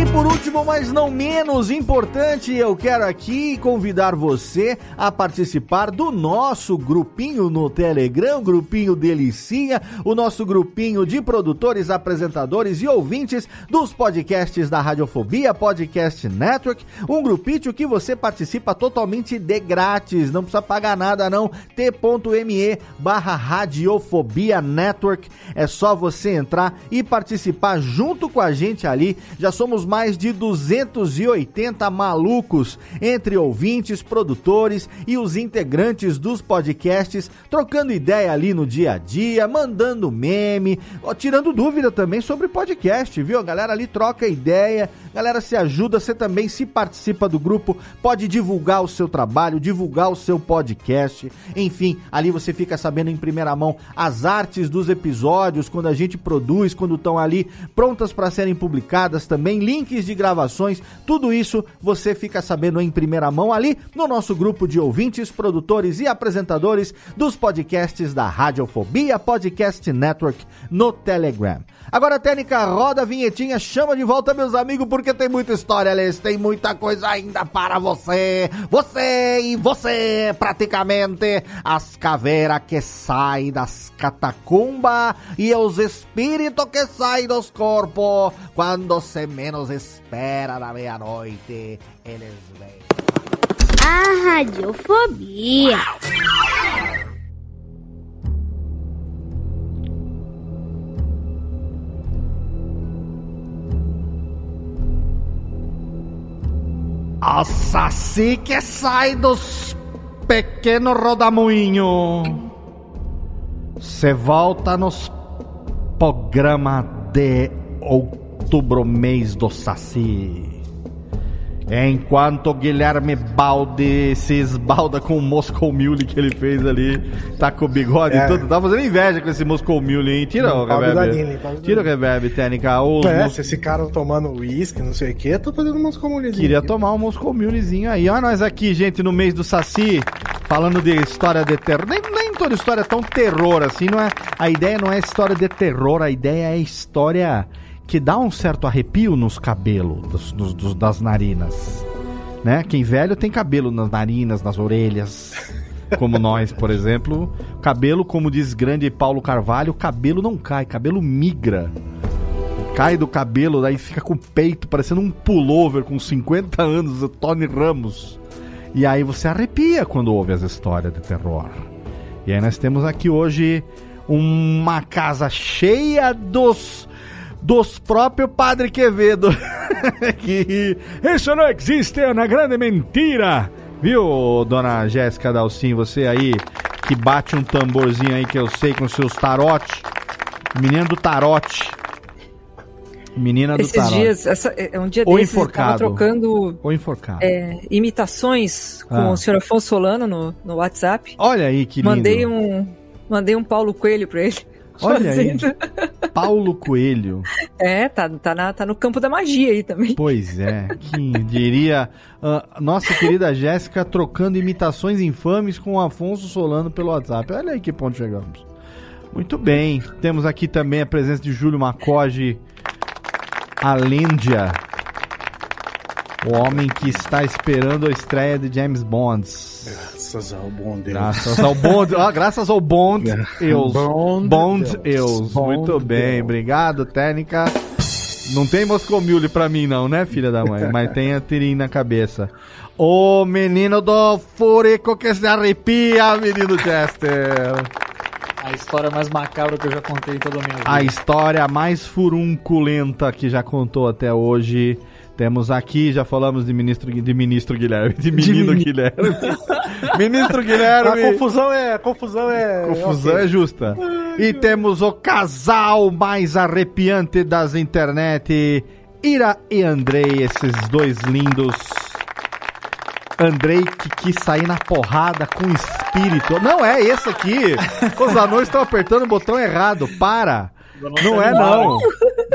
E por último, mas não menos importante, eu quero aqui convidar você a participar do nosso grupinho no Telegram, grupinho Delicinha, o nosso grupinho de produtores, apresentadores e ouvintes dos podcasts da Radiofobia Podcast Network, um grupinho que você participa totalmente de grátis, não precisa pagar nada não, t.me barra Radiofobia Network, é só você entrar e participar junto com a gente ali, já somos mais de 280 malucos, entre ouvintes, produtores e os integrantes dos podcasts, trocando ideia ali no dia a dia, mandando meme, ó, tirando dúvida também sobre podcast, viu? A galera ali troca ideia, galera se ajuda, você também se participa do grupo, pode divulgar o seu trabalho, divulgar o seu podcast, enfim, ali você fica sabendo em primeira mão as artes dos episódios, quando a gente produz, quando estão ali prontas para serem publicadas também, links de gravações, tudo isso você fica sabendo em primeira mão ali no nosso grupo de ouvintes, produtores e apresentadores dos podcasts da Radiofobia Podcast Network no Telegram. Agora, Técnica, roda a vinhetinha, chama de volta meus amigos, porque tem muita história, Alex, tem muita coisa ainda para você. Você e você, praticamente, as caveiras que saem das catacumbas e os espíritos que saem dos corpos quando se menos espera na meia-noite, eles vêm. A radiofobia. A saci que sai dos pequenos rodamuinho. Você volta nos programa de outubro, mês do saci. Enquanto Guilherme Balde se esbalda com o Moscow Mule que ele fez ali, tá com o bigode É. e tudo. Tá fazendo inveja com esse Moscow Mule, hein? Tira o Pablo Danilo, reverb. Tira o reverb, técnica. O É, Mos- se esse cara tomando uísque, não sei o que, eu tô fazendo umas comunidades. Queria tomar um Moscow Mulezinho aí. Olha nós aqui, gente, no mês do Saci, falando de história de terror. Nem, nem toda história é tão terror assim, não é? A ideia não é história de terror, a ideia é história que dá um certo arrepio nos cabelos dos, dos- dos- das narinas. Né? Quem velho tem cabelo nas narinas, nas orelhas. Como nós, por exemplo. Cabelo, como diz grande Paulo Carvalho, cabelo não cai, cabelo migra cai do cabelo, daí fica com o peito parecendo um pullover com 50 anos, o Tony Ramos. E aí você arrepia quando ouve as histórias de terror. E aí nós temos aqui hoje uma casa cheia dos dos próprios Padre Quevedo. que isso não existe, é uma grande mentira. Viu, dona Jéssica Dalcin, você aí que bate um tamborzinho aí que eu sei com seus tarote. Menino do tarote. Menina do Esses tarot. dias, essa, é um dia Ou desses, enforcado. trocando Ou enforcado. é, imitações com Ah. o senhor Afonso Solano no, no WhatsApp. Olha aí que lindo. Mandei um, mandei um Paulo Coelho pra ele. Olha aí. Paulo Coelho. É, tá, tá, na- tá no campo da magia aí também. Pois é, quem diria ah, nossa querida Jéssica trocando imitações infames com o Afonso Solano pelo WhatsApp. Olha aí que ponto chegamos. Muito bem, temos aqui também a presença de Júlio Macoge, Alêndia, o homem que está esperando a estreia de James Bond. Graças ao bom Deus. Graças ao Bond, ah, graças ao Bond, Eus. Bond Bond. Eus. Bond Muito bem, Deus. obrigado, técnica. Não tem Moscow Mule pra mim não, né, filha da mãe? Mas tem a tirinha na cabeça. O menino do furico que se arrepia, menino Chester. A história mais macabra que eu já contei em toda a minha vida. A história mais furunculenta que já contou até hoje. Temos aqui, já falamos de ministro, de ministro Guilherme, de menino Guilherme. ministro Guilherme. A confusão é. A confusão é. Confusão ok. é justa. E temos o casal mais arrepiante das internet, Ira e Andrei, esses dois lindos. Andrei que quis sair na porrada com espírito. Não é esse aqui. Os anões estão apertando o botão errado. Para. Não é não.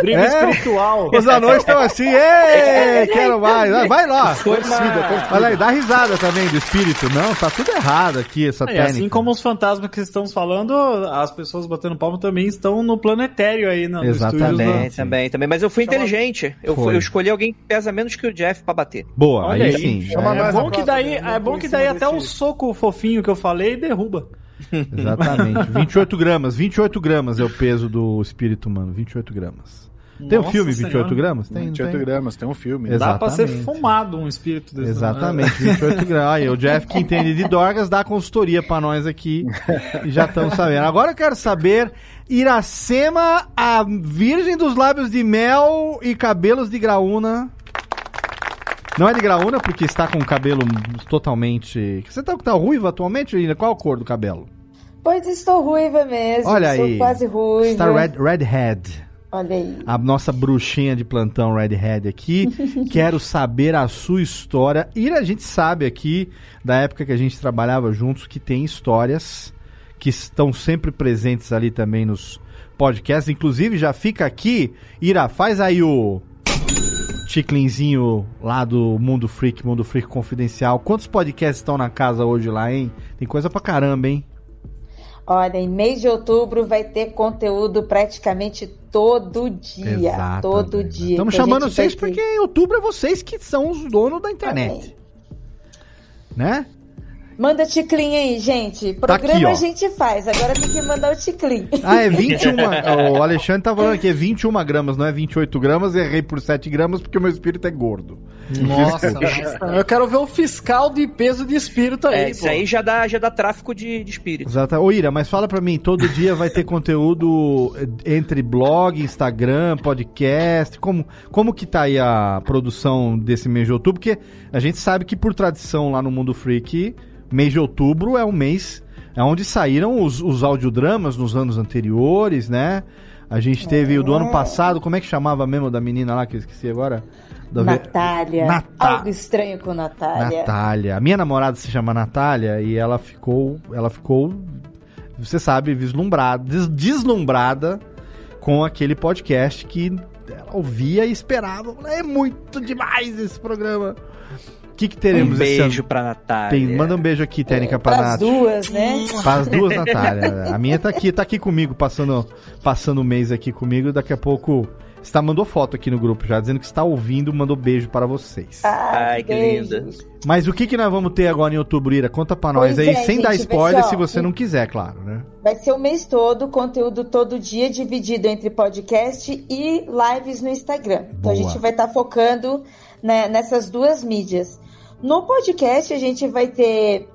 Briga É? espiritual. Os anões estão assim, ei, quero mais. Vai- Vai lá. Uma- Olha aí, dá risada também do espírito. Não, tá tudo errado aqui, essa É, técnica. assim como os fantasmas que estamos falando, as pessoas batendo palma também estão no planetário aí, no, no estúdio Também, também, também. Mas eu fui inteligente. Eu, fui- eu escolhi alguém que pesa menos que o Jeff pra bater. Boa, Olha aí, sim. é, É, bom que daí, é bom que daí até o soco fofinho que eu falei derruba. Exatamente. 28 gramas. 28 gramas é o peso do espírito humano. 28 gramas. Tem um filme 28 Senhora. gramas? Tem, 28 tem. gramas, tem um filme. Exato. Dá pra ser Exatamente. fumado um espírito desse. Exatamente, 28 gramas. Aí, o Jeff que entende de drogas dá consultoria pra nós aqui e já estamos sabendo. Agora eu quero saber, Iracema, a virgem dos lábios de mel e cabelos de graúna. Não é de graúna porque está com o cabelo totalmente... Você tá, tá ruivo atualmente? Qual a cor do cabelo? Pois estou ruiva mesmo. Olha sou aí. quase ruiva. Está red, redhead. Olha aí. A nossa bruxinha de plantão Redhead aqui. Quero saber a sua história. E a gente sabe aqui, da época que a gente trabalhava juntos, que tem histórias que estão sempre presentes ali também nos podcasts. Inclusive, já fica aqui. Ira, faz aí o chiclinzinho lá do Mundo Freak, Mundo Freak Confidencial. Quantos podcasts estão na casa hoje lá, hein? Tem coisa pra caramba, hein? Olha, em mês de outubro vai ter conteúdo praticamente todo dia. Exatamente. Todo dia. Estamos a chamando vocês ter- porque em outubro é vocês que são os donos da internet. Né? Manda ticlin aí, gente. Tá aqui, Programa ó. a gente faz, agora tem que mandar o ticlin. Ah, é 21. o Alexandre tá falando aqui, é 21 gramas, não é 28 gramas. Errei por 7 gramas porque o meu espírito é gordo. Nossa, mas eu quero ver o fiscal de peso de espírito aí. É, isso pô. aí já dá, já dá tráfico de, de espírito. Exato. Ô Ira, mas fala pra mim, todo dia vai ter conteúdo entre blog, Instagram, podcast, como, como que tá aí a produção desse mês de outubro? Porque a gente sabe que por tradição lá no Mundo Freak, mês de outubro é um mês é onde saíram os, os audiodramas nos anos anteriores, né? A gente teve o do ano passado, como é que chamava mesmo da menina lá que eu esqueci agora? Da ve- Natália. Nata- Algo estranho com Natália. Natália. A minha namorada se chama Natália e ela ficou, ela ficou, você sabe, vislumbrada, des- deslumbrada com aquele podcast que ela ouvia e esperava. É muito demais esse programa. O que, que teremos Um esse beijo ano? pra Natália. Tem- manda um beijo aqui, Técnica, pra Pras Nath. duas, né? Para as duas, Natália. A minha tá aqui, tá aqui comigo, passando passando o mês aqui comigo. Daqui a pouco está mandou foto aqui no grupo já, dizendo que está ouvindo, mandou beijo para vocês. Ai, que Beijo. linda. Mas o que que nós vamos ter agora em outubro, Ira? Conta pra nós Pois aí, é, sem gente, dar spoiler, ó, se você um- não quiser, claro, né? Vai ser o mês todo, conteúdo todo dia, dividido entre podcast e lives no Instagram. Então a Boa. gente vai estar focando né, nessas duas mídias. No podcast a gente vai ter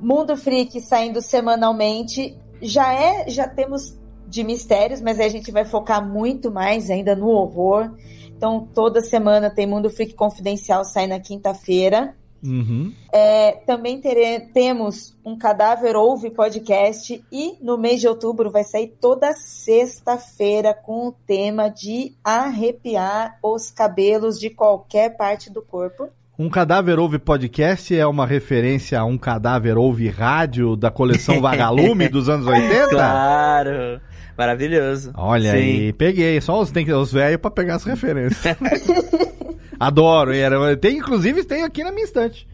Mundo Freak saindo semanalmente. Já é, já temos de mistérios, mas a gente vai focar muito mais ainda no horror. Então toda semana tem Mundo Freak Confidencial saindo na quinta-feira. Uhum. É, também tere- temos um Cadáver Ouve podcast e no mês de outubro vai sair toda sexta-feira com o tema de arrepiar os cabelos de qualquer parte do corpo. Um Cadáver Ouve Podcast é uma referência a um Cadáver Ouve Rádio da coleção Vagalume dos anos 80? Claro. Maravilhoso. Olha Sim. aí, peguei. Só os, tem que- os velhos pra pegar as referências. Adoro. Era, tem, inclusive, tem aqui na minha estante.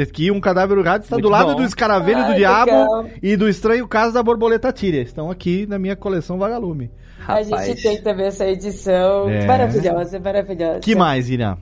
Aqui um cadáver rádio está Muito do lado bom. do escaravelho do Ai, diabo legal. e do estranho caso da borboleta tíria. Estão aqui na minha coleção Vagalume. A gente tem também essa edição É. maravilhosa, maravilhosa. que mais, Irã?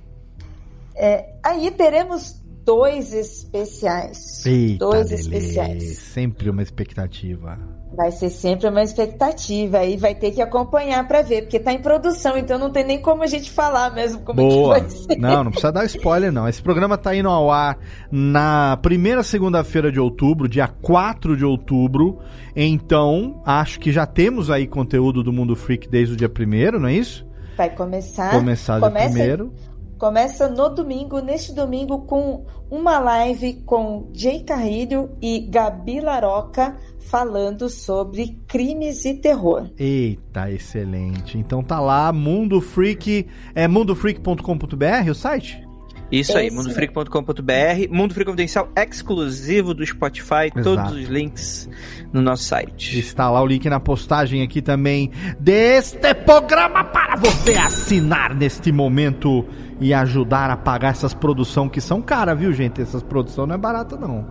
É, aí teremos dois especiais. Eita, dois Lelê, especiais. Sempre uma expectativa. Vai ser sempre uma expectativa e vai ter que acompanhar pra ver, porque tá em produção, então não tem nem como a gente falar mesmo como Boa. é que vai ser. Não, não precisa dar spoiler, não. Esse programa tá indo ao ar na primeira segunda-feira de outubro, dia 4 de outubro. Então, acho que já temos aí conteúdo do Mundo Freak desde o dia primeiro, não é isso? Vai começar. Começar dia começa, primeiro. Começa no domingo, neste domingo, com uma live com Jay Carrilho e Gabi Laroca falando sobre crimes e terror. Eita, excelente. Então tá lá, Mundo Freak. É mundofreak.com.br o site? Isso aí, Esse- mundofreak.com.br, Mundo Freak Confidencial exclusivo do Spotify, Exato. todos os links no nosso site. Está lá o link na postagem aqui também deste programa para você assinar neste momento e ajudar a pagar essas produções que são caras, viu, gente? Essas produções não é barata, não.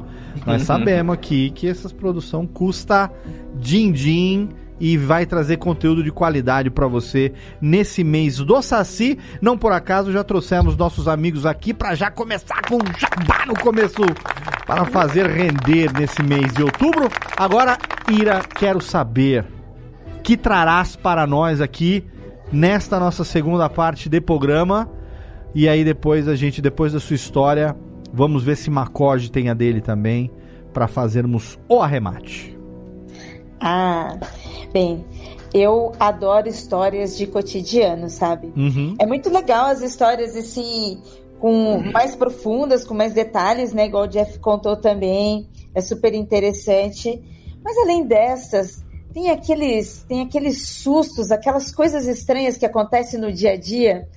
Nós sabemos aqui que essas produções custa din-din e vai trazer conteúdo de qualidade para você nesse mês do Saci. Não por acaso já trouxemos nossos amigos aqui para já começar com um jabá no começo para fazer render nesse mês de outubro. Agora, Ira, quero saber que trarás para nós aqui nesta nossa segunda parte de programa. E aí depois a gente, depois da sua história, vamos ver se Macorde tem a dele também para fazermos o arremate. Ah, bem, eu adoro histórias de cotidiano, sabe? Uhum. É muito legal as histórias assim, com mais profundas, com mais detalhes, né? Igual o Jeff contou também. É super interessante. Mas além dessas, tem aqueles, tem aqueles sustos, aquelas coisas estranhas que acontecem no dia a dia.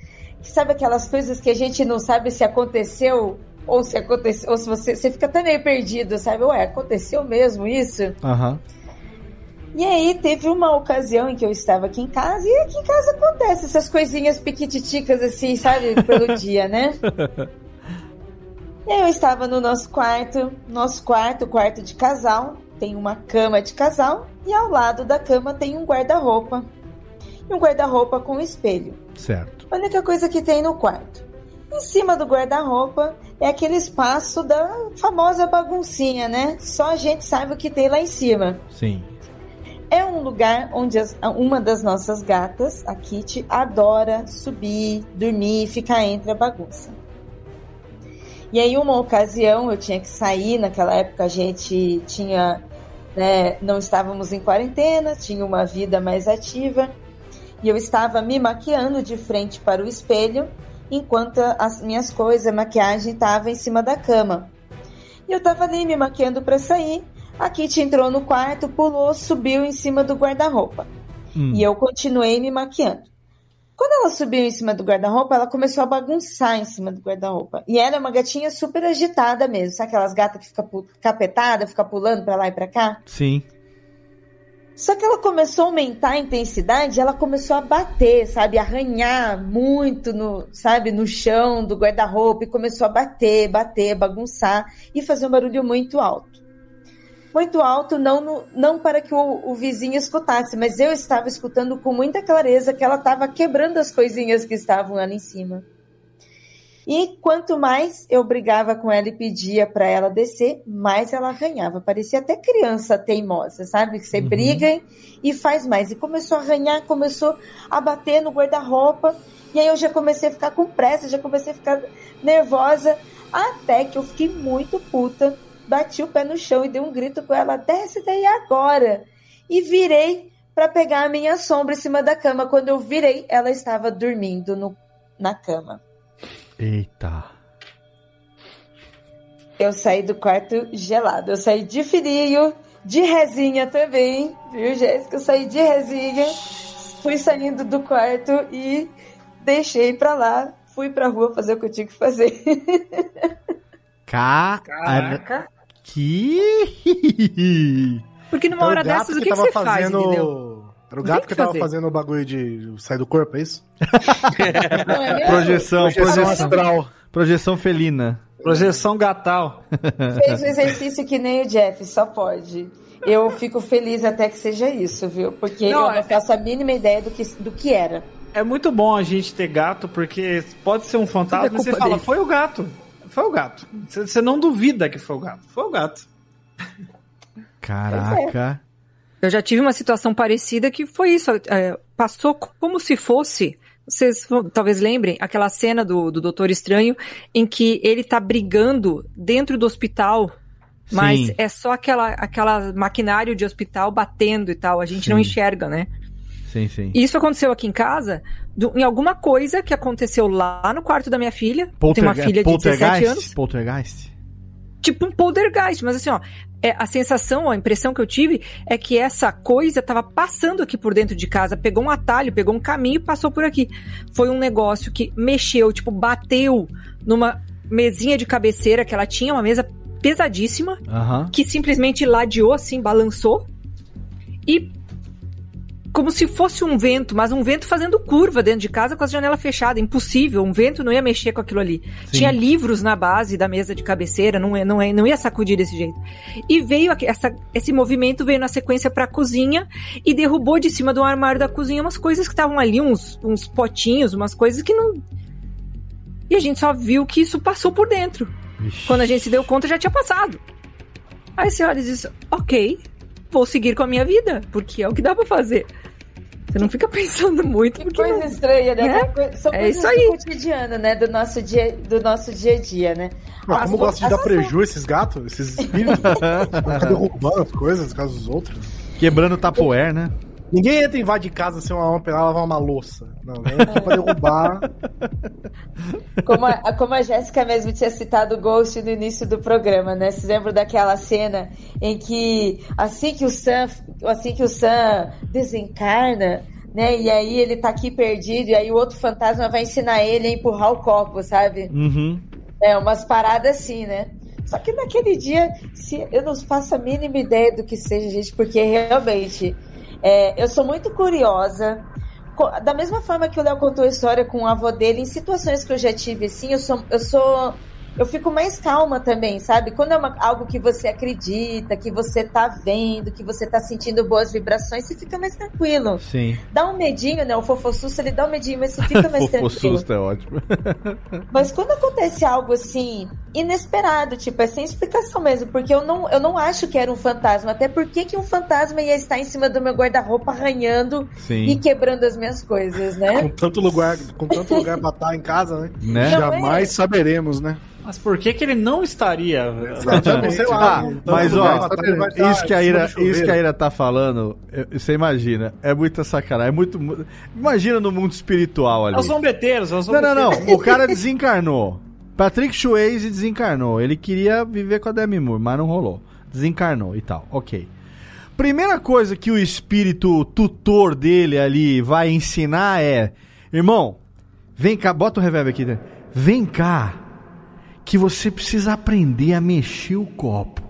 Que sabe aquelas coisas que a gente não sabe se aconteceu ou se aconteceu, ou se você, você fica até meio perdido, sabe? Ué, aconteceu mesmo isso? Aham. E aí teve uma ocasião em que eu estava aqui em casa, e aqui em casa acontece essas coisinhas piquititicas assim, sabe, pelo dia, né? E aí eu estava no nosso quarto, nosso quarto, quarto de casal, tem uma cama de casal, e ao lado da cama tem um guarda-roupa. E um guarda-roupa com um espelho. Certo. A única coisa que tem no quarto. Em cima do guarda-roupa é aquele espaço da famosa baguncinha, né? Só a gente sabe o que tem lá em cima. Sim. É um lugar onde as- uma das nossas gatas, a Kitty, adora subir, dormir, ficar entre a bagunça. E aí, uma ocasião, eu tinha que sair. Naquela época, a gente tinha, né, não estávamos em quarentena, tinha uma vida mais ativa. E eu estava me maquiando de frente para o espelho, enquanto as minhas coisas, a maquiagem estava em cima da cama. E eu estava ali me maquiando para sair. A Kitty entrou no quarto, pulou, subiu em cima do guarda-roupa. Hum. E eu continuei me maquiando. Quando ela subiu em cima do guarda-roupa, ela começou a bagunçar em cima do guarda-roupa. E ela é uma gatinha super agitada mesmo. Sabe aquelas gatas que fica capetada, fica pulando pra lá e pra cá? Sim. Só que ela começou a aumentar a intensidade, ela começou a bater, sabe, arranhar muito no, sabe, no chão do guarda-roupa e começou a bater, bater, bagunçar e fazer um barulho muito alto. Muito alto, não, não para que o, o vizinho escutasse, mas eu estava escutando com muita clareza que ela estava quebrando as coisinhas que estavam ali em cima. E quanto mais eu brigava com ela e pedia para ela descer, mais ela arranhava. Parecia até criança teimosa, sabe? Que você briga e faz mais. E começou a arranhar, começou a bater no guarda-roupa. E aí eu já comecei a ficar com pressa, já comecei a ficar nervosa. Até que eu fiquei muito puta, bati o pé no chão e dei um grito com ela: desce daí agora! E virei para pegar a minha sombra em cima da cama. Quando eu virei, ela estava dormindo no, na cama. Eita. Eu saí do quarto gelado. Eu saí de frio, de resinha também, viu, Jéssica? Eu saí de resinha, fui saindo do quarto e deixei pra lá. Fui pra rua fazer o que eu tinha que fazer. Caraca. Que. Porque numa Então, hora dessas, o que, que você faz, fazendo... entendeu? Era o gato que que tava fazer. fazendo o bagulho de sair do corpo, é isso? Não é mesmo? Projeção, Projeção projeção. astral. Projeção felina. Projeção gatal. Fez o exercício que nem o Jeff, só pode. Eu fico feliz até que seja isso, viu? Porque Não, eu é- não faço a mínima ideia do que, do que era. É muito bom a gente ter gato, porque pode ser um fantasma, é e você fala, dele. foi o gato. Foi o gato. Você não duvida que foi o gato. Foi o gato. Caraca. Eu já tive uma situação parecida que foi isso. é, passou como se fosse. Vocês talvez lembrem aquela cena do, do Doutor Estranho em que ele tá brigando dentro do hospital, mas Sim. é só aquela, aquela maquinário de hospital batendo e tal. A gente não Sim. enxerga, né? Sim, sim. Isso aconteceu aqui em casa, do- em alguma coisa que aconteceu lá no quarto da minha filha. Tem uma filha de 17 anos. Poltergeist? tipo um poltergeist, mas assim, ó, é, a sensação, a impressão que eu tive é que essa coisa tava passando aqui por dentro de casa, pegou um atalho, pegou um caminho e passou por aqui. Foi um negócio que mexeu, tipo, bateu numa mesinha de cabeceira que ela tinha, uma mesa pesadíssima, Aham. que simplesmente ladeou assim, balançou e como se fosse um vento, mas um vento fazendo curva dentro de casa com as janelas fechadas. Impossível, um vento não ia mexer com aquilo ali. Sim. Tinha livros na base da mesa de cabeceira, não, ia- não, ia- não ia sacudir desse jeito. E veio essa, esse movimento veio na sequência pra cozinha e derrubou de cima do armário da cozinha umas coisas que estavam ali, uns, uns potinhos, umas coisas que não. E a gente só viu que isso passou por dentro. Quando a gente se deu conta, já tinha passado. Aí você olha e diz: Ok, vou seguir com a minha vida, porque é o que dá pra fazer. Você não fica pensando muito. Que coisa estranha, né? É? São É isso aí. do cotidiano, né? Do nosso dia, do nosso dia a dia, né? Mas As como co- gosta de dar essas- preju esses gatos, esses espíritos? Derrubando as coisas, caso dos outros. Quebrando tapoer, né? Ninguém entra e invade casa sem uma alma lavar uma louça. Não, vem aqui pra derrubar. Como a, como a Jéssica mesmo tinha citado o Ghost no início do programa, né? Vocês lembram daquela cena em que assim que o Sam, assim que o Sam desencarna, né? E aí ele tá aqui perdido, e aí o outro fantasma vai ensinar ele a empurrar o copo, sabe? Uhum. É, umas paradas assim, né? Só que naquele dia, se eu não faço a mínima ideia do que seja, gente, porque realmente é, eu sou muito curiosa. Da mesma forma que o Léo contou a história com o avô dele, em situações que eu já tive assim, eu sou. Eu sou eu fico mais calma também, sabe? Quando é uma- algo que você acredita, que você tá vendo, que você tá sentindo boas vibrações, você fica mais tranquilo. Sim. Dá um medinho, né? O fofossusto, ele dá um medinho, mas você fica mais O tranquilo. susto é ótimo. Mas quando acontece algo assim, inesperado, tipo, é sem explicação mesmo, porque eu não, eu não acho que era um fantasma. Até porque que um fantasma ia estar em cima do meu guarda-roupa arranhando Sim. e quebrando as minhas coisas, né? Com tanto lugar, com tanto lugar pra estar em casa, né? Né? Não, Jamais saberemos, né? Mas por que, que ele não estaria? Exatamente. Sei lá, Ah, então, mas ó, isso que a Ira, isso que a Ira tá falando, você imagina, é muita sacanagem, é muito, mu- imagina no mundo espiritual ali. É os zombeteiros, é os Não, não, não, o cara desencarnou. Patrick Swayze desencarnou, ele queria viver com a Demi Moore, mas não rolou. Desencarnou e tal, ok. Primeira coisa que o espírito tutor dele ali vai ensinar é: Irmão, vem cá, bota o reverb aqui. né? Vem cá, que você precisa aprender a mexer o copo.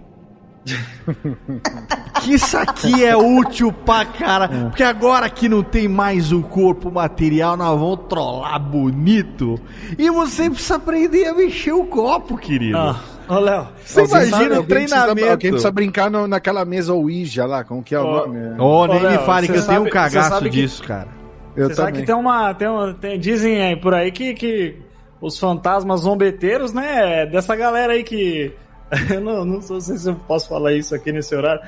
que isso aqui é útil pra cara. Porque agora que não tem mais o corpo material, nós vamos trollar bonito. E você precisa aprender a mexer o copo, querido. Ah, ô Léo. Você Alguém imagina sabe- o alguém precisa- treinamento. Alguém precisa brincar no- naquela mesa Ouija lá, como que é o nome? Oh, nem Ô, me fale que eu tenho um sabe- cagaço sabe que- disso, cara. Eu Você sabe também. que tem uma. Tem uma tem- dizem aí por aí que, que os fantasmas zombeteiros, né? é Dessa galera aí que. Eu não, não sei se eu posso falar isso aqui nesse horário.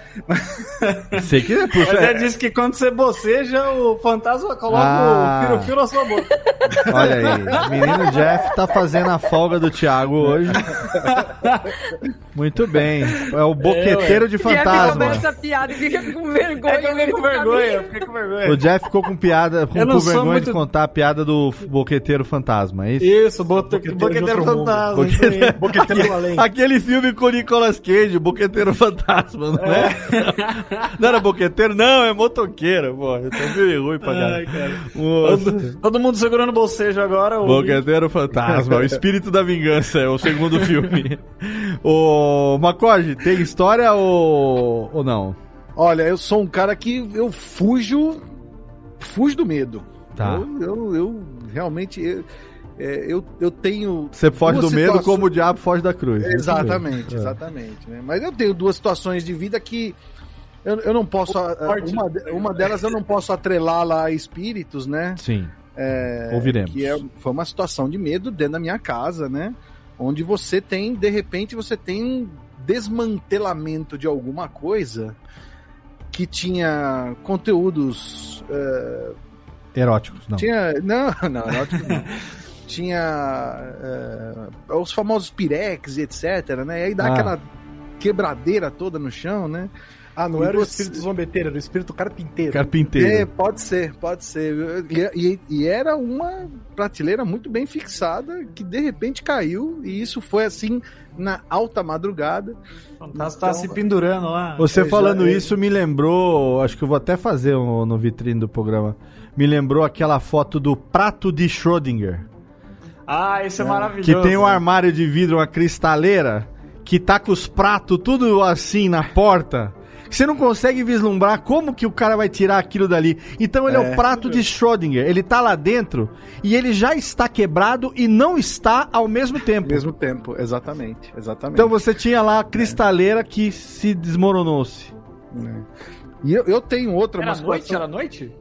Sei que é, puxa, Mas é- disse que quando você boceja, o fantasma coloca Ah. o firo-firo na sua boca. Olha aí, menino Jeff tá fazendo a folga do Thiago hoje. Muito bem. É o boqueteiro de Jeff fantasma. começa a piada e fica com vergonha. É que eu fiquei com vergonha, eu fiquei com vergonha. O Jeff ficou com piada, com, com sou vergonha de muito- contar a piada do boqueteiro fantasma, é isso? Isso, bote- boqueteiro, fantasma. isso aí. Boqueteiro além. Aquele filme com o Nicolas Cage, o Boqueteiro Fantasma, não é? Não era boqueteiro? Não, é motoqueiro, pô. Eu tô meio ruim pra Ai, cara. Todo, todo mundo segurando o bocejo agora. o- Boqueteiro Fantasma, o espírito da vingança, é o segundo filme. Ô, Macorde, tem história ou, ou não? Olha, eu sou um cara que eu fujo, fujo do medo. Tá. Eu, eu, eu realmente, eu, é, eu, eu tenho... Você foge do medo como o diabo foge da cruz. Exatamente, É. exatamente. né? Mas eu tenho duas situações de vida que eu, eu não posso. Uma, uma delas eu não posso atrelá-la a espíritos, né? Sim, É, ouviremos. Que é, foi uma situação de medo dentro da minha casa, né? onde você tem, de repente, você tem um desmantelamento de alguma coisa que tinha conteúdos. eh, Eróticos, não. Tinha. Não, não, eróticos não. tinha eh, os famosos pirex e etc, né? E aí dá Ah. aquela quebradeira toda no chão, né? Ah, não E era o você- espírito zombeteiro, era o espírito carpinteiro. É, pode ser, pode ser. E, e- e era uma prateleira muito bem fixada que de repente caiu e isso foi assim na alta madrugada. Tá, tá se pendurando lá. Você Eu já- falando eu- isso me lembrou, acho que eu vou até fazer um, no vitrine do programa. Me lembrou aquela foto do prato de Schrödinger. Ah, esse é, maravilhoso. Que tem um armário de vidro, uma cristaleira, que tá com os pratos tudo assim na porta. Você não consegue vislumbrar como que o cara vai tirar aquilo dali. Então ele é, É. o prato de Schrödinger. Ele tá lá dentro e ele já está quebrado e não está ao mesmo tempo. Ao mesmo tempo, exatamente, exatamente. Então você tinha lá a cristaleira que se desmoronou-se. E eu, eu tenho outra Era noite? Era noite?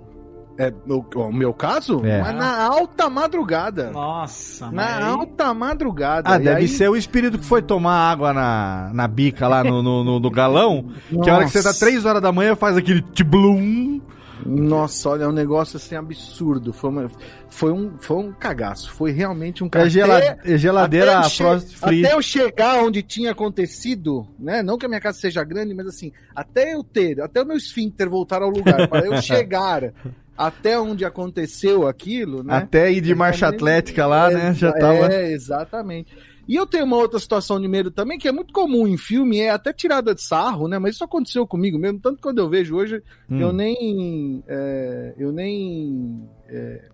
É, no, o meu caso? É. Mas na alta madrugada. Nossa, Na aí- alta madrugada. Ah, E deve aí- ser o espírito que foi tomar água na, na bica lá no, no, no- no galão. Que a hora que você tá Nossa. 3 horas da manhã faz aquele tiblum. Nossa, olha, é um negócio assim absurdo. Foi, uma- foi, um, foi um cagaço. Foi realmente um É, cagaço. é geladeira até frost free. Até eu chegar onde tinha acontecido, né? Não que a minha casa seja grande, mas assim, até eu ter, até o meu esfíncter voltar ao lugar, para eu chegar até onde aconteceu aquilo, né? Até ir de marcha atlética lá, né? Já tava. É, exatamente. E eu tenho uma outra situação de medo também, que é muito comum em filme, é até tirada de sarro, né? Mas isso aconteceu comigo mesmo, tanto quando eu vejo hoje, Hum. eu nem. é, eu nem. é,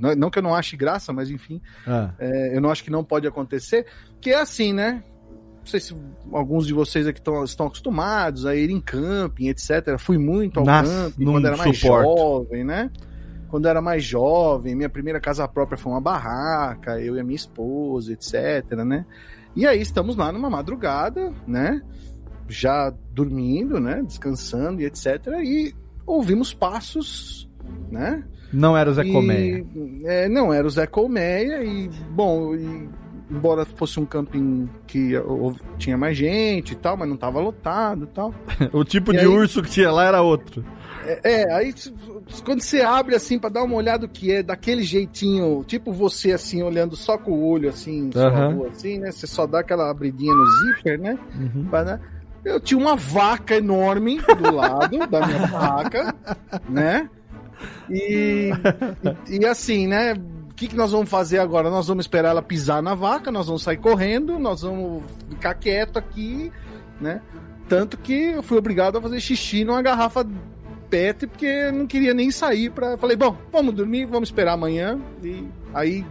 não, não que eu não ache graça, mas enfim, Ah. é, eu não acho que não pode acontecer, que é assim, né? Não sei se alguns de vocês aqui tão, estão acostumados a ir em camping, etc. Fui muito ao Nossa, camping quando era mais suporto. jovem, né? Quando era mais jovem, minha primeira casa própria foi uma barraca, eu e a minha esposa, etc, né? E aí estamos lá numa madrugada, né? Já dormindo, né? Descansando e etc. E ouvimos passos, né? Não era o Zé E, Colmeia. é, não era o Zé Colmeia e, bom, e, embora fosse um camping que tinha mais gente e tal, mas não tava lotado e tal. O tipo E de aí- urso que tinha lá era outro. É, é, aí quando você abre assim pra dar uma olhada o que é, daquele jeitinho, tipo você assim, olhando só com o olho assim, só rua, assim, né? Você só dá aquela abridinha no zíper, né? Uhum. Pra, né? Eu tinha uma vaca enorme do lado da minha vaca, né? E, e, e assim, né? O que, que nós vamos fazer agora? Nós vamos esperar ela pisar na vaca, nós vamos sair correndo, nós vamos ficar quieto aqui, né? Tanto que eu fui obrigado a fazer xixi numa garrafa PET, porque não queria nem sair pra. Falei, bom, vamos dormir, vamos esperar amanhã. E aí,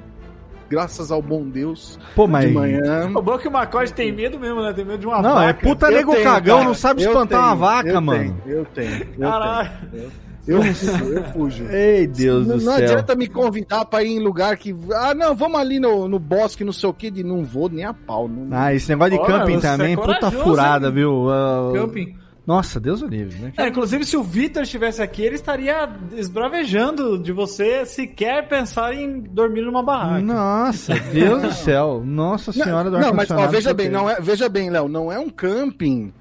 graças ao bom Deus, Pô, mas- de manhã. O bom é que o Macode tem medo mesmo, né? Tem medo de uma Não, vaca. é puta Eu nego tenho, cagão, cara. não sabe Eu espantar uma tenho, vaca, eu mano. tenho, eu tenho. Eu Caralho. tenho. Eu, eu, eu fujo. Ei, Deus não, do não céu. adianta me convidar pra ir em lugar que. Ah, não, vamos ali no, no bosque, não sei o que, de não vou nem a pau. Não, Ah, esse negócio de Olha, camping é também, puta corajoso, furada, hein? viu? Ah, Camping. Nossa, Deus o livre, né? É, inclusive, se o Vitor estivesse aqui, ele estaria esbravejando de você sequer pensar em dormir numa barraca. Nossa, Deus do céu. Nossa senhora do Não, mas ó, veja bem, não é, veja bem, Léo, não é um camping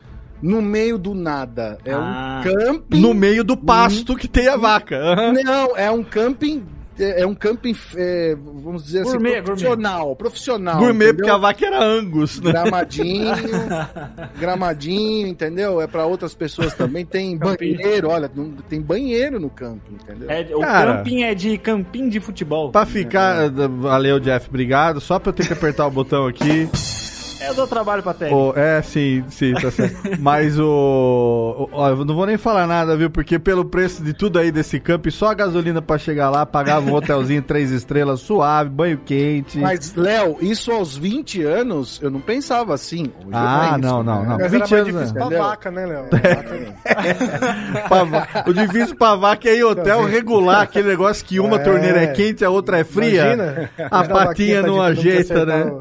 no meio do nada. É Ah. um camping. No meio do pasto que tem a vaca. Aham. Não, é um camping. É é um camping, é, vamos dizer assim, Gourmet, profissional. Profissional. Gourmet, entendeu? porque a vaca era Angus, né? Gramadinho, gramadinho, entendeu? É pra outras pessoas também. Tem banheiro, olha, tem banheiro no camping, entendeu? É, o Cara. camping é de camping de futebol. Pra ficar. Valeu, Jeff, obrigado. Só pra eu ter que apertar o botão aqui. Eu dou trabalho pra técnica. O- é, sim, sim, tá certo. Mas o. o- Ó, eu não vou nem falar nada, viu? Porque pelo preço de tudo aí desse camp, só a gasolina pra chegar lá, pagava um hotelzinho três estrelas suave, banho quente. Mas, Léo, isso aos 20 anos, eu não pensava assim. Hoje Ah, é isso, não, não, né? não. Mas 20 era mais anos, difícil né? pra Entendeu? vaca, né, Léo? Va- o difícil pra vaca é ir hotel regular, aquele negócio que uma É. torneira é quente, a outra é fria. Imagina. A patinha não tá ajeita, né?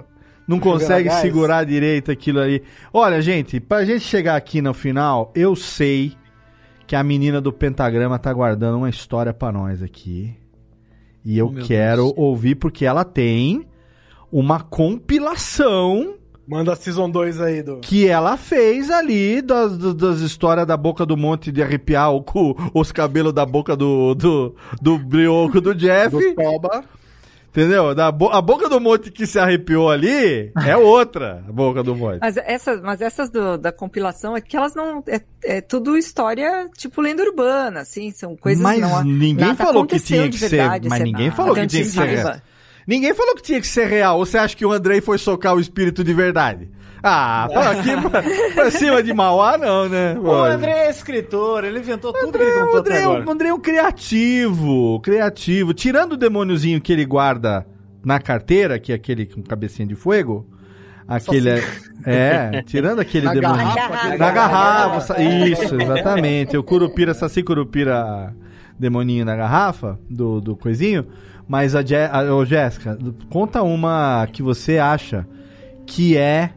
Não consegue segurar direito aquilo ali. Olha, gente, pra gente chegar aqui no final, eu sei que a menina do pentagrama tá guardando uma história pra nós aqui. E eu Oh, quero Deus. ouvir porque ela tem uma compilação Manda a Season 2 aí do... que ela fez ali das, das, das histórias da boca do monte de arrepiar o, cu- os cabelos da boca do, do, do brioco do Jeff. Do Toba. Entendeu? Da bo- a boca do monte que se arrepiou ali é outra a boca do monte. Mas essas, mas essas do- da compilação é que elas não. É, é tudo história tipo lenda urbana, assim, são coisas Mas não. ninguém nada falou que tinha de que verdade, ser. Mas ninguém nada. falou que tinha que se ser. Ninguém falou que tinha que ser real. Ou você acha que o Andrei foi socar o espírito de verdade? Ah, fala aqui pra, pra cima de Mauá, não, né? O André é escritor, ele inventou tudo que ele o contou André, até é um- agora. o André é um criativo, criativo. Tirando o demôniozinho que ele guarda na carteira, que é aquele com cabecinha de fogo, aquele é, é, tirando aquele Na demônio garrafa, na garrafa, sa- isso, exatamente. O curupira, saci curupira demoninho na garrafa do, do coisinho, mas a, Je a ô, Jéssica, conta uma que você acha que é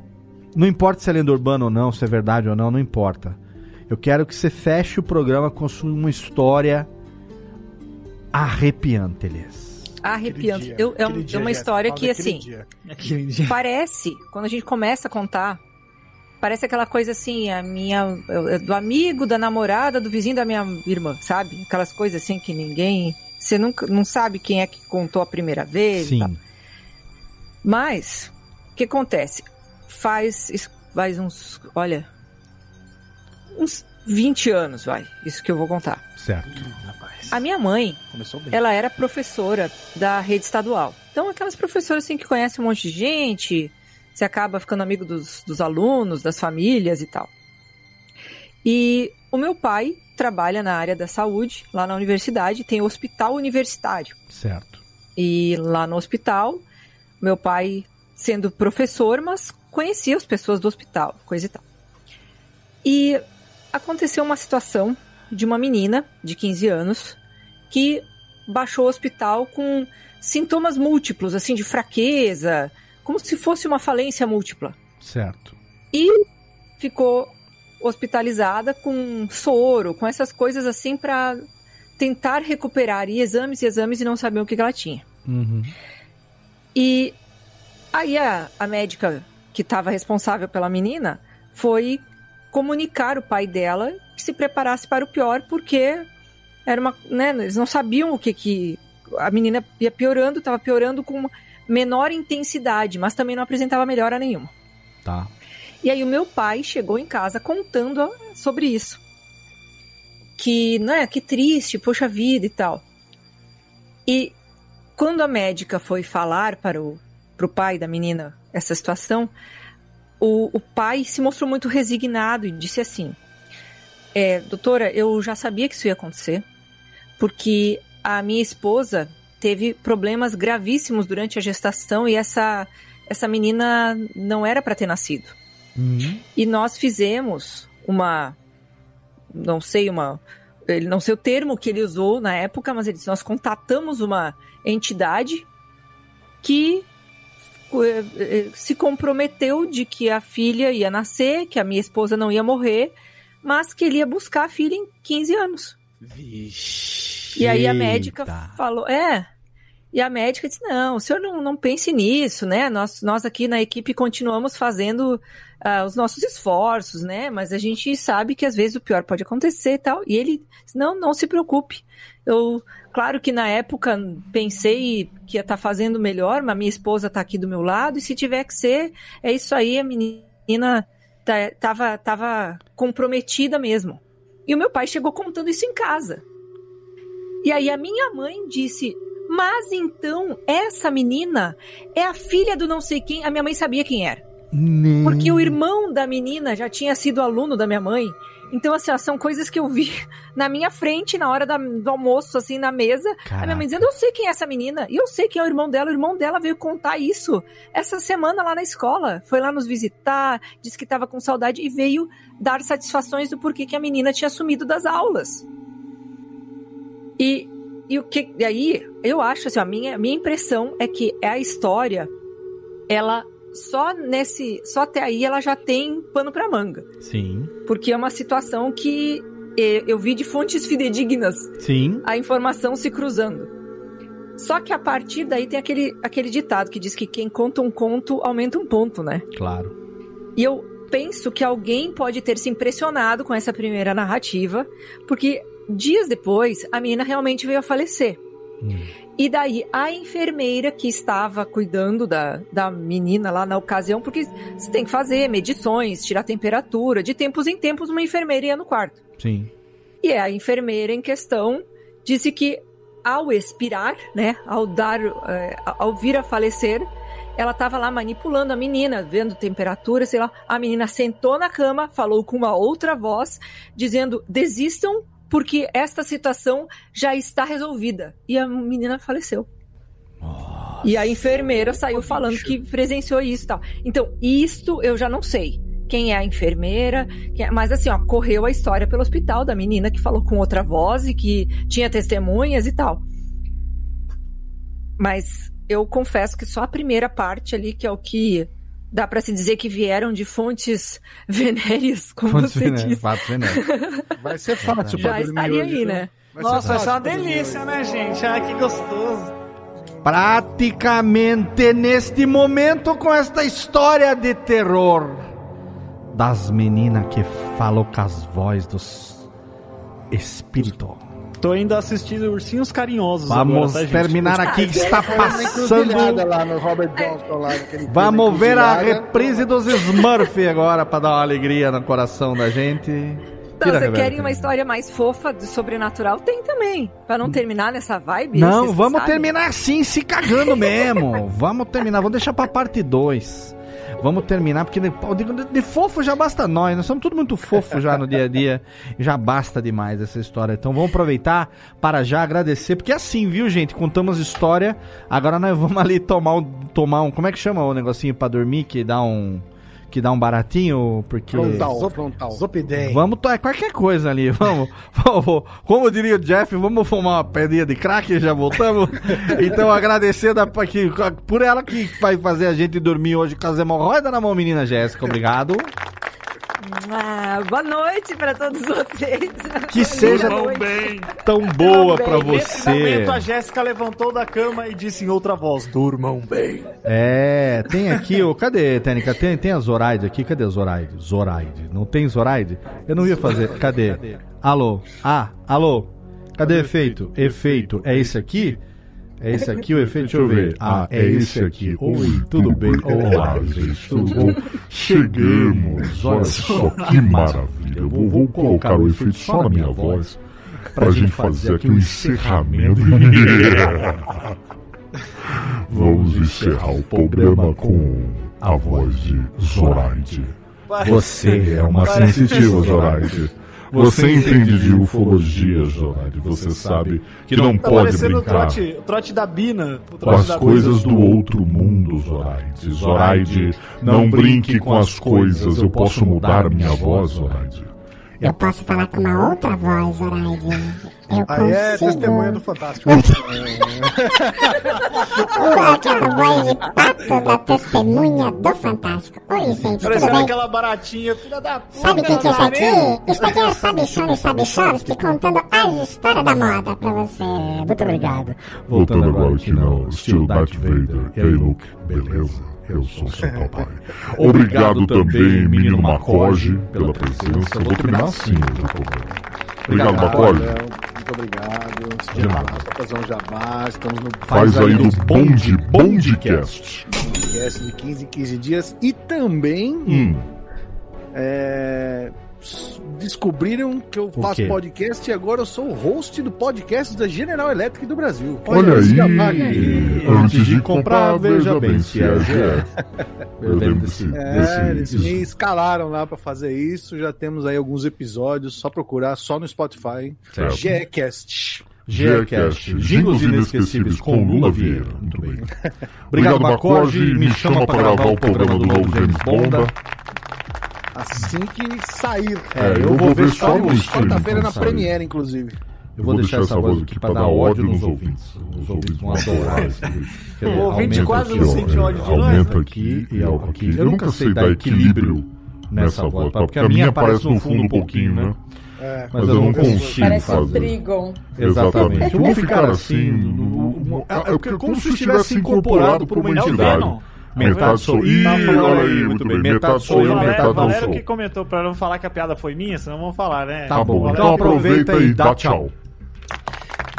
não importa se é lenda urbana ou não, se é verdade ou não, não importa. Eu quero que você feche o programa com uma história arrepiante, Elias. Arrepiante. dia, Eu- é, um- aquele é dia, uma história que, assim, dia. Dia. parece, quando a gente começa a contar, parece aquela coisa assim, a minha. é Do amigo, da namorada, do vizinho da minha irmã, sabe? Aquelas coisas assim que ninguém. Você nunca não sabe quem é que contou a primeira vez. Sim. Mas, o que acontece? Faz, faz uns, olha, uns 20 anos, vai, isso que eu vou contar. Certo. A minha mãe, ela era professora da rede estadual. Então, aquelas professoras assim que conhecem um monte de gente, você acaba ficando amigo dos, dos alunos, das famílias e tal. E o meu pai trabalha na área da saúde, lá na universidade, tem o hospital universitário. Certo. E lá no hospital, meu pai sendo professor, mas conhecia as pessoas do hospital, coisa e tal. E aconteceu uma situação de uma menina de 15 anos que baixou o hospital com sintomas múltiplos, assim, de fraqueza, como se fosse uma falência múltipla. Certo. E ficou hospitalizada com soro, com essas coisas assim para tentar recuperar e exames e exames e não saber o que que ela tinha. Uhum. E aí a, a médica que estava responsável pela menina foi comunicar o pai dela que se preparasse para o pior, porque era uma, né, eles não sabiam o que que a menina ia piorando, estava piorando com menor intensidade, mas também não apresentava melhora nenhuma. Tá. E aí o meu pai chegou em casa contando sobre isso. Que, né, que triste, poxa vida e tal. E quando a médica foi falar para o pro pai da menina essa situação, o, o pai se mostrou muito resignado e disse assim: é, Doutora, eu já sabia que isso ia acontecer, porque a minha esposa teve problemas gravíssimos durante a gestação e essa, essa menina não era para ter nascido. E nós fizemos uma. Não sei, uma. Ele não sei o termo que ele usou na época, mas ele disse: nós contatamos uma entidade que se comprometeu de que a filha ia nascer, que a minha esposa não ia morrer, mas que ele ia buscar a filha em 15 anos. E aí a médica falou: é. E a médica disse: não, o senhor não, não pense nisso, né? Nós, nós aqui na equipe continuamos fazendo ah, os nossos esforços, né? Mas a gente sabe que às vezes o pior pode acontecer e tal. E ele disse: não, não se preocupe. Eu, claro que na época pensei que ia estar fazendo melhor, mas minha esposa está aqui do meu lado, e se tiver que ser, é isso aí, a menina tá- tava, tava comprometida mesmo. E o meu pai chegou contando isso em casa. E aí a minha mãe disse: Mas então, essa menina é a filha do não sei quem. A minha mãe sabia quem era. Porque o irmão da menina já tinha sido aluno da minha mãe. Então, assim, ó, são coisas que eu vi na minha frente na hora da- do almoço, assim, na mesa. A minha mãe dizendo: Eu sei quem é essa menina. E eu sei quem é o irmão dela. O irmão dela veio contar isso essa semana lá na escola. Foi lá nos visitar, disse que estava com saudade e veio dar satisfações do porquê que a menina tinha sumido das aulas. E, e o que. E aí, eu acho assim, a minha, minha impressão é que é a história, ela só nesse. Só até aí ela já tem pano pra manga. Sim. Porque é uma situação que eu vi de fontes fidedignas Sim. a informação se cruzando. Só que a partir daí tem aquele, aquele ditado que diz que quem conta um conto aumenta um ponto, né? Claro. E eu penso que alguém pode ter se impressionado com essa primeira narrativa, porque dias depois a menina realmente veio a falecer. E daí a enfermeira que estava cuidando da, da menina lá na ocasião, porque você tem que fazer medições, tirar temperatura, de tempos em tempos uma enfermeira ia no quarto. Sim. E a enfermeira em questão disse que ao expirar, né, ao dar, eh, ao vir a falecer, ela estava lá manipulando a menina, vendo temperatura, sei lá. A menina sentou na cama, falou com uma outra voz, dizendo: desistam, porque esta situação já está resolvida. E a menina faleceu. E a enfermeira saiu falando que presenciou isso e tal. Então, isto eu já não sei. Quem é a enfermeira, é- mas assim, ó, correu a história pelo hospital da menina que falou com outra voz e que tinha testemunhas e tal. Mas eu confesso que só a primeira parte ali, que é o que dá pra se dizer que vieram de fontes venéreas, como Fontes você venéreas, disse. fatos venéreos. Vai ser fácil Já pra dormir estaria hoje, aí, né? Vai ser Nossa, essa é uma delícia, né, gente? Ai, que gostoso. Praticamente neste momento com esta história de terror das meninas que falam com as vozes dos espíritos. Tô indo assistir Ursinhos Carinhosos Vamos agora, tá, gente? terminar aqui que está passando. lá no Robert Johnston lá, Vamos ver a reprise dos Smurf agora para dar uma alegria no coração da gente. Então, você querem uma história mais fofa do sobrenatural? Tem também. Pra não terminar nessa vibe. Não, vamos sabem. terminar assim, se cagando mesmo. vamos terminar, vamos deixar pra parte 2. Vamos terminar, porque de, de- de fofo já basta nós. Nós somos tudo muito fofo já no dia a dia. Já basta demais essa história. Então vamos aproveitar para já agradecer. Porque é assim, viu, gente? Contamos história. Agora nós vamos ali tomar um. Tomar um como é que chama o negocinho pra dormir? Que dá um. Que dá um baratinho? Porque. Frontal, frontal. Zopidem. Vamos, to- é qualquer coisa ali, vamos, vamos, como diria o Jeff, vamos fumar uma pedrinha de crack e já voltamos. Então agradecer da, que, por ela que vai fazer a gente dormir hoje com as hemorroidas na mão, menina Jéssica, obrigado. Ah, boa noite pra todos vocês. Que seja Durmam bem. tão boa Também. pra Nesse você. momento, a Jéssica levantou da cama e disse em outra voz: Durmam bem. É, tem aqui, ô, cadê, Tênica? Tem, tem a Zoraide aqui, cadê a Zoraide? Zoraide, não tem Zoraide? Eu não ia fazer, cadê? Alô? Ah, alô? Cadê o efeito? Efeito, é esse aqui? É esse aqui o efeito? Deixa eu ver. Ah, é esse aqui. Oi, tudo bem? Olá, gente, tudo bom? Chegamos, olha só que maravilha. Eu vou, vou colocar o efeito só na minha voz pra gente fazer aqui um encerramento. Vamos encerrar o programa com a voz de Zoraide. Você é uma sensitiva, Zoraide. Você entende de ufologia, Zoraide. Você sabe que não Tá pode parecendo o brincar trote, o trote da Bina. O com trote as da coisas do outro mundo, Zoraide. Zoraide, não brinque com as coisas. Eu posso mudar minha voz, Zoraide. Eu posso falar com uma outra voz, Zoraide. Eu Aí é testemunha do Fantástico. Voz de pato da testemunha do Fantástico. Oi, gente, tudo Parecendo bem? aquela baratinha, filha da puta. Sabe quem que é isso aqui? Isso aqui é o Sabichão e Sabichovski contando as histórias da moda pra você. Muito obrigado. Voltando agora aqui no estilo Darth Vader. E aí, Luke, beleza? Eu sou seu papai. Obrigado também, menino Macoge, pela presença. Vou terminar assim hoje o programa. Obrigado. Léo, Muito obrigado. De nada. Fazer um jabá. Estamos no Faz aí do Bonde Bondcast. podcast de 15 em 15 dias. E também Hum, é, descobriram que eu O faço podcast e agora eu sou o host do podcast da General Electric do Brasil. olha esse aí, aqui. antes de comprar, veja bem se é GE. Eu lembro desse... É, eles desse me escalaram lá pra fazer isso. Já temos aí alguns episódios. Só procurar só no Spotify. GECast. GeoCast, jingles inesquecíveis com Lula Vieira. Muito bem. Obrigado, Macoge. Me chama pra gravar o programa do novo James Bond. Assim que sair. É, eu vou ver só no Quarta-feira na. Premiere, inclusive. Eu vou deixar essa voz aqui pra dar ódio nos ouvintes. Os ouvintes vão adorar O ouvinte aumenta quase aqui, não sente ódio de nós, Aumenta né? aqui e aqui. Eu nunca sei dar equilíbrio nessa voz, porque a minha aparece no fundo um pouquinho, né? É, Mas eu não consigo Parece um fazer. Trigon. Exatamente. Eu vou ficar assim, o É, é, porque como se estivesse incorporado por uma entidade. Metade sou Ih, eu. olha aí, muito bem. Metade sou eu, O metade não sou. que comentou pra não falar que a piada foi minha, senão vamos falar, né? Tá bom, Valério- então aproveita e dá tchau.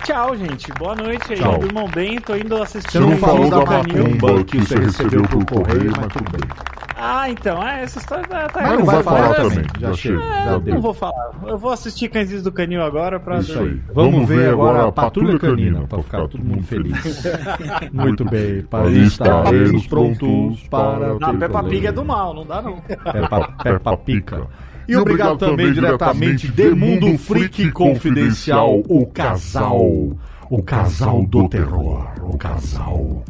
Tchau, gente. Boa noite aí. Tchau. Durmam bem. Tô indo assistir Você não o falou da macumba que você recebeu por correio, mas tudo bem. Ah, então. Ah, essa história tá... tá Mas não vai falar também. também, já chega, Ah, já não vou falar. Eu vou assistir Cães do Canil agora pra... Isso aí. Vamos ver agora a Patrulha Canina, para ficar todo mundo feliz. Muito bem, para estaremos prontos para... Não, Peppa Pig é do mal, não dá não. Peppa, Peppa Pica. E obrigado também diretamente de Mundo Freak Confidencial, o casal, o casal do terror, o casal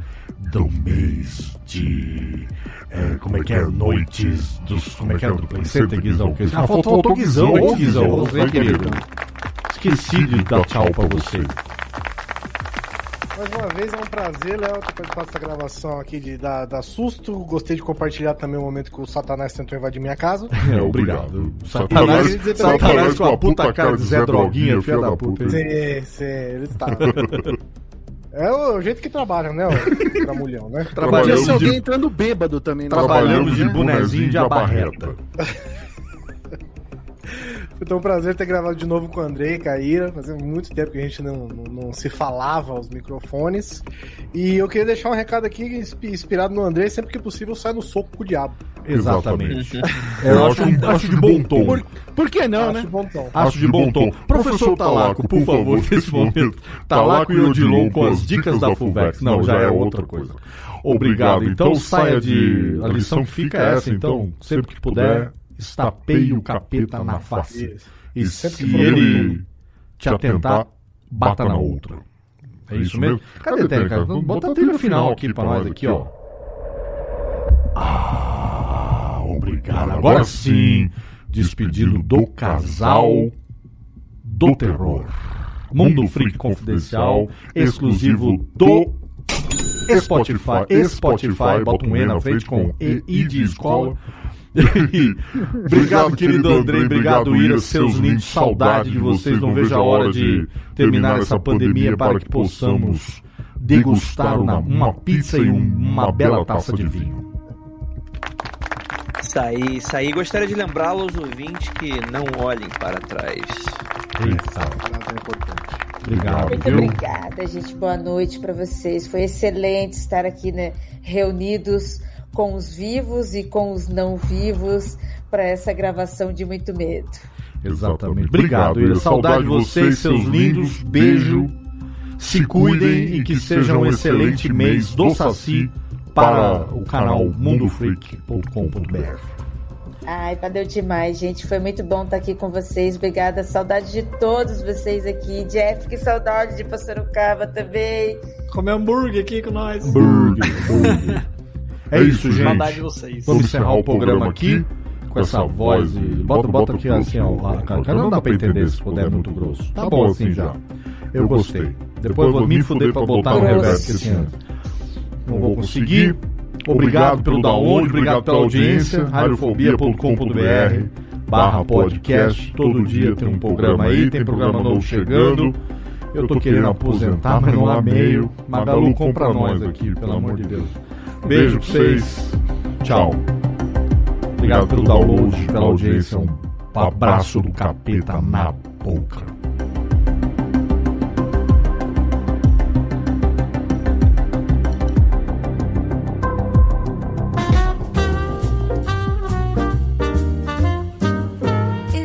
do mês de... é, como é que é? Noites dos... Como é que é? Do Play Center, Guizão? Que- Ah, faltou o Guizão, ô Guizão, querido. Esqueci de dar tchau pra você. Mais uma vez é um prazer, Léo, ter participado dessa gravação aqui de dar, dar susto. Gostei de compartilhar também o momento que o Satanás tentou invadir minha casa. É, obrigado. Satanás- Satanás, Satanás com a puta cara de Zé Droguinha, filha da puta. Sim, sim, ele está. É o jeito que trabalham, né, o Tramulhão, né? Podia ser alguém entrando bêbado também. né? Trabalhamos de bonezinho de abarreta. Foi um prazer ter gravado de novo com o Andrei e Caíra. Fazia muito tempo que a gente não, não, não se falava aos microfones. E eu queria deixar um recado aqui inspi- inspirado no Andrei. Sempre que possível, sai no soco com o diabo. Exatamente. Eu acho, acho de bom tom. Por, por que não, Acho né? bom tom. Acho de bom tom. Professor Talaco, por favor, nesse momento. Talaco e Odilon com as dicas da Fulvex. Não, já é outra coisa. Obrigado. Então saia de. A lição que fica é essa, então, sempre que puder, estapeie o capeta na face. E Sempre se ele te atentar, bata na outra. É isso mesmo? Cadê a técnica? Bota a trilha final aqui pra nós, aqui, ó. Ah, Agora sim, despedido do casal do terror. Mundo Freak Confidencial, exclusivo do Spotify. Spotify, bota um E na frente com E I de escola. obrigado, querido Andrei. Obrigado, Ira. Seus lindos, saudade de vocês. Não vejo a hora de terminar essa pandemia para que possamos degustar uma, uma pizza e um- uma bela taça de vinho. Isso aí, isso aí. Gostaria de lembrá-los, aos ouvintes, que não olhem para trás. Obrigado, Muito viu? obrigada, gente. Boa noite para vocês. Foi excelente estar aqui né, reunidos com os vivos e com os não vivos para essa gravação de muito medo. Exatamente. Obrigado, Ira. Saudade de vocês, seus lindos. Beijo. Se cuidem e que seja um excelente mês do Saci para o canal mundofreak.com.br. Ai, valeu demais, gente. Foi muito bom estar aqui com vocês. Obrigada. Saudade de todos vocês aqui. Jeff, que saudade de Passorocaba também. Comer hambúrguer aqui com nós. É isso, gente. Saudade de vocês. Vamos encerrar o programa aqui com essa voz. E... Bota, bota aqui assim, ó. a cara. Não dá pra entender se puder é muito grosso. Tá bom assim já. Eu gostei. Depois eu vou me fuder pra botar no reverb, não vou conseguir. Obrigado pelo download, obrigado pela audiência. Radiofobia.com.br barra podcast. Todo dia tem um programa aí, tem programa novo chegando. Eu tô querendo aposentar, mas não há meio. Magalu, compra nós aqui, pelo amor de Deus. Beijo pra vocês. Tchau. Obrigado pelo download, pela audiência. Um abraço do capeta na boca.